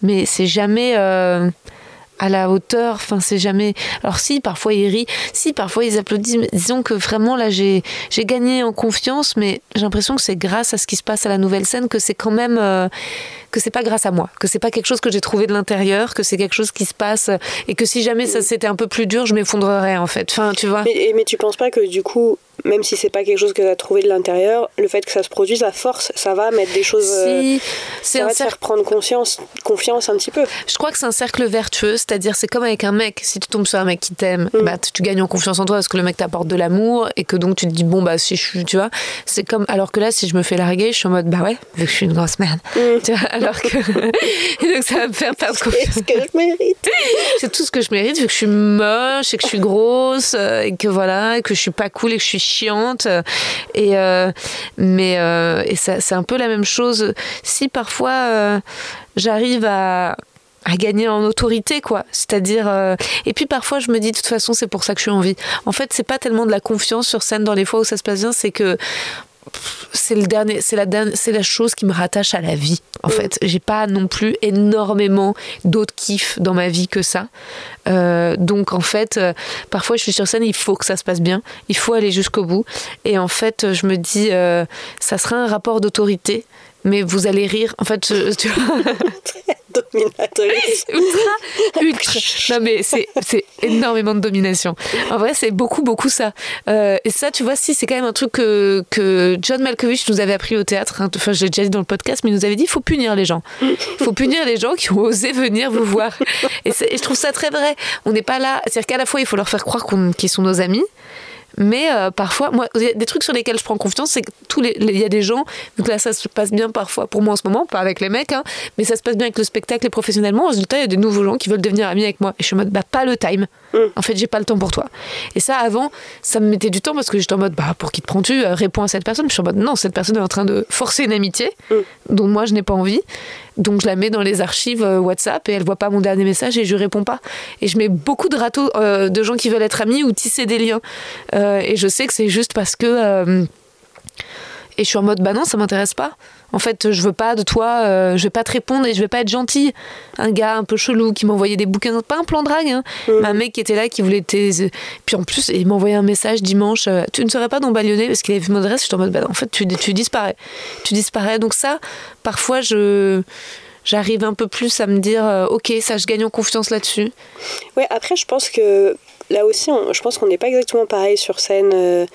mais c'est jamais. Euh, à la hauteur. Enfin, c'est jamais. Alors si, parfois ils rient, si, parfois ils applaudissent. Mais disons que vraiment là, j'ai j'ai gagné en confiance, mais j'ai l'impression que c'est grâce à ce qui se passe à la nouvelle scène que c'est quand même euh, que c'est pas grâce à moi, que c'est pas quelque chose que j'ai trouvé de l'intérieur, que c'est quelque chose qui se passe et que si jamais ça c'était un peu plus dur, je m'effondrerais en fait. Enfin, tu vois. Mais, mais tu penses pas que du coup même si c'est pas quelque chose que tu as trouvé de l'intérieur, le fait que ça se produise à force, ça va mettre des choses. Si, euh, ça va te faire prendre conscience, confiance un petit peu. Je crois que c'est un cercle vertueux, c'est-à-dire c'est comme avec un mec. Si tu tombes sur un mec qui t'aime, mm. bah, tu gagnes en confiance en toi parce que le mec t'apporte de l'amour et que donc tu te dis bon bah si je suis, tu vois, c'est comme alors que là si je me fais larguer, je suis en mode bah ouais, vu que je suis une grosse merde, mm. tu vois, alors que donc ça va me faire perdre confiance. C'est ce que je mérite. c'est tout ce que je mérite vu que je suis moche et que je suis grosse euh, et que voilà, et que je suis pas cool et que je suis chiante. Et, euh, mais euh, et c'est un peu la même chose. Si parfois euh, j'arrive à, à gagner en autorité quoi c'est-à-dire et puis parfois je me dis de toute façon c'est pour ça que je suis en vie en fait c'est pas tellement de la confiance sur scène dans les fois où ça se passe bien c'est que c'est le dernier, c'est la c'est la chose qui me rattache à la vie. En mm. fait, j'ai pas non plus énormément d'autres kiffs dans ma vie que ça. Euh, donc en fait, euh, parfois je suis sur scène, il faut que ça se passe bien, il faut aller jusqu'au bout. Et en fait, je me dis, euh, ça sera un rapport d'autorité mais vous allez rire. En fait, tu vois. Dominatrice. Ultra, ultra. Non, mais c'est, énormément de domination. En vrai, c'est beaucoup, beaucoup ça. Euh, et ça, tu vois, si, c'est quand même un truc que, que John Malkovich nous avait appris au théâtre. Hein. Enfin, je l'ai déjà dit dans le podcast, mais il nous avait dit il faut punir les gens. Il faut punir les gens qui ont osé venir vous voir. Et, je trouve ça très vrai. On n'est pas là. C'est-à-dire qu'à la fois, il faut leur faire croire qu'ils sont nos amis Mais euh, parfois, moi, il y a des trucs sur lesquels je prends confiance, c'est que tous les, il y a des gens, donc là ça se passe bien parfois pour moi en ce moment, pas avec les mecs, hein, mais ça se passe bien avec le spectacle et professionnellement. Résultat, il y a des nouveaux gens qui veulent devenir amis avec moi. Et je suis en mode, bah pas le time. Mm. En fait, j'ai pas le temps pour toi. Et ça, avant, ça me mettait du temps parce que j'étais en mode, bah pour qui te prends-tu Euh, Réponds à cette personne. Je suis en mode, non, cette personne est en train de forcer une amitié Mm. dont moi je n'ai pas envie. Donc je la mets dans les archives euh, WhatsApp et elle voit pas mon dernier message et je réponds pas. Et je mets beaucoup de râteaux euh, de gens qui veulent être amis ou tisser des liens. Euh, et je sais que c'est juste parce que. Et je suis en mode, bah non, ça m'intéresse pas. En fait, je veux pas de toi, euh, je vais pas te répondre et je vais pas être gentille. Un gars un peu chelou qui m'envoyait des bouquins, pas un plan drague, hein, mais un mec qui était là, qui voulait tes. Puis en plus, il m'envoyait un message dimanche, euh, tu ne serais pas dans Balyonnais parce qu'il avait vu mon adresse. Je suis en mode, bah en fait, tu, tu disparais. Tu disparais. Donc ça, parfois, je. J'arrive un peu plus à me dire, euh, ok, ça, je gagne en confiance là-dessus. Ouais, après, je pense que là aussi, on- je pense qu'on n'est pas exactement pareil sur scène. euh,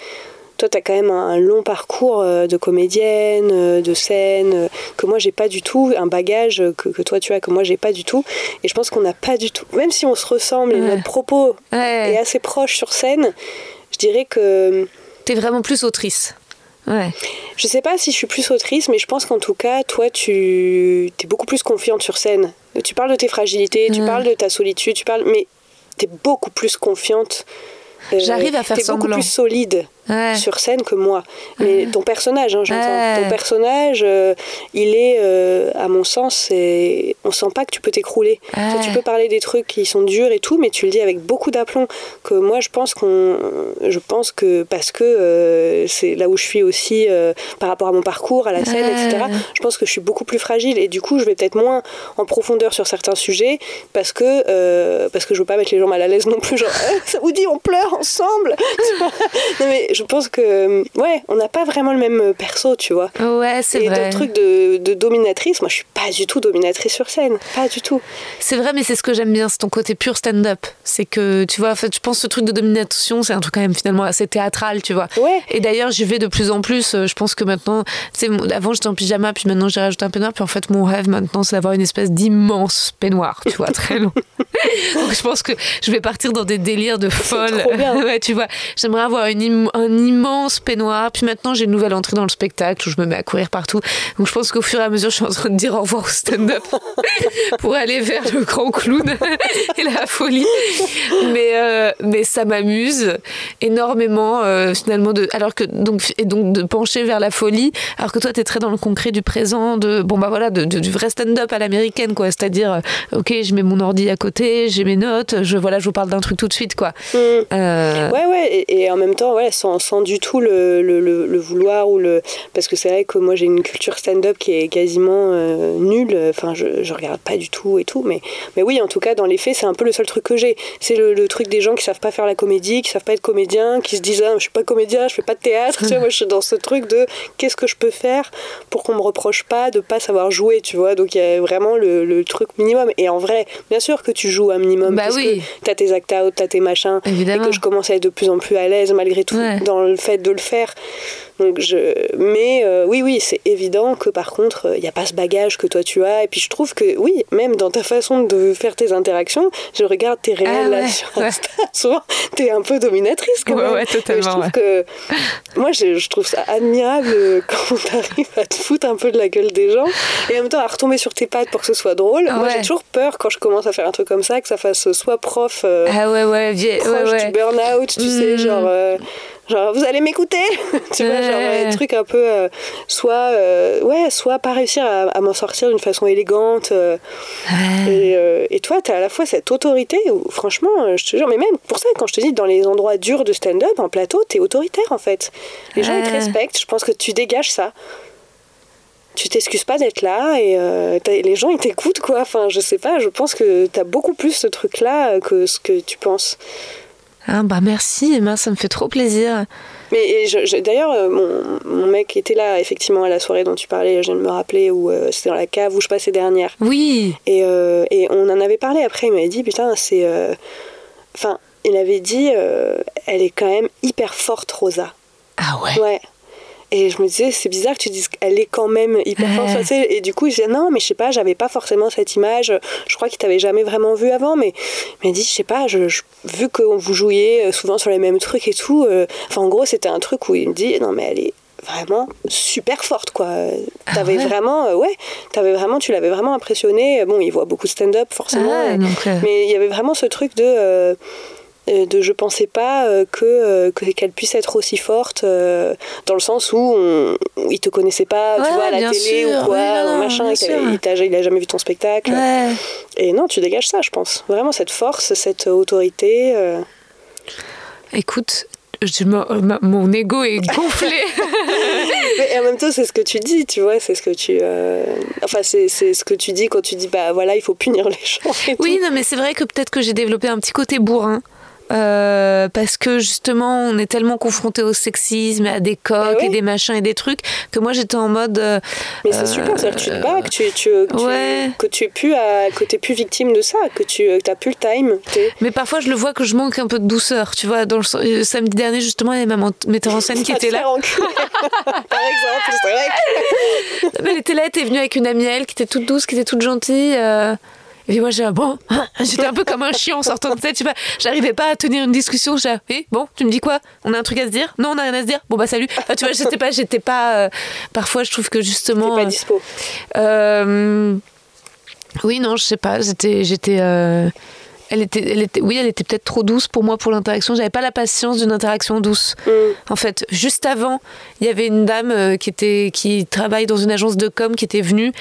toi, tu as quand même un, long parcours euh, de comédienne, euh, de scène, euh, que moi, j'ai pas du tout, un bagage que, que toi, tu as, que moi, j'ai pas du tout. Et je pense qu'on n'a pas du tout, même si on se ressemble et Ouais. notre propos Ouais. est assez proche sur scène, je dirais que. T'es vraiment plus autrice. Ouais. Je sais pas si je suis plus autrice, mais je pense qu'en tout cas, toi, tu es beaucoup plus confiante sur scène. Tu parles de tes fragilités, tu parles de ta solitude, tu parles, mais tu es beaucoup plus confiante. Euh, J'arrive à faire beaucoup semblant. plus solide Ouais. sur scène que moi. Mais ton personnage, hein, j'entends. Ouais. Ton personnage, euh, il est, euh, à mon sens, c'est- on sent pas que tu peux t'écrouler. Ouais. Tu peux parler des trucs qui sont durs et tout, mais tu le dis avec beaucoup d'aplomb. Que moi, je pense qu'on, je pense que parce que euh, c'est là où je suis aussi par rapport à mon parcours, à la scène, etc. Je pense que je suis beaucoup plus fragile et du coup, je vais peut-être moins en profondeur sur certains sujets parce que parce que je veux pas mettre les gens mal à l'aise non plus. Genre, ça vous dit, on pleure ensemble. Non mais je pense que ouais, on n'a pas vraiment le même perso, tu vois. Ouais, c'est Et vrai. d'autres trucs de, de dominatrice, moi je suis pas du tout dominatrice sur scène, pas du tout. C'est vrai, mais c'est ce que j'aime bien, c'est ton côté pur stand-up. C'est que, tu vois, en fait, je pense que ce truc de domination, c'est un truc quand même finalement assez théâtral, tu vois. Ouais. Et d'ailleurs, j'y vais de plus en plus. euh, Je pense que maintenant, mon- avant j'étais en pyjama, puis maintenant j'ai rajouté un peignoir, puis en fait, mon rêve maintenant, c'est d'avoir une espèce d'immense peignoir, tu vois, très long. Donc je pense que je vais partir dans des délires de folle. trop bien. ouais, tu vois, j'aimerais avoir une un immense peignoir, puis maintenant j'ai une nouvelle entrée dans le spectacle où je me mets à courir partout. Donc je pense qu'au fur et à mesure, je suis en train de dire au revoir au stand-up pour aller vers le grand clown et la folie. Mais, euh, mais ça m'amuse énormément euh, finalement de alors que donc et donc de pencher vers la folie alors que toi tu es très dans le concret du présent de bon bah voilà de, de- du vrai stand-up à l'américaine quoi c'est-à-dire euh, OK, je mets mon ordi à côté, j'ai mes notes, je voilà, je vous parle d'un truc tout de suite quoi. Mm. Euh, Ouais, ouais, et, et en même temps, ouais, sans, sans du tout le, le, le- le vouloir ou le. Parce que c'est vrai que moi j'ai une culture stand-up qui est quasiment euh, nulle, enfin je, je regarde pas du tout et tout, mais, mais oui, en tout cas, dans les faits, c'est un peu le seul truc que j'ai. C'est le, truc des gens qui savent pas faire la comédie, qui savent pas être comédien, qui se disent ah, je suis pas comédien, je fais pas de théâtre, tu vois, moi je suis dans ce truc de qu'est-ce que je peux faire pour qu'on me reproche pas de pas savoir jouer, tu vois, donc il y a vraiment le, truc minimum. Et en vrai, bien sûr que tu joues un minimum, Bah parce oui. que t'as tes act-out, t'as tes machins, Évidemment. et que je commence à être de plus en plus à l'aise malgré tout Ouais. Dans le fait de le faire. Donc je... Mais euh, oui, oui, c'est évident que par contre, il n'y a pas ce bagage que toi tu as. Et puis je trouve que, oui, même dans ta façon de faire tes interactions, je regarde tes réels Ah là, ouais, sur ouais. Souvent, t'es un peu dominatrice quand Ouais, même. ouais, Et je totalement, trouve ouais. que, moi, je, je trouve ça admirable euh, quand t'arrives à te foutre un peu de la gueule des gens et en même temps à retomber sur tes pattes pour que ce soit drôle. Moi, j'ai toujours peur quand je commence à faire un truc comme ça, que ça fasse soit prof. euh, Ah ouais ouais, vie- proche ouais, ouais. du burn-out, tu sais, Mm. genre, euh, genre vous allez m'écouter, tu vois, genre Ouais. des trucs un peu, euh, soit, euh, ouais, soit pas réussir à, à m'en sortir d'une façon élégante. euh, et, et toi, t'as à la fois cette autorité, où, franchement, je te jure, mais même pour ça, quand je te dis dans les endroits durs de stand-up, en plateau, t'es autoritaire en fait. Les gens ils te Ouais. respectent, je pense que tu dégages ça. Tu t'excuses pas d'être là et euh, les gens ils t'écoutent quoi. Enfin, je sais pas, je pense que t'as beaucoup plus ce truc-là euh, que ce que tu penses. Ah bah merci Emma, ça me fait trop plaisir. Mais et je- je- d'ailleurs, euh, mon, mon mec était là effectivement à la soirée dont tu parlais, je viens de me rappeler, où euh, c'était dans la cave où je passais dernière. Oui. Et, euh, et on en avait parlé après, il m'avait dit, putain, c'est... euh, Enfin, il avait dit, elle est quand même hyper forte, Rosa. Ah ouais? Ouais. Et je me disais, c'est bizarre que tu dises qu'elle est quand même hyper forte. Et du coup, je disais, non, mais je sais pas, j'avais pas forcément cette image. Je crois qu'il t'avait jamais vraiment vu avant, mais il m'a dit, je sais pas, je, vu que vous jouiez euh, souvent sur les mêmes trucs et tout, euh, enfin, en gros, c'était un truc où il me dit, non, mais elle est vraiment super forte quoi. Ah t'avais vraiment euh, ouais, t'avais vraiment tu l'avais vraiment impressionné. Bon, il voit beaucoup de stand-up forcément, ah mais il y avait vraiment ce truc de de je pensais pas euh, que qu'elle puisse être aussi forte euh, dans le sens où on, il te connaissait pas tu vois à la télé ou quoi machin il, il, a jamais vu ton spectacle et non tu dégages ça je pense vraiment cette force cette autorité écoute je, mon ego est gonflé. et en même temps, c'est ce que tu dis, tu vois, c'est ce que tu. Enfin, c'est ce que tu dis quand tu dis, bah voilà, il faut punir les gens. oui, non, mais c'est vrai que peut-être que j'ai développé un petit côté bourrin. Euh, parce que justement on est tellement confronté au sexisme, à des coques bah et des machins et des trucs que moi j'étais en mode. Euh, mais c'est super, ça, tu te bats, que tu, tu, que, tu, es plus à, que es plus victime de ça, que tu as plus le time. Mais parfois je le vois que je manque un peu de douceur, tu vois. Dans le euh, samedi dernier justement il y avait ma metteur en scène qui était là. Par exemple, c'est vrai. elle était là, elle était venue avec une amie elle qui était toute douce, qui était toute gentille. Et moi, j'ai bon, hein, j'étais un peu comme un chien en sortant de tête, tu vois. J'arrivais pas à tenir une discussion. J'ai, eh, bon, tu me dis quoi? On a un truc à se dire? Non, on a rien à se dire? Bon bah salut. tu vois, j'étais pas, j'étais pas. Euh, parfois, je trouve que justement. pas dispo. Euh, oui, non, je sais pas. J'étais, j'étais. Euh, elle était, elle était, oui, elle était peut-être trop douce pour moi pour l'interaction. J'avais pas la patience d'une interaction douce. Mm. En fait, juste avant, il y avait une dame qui était, qui travaille dans une agence de com qui était venue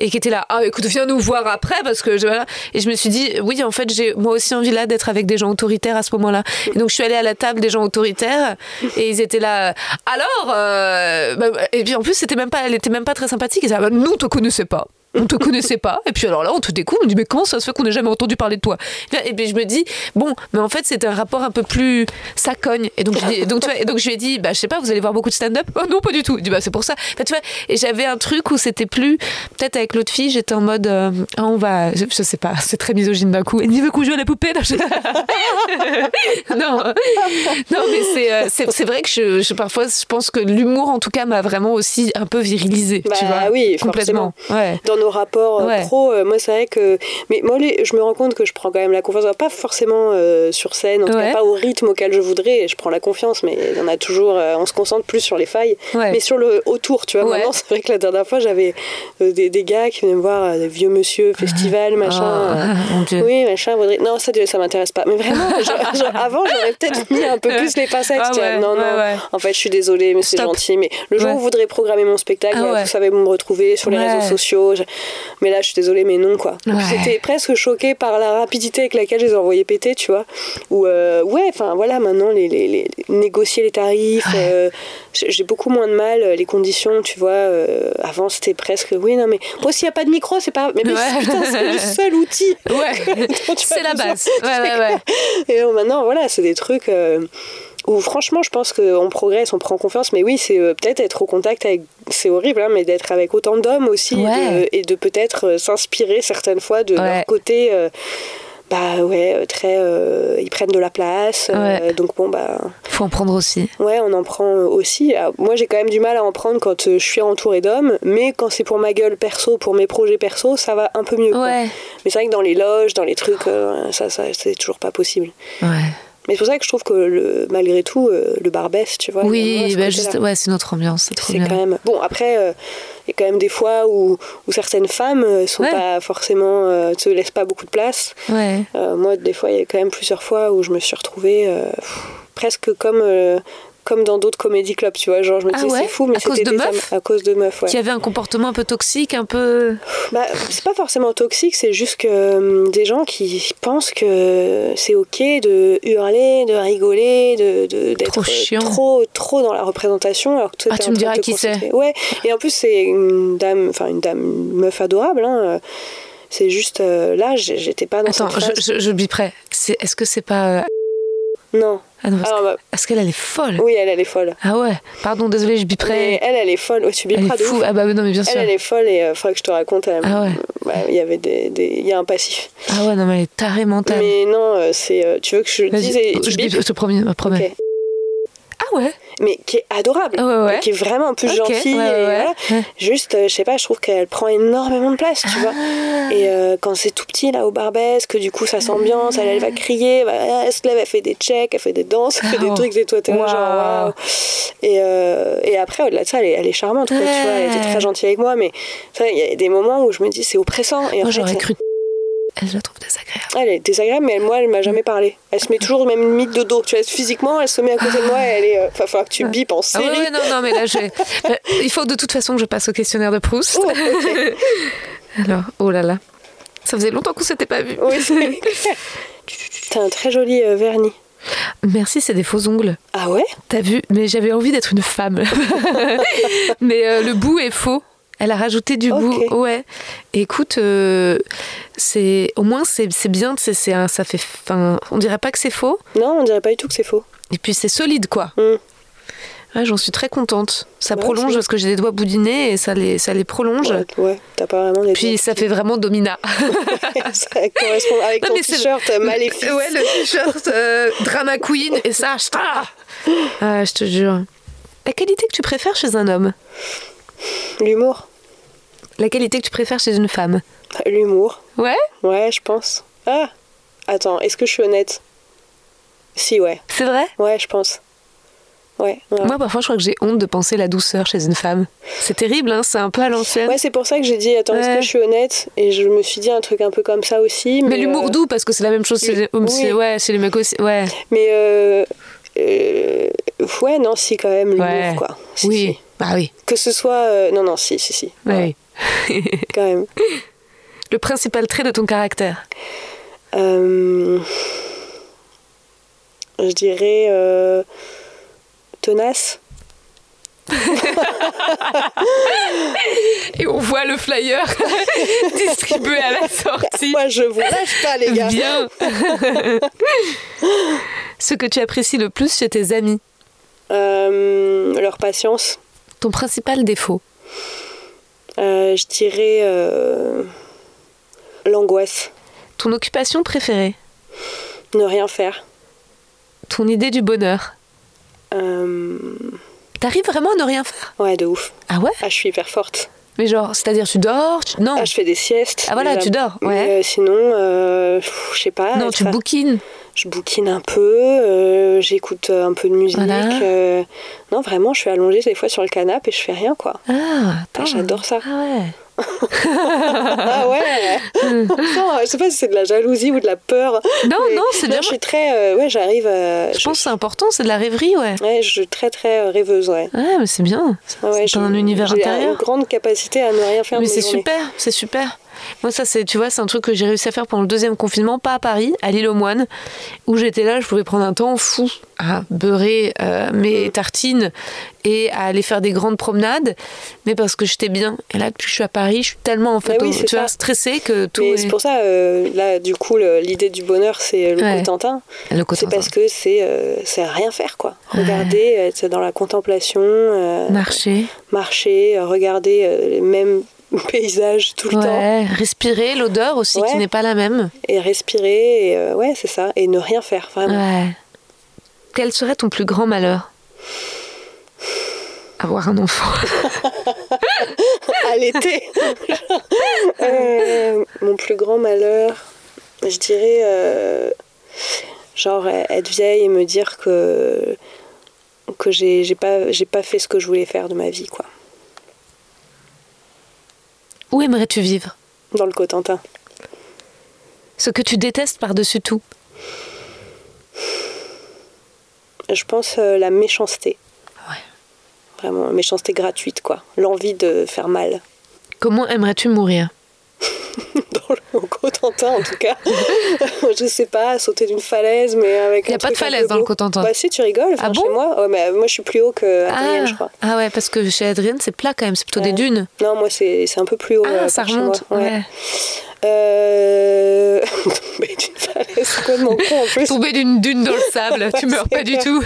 et qui était là ah écoute viens nous voir après parce que je, et je me suis dit oui en fait j'ai moi aussi envie là d'être avec des gens autoritaires à ce moment-là. Et donc je suis allée à la table des gens autoritaires et ils étaient là alors euh, bah, et puis en plus c'était même pas elle était même pas très sympathique ils disaient ah, bah, nous te connaissait pas on te connaissait pas. Et puis alors là, on te découvre, on dit mais comment ça se fait qu'on n'ait jamais entendu parler de toi? Et puis je me dis bon, mais en fait c'était un rapport un peu plus ça cogne. Et donc je, donc, tu vois, et donc je lui ai dit bah je sais pas, vous allez voir beaucoup de stand-up? Oh, Non, pas du tout. Il dit bah c'est pour ça. tu vois, et j'avais un truc où c'était plus peut-être avec l'autre fille, j'étais en mode euh, ah, on va, je, sais pas, c'est très misogyne d'un coup. Et il veut qu'on joue à la poupée? Non, non, mais euh, c'est c'est vrai que je, parfois je pense que l'humour en tout cas m'a vraiment aussi un peu virilisé. Bah tu vois, oui, complètement. Ouais nos rapports euh, pro, euh, moi c'est vrai que. Mais moi, je me rends compte que je prends quand même la confiance, pas forcément euh, sur scène, en tout cas pas au rythme auquel je voudrais, je prends la confiance, mais en a toujours. on se concentre plus sur les failles, mais sur le autour, tu vois. Maintenant, c'est vrai que la dernière fois, j'avais des, des, gars qui venaient me voir, des vieux monsieur, festival, machin. Oh, oui, machin, Non, ça, ça m'intéresse pas. Mais vraiment, avant, j'aurais peut-être mis un peu plus les. Ah non, non, en fait, je suis désolée, mais c'est gentil. Mais le jour où vous voudrez programmer mon spectacle, ah vous savez où me retrouver sur les réseaux sociaux. Mais là, je suis désolée, mais non, quoi. J'étais presque choquée par la rapidité avec laquelle je les ai envoyés péter, tu vois. Ou, euh, ouais, enfin, voilà, maintenant, les, les, négocier les tarifs, euh, j'ai beaucoup moins de mal, les conditions, tu vois. Euh, avant, c'était presque, oui, non, mais moi, s'il n'y a pas de micro, c'est pas. Mais, putain, c'est le seul outil. Ouais, c'est la base. Ouais, ouais, ouais. Et maintenant, voilà, c'est des trucs où franchement je pense qu'on progresse, on prend confiance, mais oui, c'est euh, peut-être être au contact avec, c'est horrible, hein, mais d'être avec autant d'hommes aussi et de, peut-être euh, s'inspirer certaines fois de leur côté. Euh, bah ouais, très. ils prennent de la place. donc bon, bah. Faut en prendre aussi. Ouais, on en prend aussi. moi, j'ai quand même du mal à en prendre quand je suis entourée d'hommes, mais quand c'est pour ma gueule perso, pour mes projets perso, ça va un peu mieux. Mais c'est vrai que dans les loges, dans les trucs, ça, ça c'est toujours pas possible. Ouais. Mais c'est pour ça que je trouve que le, malgré tout, euh, le bar baisse, tu vois. Oui, bah juste, ouais, c'est notre ambiance. C'est quand même. Bon, après, euh, il y a quand même des fois où, où certaines femmes euh, sont pas forcément. ne se laissent pas beaucoup de place. Ouais. moi, des fois, il y a quand même plusieurs fois où je me suis retrouvée presque comme comme dans d'autres comédie clubs, tu vois. Genre, je me ah disais, c'est fou, mais c'était des meufs À cause de meufs, ouais. Qui avaient un comportement un peu toxique, un peu. Bah, c'est pas forcément toxique, c'est juste que hum, des gens qui pensent que c'est ok de hurler, de rigoler, de, d'être trop, trop, dans la représentation, alors que toi, ah, tu me diras qui c'est. Ouais, et en plus, c'est une dame, enfin, une dame, une meuf adorable, hein. C'est juste euh, là, j'étais pas dans Attends, je, je, je biperai. C'est, est-ce que c'est pas. Euh, non. Ah non, parce, bah, qu'elle, elle est folle. Oui, elle, elle est folle. Ah ouais. Pardon, désolé, je biperai. elle, elle est folle. Oh, tu biperas elle est fou. Ah bah non, mais bien sûr. Elle, elle est folle et il euh, faudrait que je te raconte. ah ouais. Bah, il y avait des, il y a un passif. Ah ouais, non, mais elle est tarée mentale. Mais non, euh, c'est. Euh, tu veux que je dise Je, je te promets, promets. Ah ouais. mais qui est adorable, Ah ouais, ouais. et qui est vraiment un peu Ok, gentille. et voilà. Juste, euh, je sais pas, je trouve qu'elle prend énormément de place, tu vois. Ah. Et euh, quand c'est tout petit là au Barbès, que du coup ça s'ambiance, elle, elle va crier, bah, elle se lève, elle fait des checks, elle fait des danses, elle fait Ah, des oh. trucs, et toi t'es genre. Et, euh, et après, au-delà de ça, elle est, elle est charmante, quoi, tu vois. Elle était très gentille avec moi, mais il y a des moments où je me dis c'est oppressant. Et en Moi, fait, j'aurais cru. Je la trouve désagréable. elle est désagréable, mais elle- moi, elle m'a jamais parlé. Elle se met toujours même limite de dos. Tu vois, physiquement, elle se met à côté de moi et elle est. euh, Enfin, falloir que tu bipes en Ah série. ouais, non, non, mais là, Euh, il faut de toute façon que je passe au questionnaire de Proust. Oh. Alors, oh là là. Ça faisait longtemps qu'on s'était pas vu. Oui, c'est. T'as un très joli euh, vernis. Merci, c'est des faux ongles. Ah ouais? T'as vu? Mais j'avais envie d'être une femme. mais euh, le bout est faux. Elle a rajouté du bout. Ouais. Écoute, euh, c'est au moins c'est bien. c'est ça fait. Fin, on dirait pas que c'est faux. Non, on dirait pas du tout que c'est faux. Et puis c'est solide, quoi. Mm. Ouais, J'en suis très contente. Ça Ouais, prolonge parce que j'ai des doigts boudinés et ça les, ça les prolonge. Ouais, ouais, t'as pas vraiment. Puis ça fait vraiment domina. ça correspond avec Non, ton t-shirt euh, maléfique. Ouais, le t-shirt euh, Drama Queen et ça, Ah, je te jure. La qualité que tu préfères chez un homme? L'humour. La qualité que tu préfères chez une femme L'humour. Ouais Ouais, je pense. Ah Attends, est-ce que je suis honnête? Si, ouais. C'est vrai? Ouais, je pense. Ouais. ouais. Moi, parfois, je crois que j'ai honte de penser la douceur chez une femme. C'est terrible, hein, c'est un peu à l'ancienne. Ouais, c'est pour ça que j'ai dit, attends, est-ce que je suis honnête? Et je me suis dit un truc un peu comme ça aussi. Mais, mais l'humour euh, doux, parce que c'est la même chose chez les. Oui. Ouais, chez les mecs aussi. Ouais. Mais euh, euh, ouais, non, si, quand même, l'humour, Ouais. quoi. Si, oui. si. Bah oui. Que ce soit. non, non, si, si, si. Ouais, oui. Quand même. Le principal trait de ton caractère Euh, je dirais. euh, tenace. Et on voit le flyer distribué à la sortie. Moi, je vous lâche pas, les gars. Bien. Ce que tu apprécies le plus chez tes amis. Euh, leur patience. Ton principal défaut. Euh, je dirais. euh, l'angoisse. Ton occupation préférée? Ne rien faire. Ton idée du bonheur? Euh, T'arrives vraiment à ne rien faire? Ouais, de ouf. Ah ouais? Ah, je suis hyper forte. Mais genre, c'est-à-dire tu dors tu- Non. Ah, je fais des siestes. Ah, voilà, tu dors, mais, ouais. euh, sinon, euh, je sais pas. non, tu bouquines. Je bouquine un peu, euh, j'écoute un peu de musique. Voilà. non, vraiment, je suis allongée des fois sur le canapé et je fais rien, quoi. Ah, Ah. J'adore ça. Ah ouais. Ah ouais Non, je sais pas si c'est de la jalousie ou de la peur. Non, mais- non, c'est bien. Je suis très. euh, ouais, j'arrive à. Je pense que c'est important, c'est de la rêverie, ouais. Ouais, je suis très, très euh, rêveuse, ouais. Ouais, mais c'est bien. Ah ouais, c'est un univers j'ai intérieur. une grande capacité à ne rien faire Mais c'est super, c'est super. Moi, ça, c'est, tu vois, c'est un truc que j'ai réussi à faire pendant le deuxième confinement, pas à Paris, à l'île aux Moines, où j'étais là, je pouvais prendre un temps fou à beurrer euh, mes tartines et à aller faire des grandes promenades, mais parce que j'étais bien. Et là, depuis que je suis à Paris, je suis tellement, en fait, Bah oui, tu vois, stressée que tout est... c'est pour ça, euh, là, du coup, l'idée du bonheur, c'est le Ouais. Cotentin. Le C'est parce que c'est euh, rien faire, quoi. Regarder, être dans la contemplation, euh, Marcher. marcher, regarder euh, paysages tout le temps, Ouais, respirer, l'odeur aussi Ouais. qui n'est pas la même. et respirer, et, euh, ouais, c'est ça, et ne rien faire, vraiment. Ouais. Quel serait ton plus grand malheur? Avoir un enfant. À l'été Euh, Mon plus grand malheur, je dirais, euh, genre, être vieille et me dire que, que j'ai pas, j'ai pas fait ce que je voulais faire de ma vie, quoi. Où aimerais-tu vivre? Dans le Cotentin. Ce que tu détestes par-dessus tout? Je pense euh, la méchanceté. Ouais. Vraiment, la méchanceté gratuite, quoi. L'envie de faire mal. Comment aimerais-tu mourir? Dans le Cotentin, en tout cas. je sais pas, sauter d'une falaise, mais avec Y a un pas de falaise dans le. Cotentin. Bah si, tu rigoles. enfin, Ah chez bon moi, ouais, mais moi, je suis plus haut que Adrienne, ah. je crois. Ah ouais, parce que chez Adrienne, c'est plat quand même, c'est plutôt des dunes. Non, moi, c'est un peu plus haut. Ah, euh, ça chez remonte. moi. Ouais. Euh... Tomber d'une falaise, c'est complètement con en plus. Tomber d'une dune dans le sable, tu meurs pas du tout.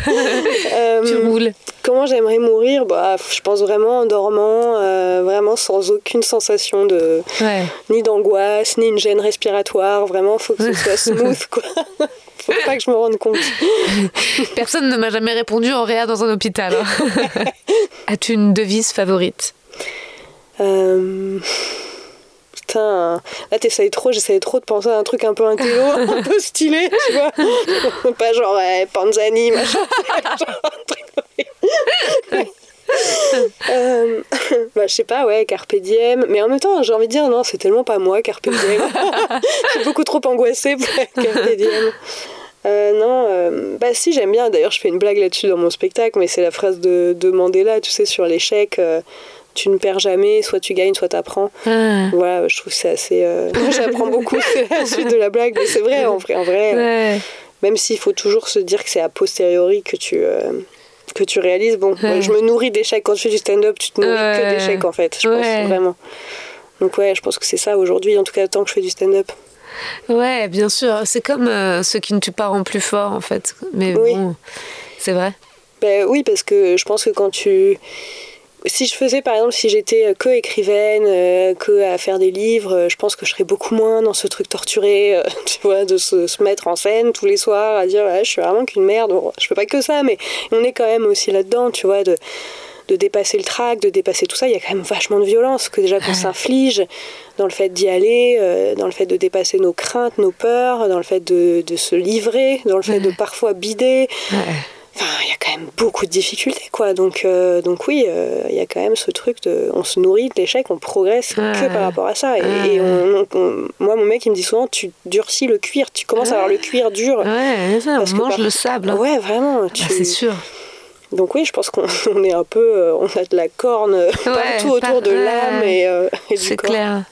Euh, tu roules. Comment j'aimerais mourir? Bah, Je pense vraiment en dormant, euh, vraiment sans aucune sensation de Ouais. ni d'angoisse, ni une gêne respiratoire. Vraiment, faut que ce soit smooth, quoi. Faut pas que je me rende compte. Personne ne m'a jamais répondu en réa dans un hôpital. hein. As-tu une devise favorite? Euh, Putain, là t'essayes trop, j'essayais trop de penser à un truc un peu intello, un peu stylé, tu vois. Pas genre ouais, Panzani, machin. Genre un truc. Euh, bah, je sais pas, ouais, Carpe Diem. Mais en même temps, j'ai envie de dire, non, c'est tellement pas moi, Carpe Diem. je suis beaucoup trop angoissée pour Carpe Diem. Euh, non, euh, bah si, j'aime bien. D'ailleurs, je fais une blague là-dessus dans mon spectacle, mais c'est la phrase de, de Mandela, tu sais, sur l'échec. euh, tu ne perds jamais, soit tu gagnes, soit tu apprends. Ah, Voilà, je trouve que c'est assez. Moi, j'apprends beaucoup, c'est la suite de la blague, mais c'est vrai, en vrai. En vrai ouais. même s'il faut toujours se dire que c'est a posteriori que tu, que tu réalises. Bon, Ouais. je me nourris d'échecs. Quand tu fais du stand-up, tu te nourris Ouais. que d'échecs, en fait, je Ouais. pense, vraiment. Donc, ouais, je pense que c'est ça aujourd'hui, en tout cas, tant que je fais du stand-up. Ouais, bien sûr. C'est comme euh, ce qui ne tue pas rend plus fort, en fait. Mais Oui. bon, c'est vrai. Ben oui, parce que je pense que quand tu. Si je faisais, par exemple, si j'étais que écrivaine, euh, que à faire des livres, euh, je pense que je serais beaucoup moins dans ce truc torturé, euh, tu vois, de se, se mettre en scène tous les soirs, à dire, ouais, je suis vraiment qu'une merde. Bon, je fais pas que ça, mais on est quand même aussi là-dedans, tu vois, de, de dépasser le trac, de dépasser tout ça. Il y a quand même vachement de violence que déjà qu'on s'inflige dans le fait d'y aller, euh, dans le fait de dépasser nos craintes, nos peurs, dans le fait de, de se livrer, dans le fait de parfois bider. Ouais. Enfin, il y a quand même beaucoup de difficultés, quoi. Donc, euh, donc oui, euh, il y a quand même ce truc de, on se nourrit de l'échec, on progresse que Ouais. par rapport à ça. Et, Ouais. et on- on- moi, mon mec, il me dit souvent, tu durcis le cuir, tu commences à avoir le cuir dur. Ouais, ça, Parce on que mange par- le sable. hein. Ouais, vraiment. Ah, tu- c'est sûr. Donc oui, je pense qu'on on est un peu, euh, on a de la corne euh, partout autour par- de ouais, l'âme ouais. et, euh, et du C'est corps. clair.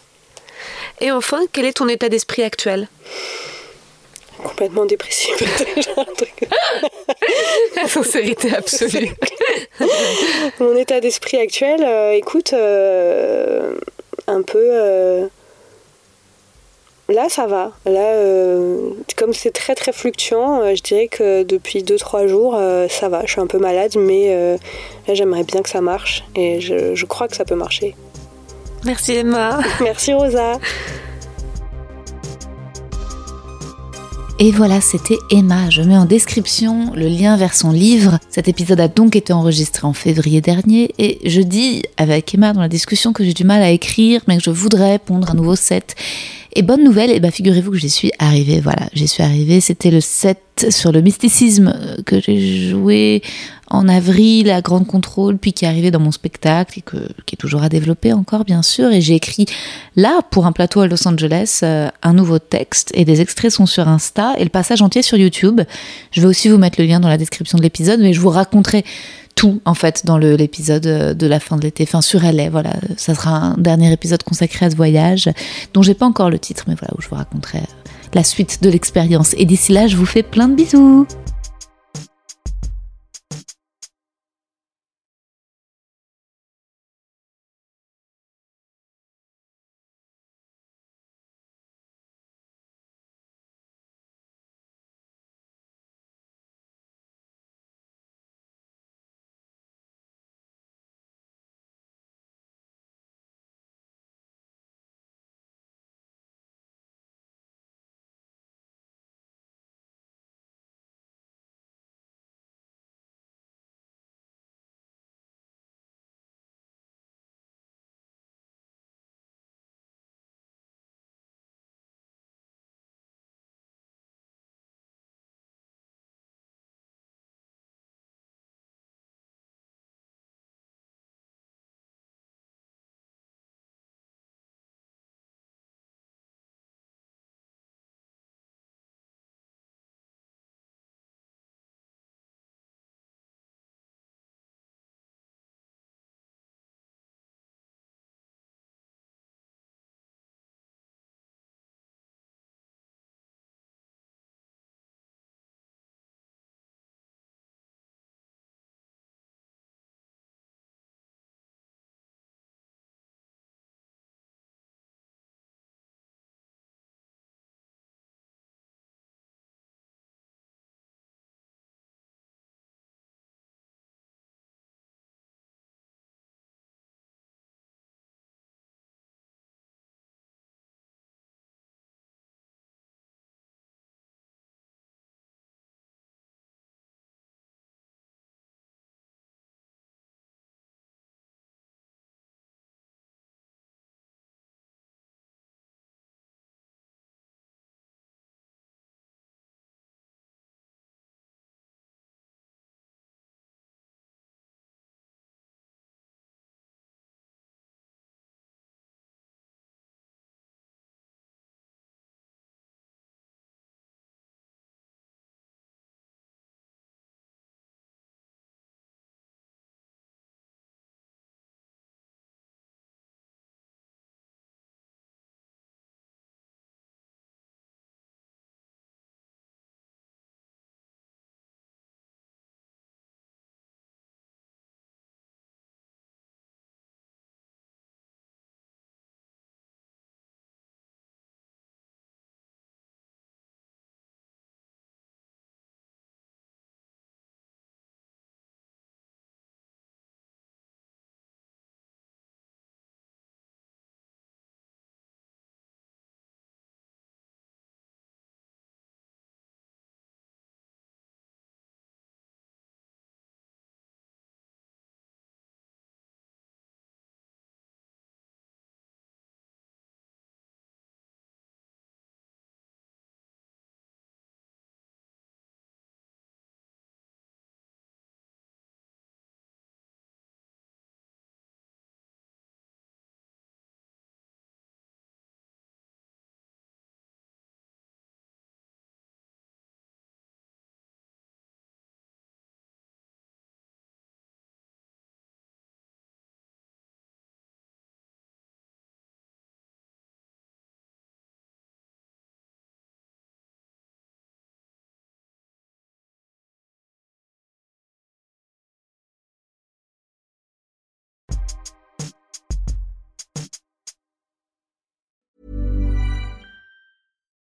Et enfin, quel est ton état d'esprit actuel? Complètement dépressif. La sincérité absolue. Mon état d'esprit actuel, euh, écoute, euh, un peu. euh, Là, ça va. Là, comme c'est très très fluctuant, je dirais que depuis 2-3 jours, ça va. Je suis un peu malade, mais là, j'aimerais bien que ça marche. Et je, je crois que ça peut marcher. Merci Emma. Merci Rosa. Et voilà, c'était Emma. Je mets en description le lien vers son livre. Cet épisode a donc été enregistré en février dernier et je dis avec Emma dans la discussion que j'ai du mal à écrire mais que je voudrais pondre un nouveau set. Et bonne nouvelle, et bah figurez-vous que j'y suis arrivée. Voilà, j'y suis arrivée. C'était le set sur le mysticisme euh, que j'ai joué en avril à Grande Contrôle, puis qui est arrivé dans mon spectacle et que, qui est toujours à développer encore, bien sûr. Et j'ai écrit là, pour un plateau à Los Angeles, euh, un nouveau texte et des extraits sont sur Insta et le passage entier sur YouTube. Je vais aussi vous mettre le lien dans la description de l'épisode, mais je vous raconterai tout en fait dans l'épisode euh, de la fin de l'été, enfin sur LA. Voilà, ça sera un dernier épisode consacré à ce voyage dont j'ai pas encore le titre, mais voilà où je vous raconterai euh, la suite de l'expérience. Et d'ici là, je vous fais plein de bisous.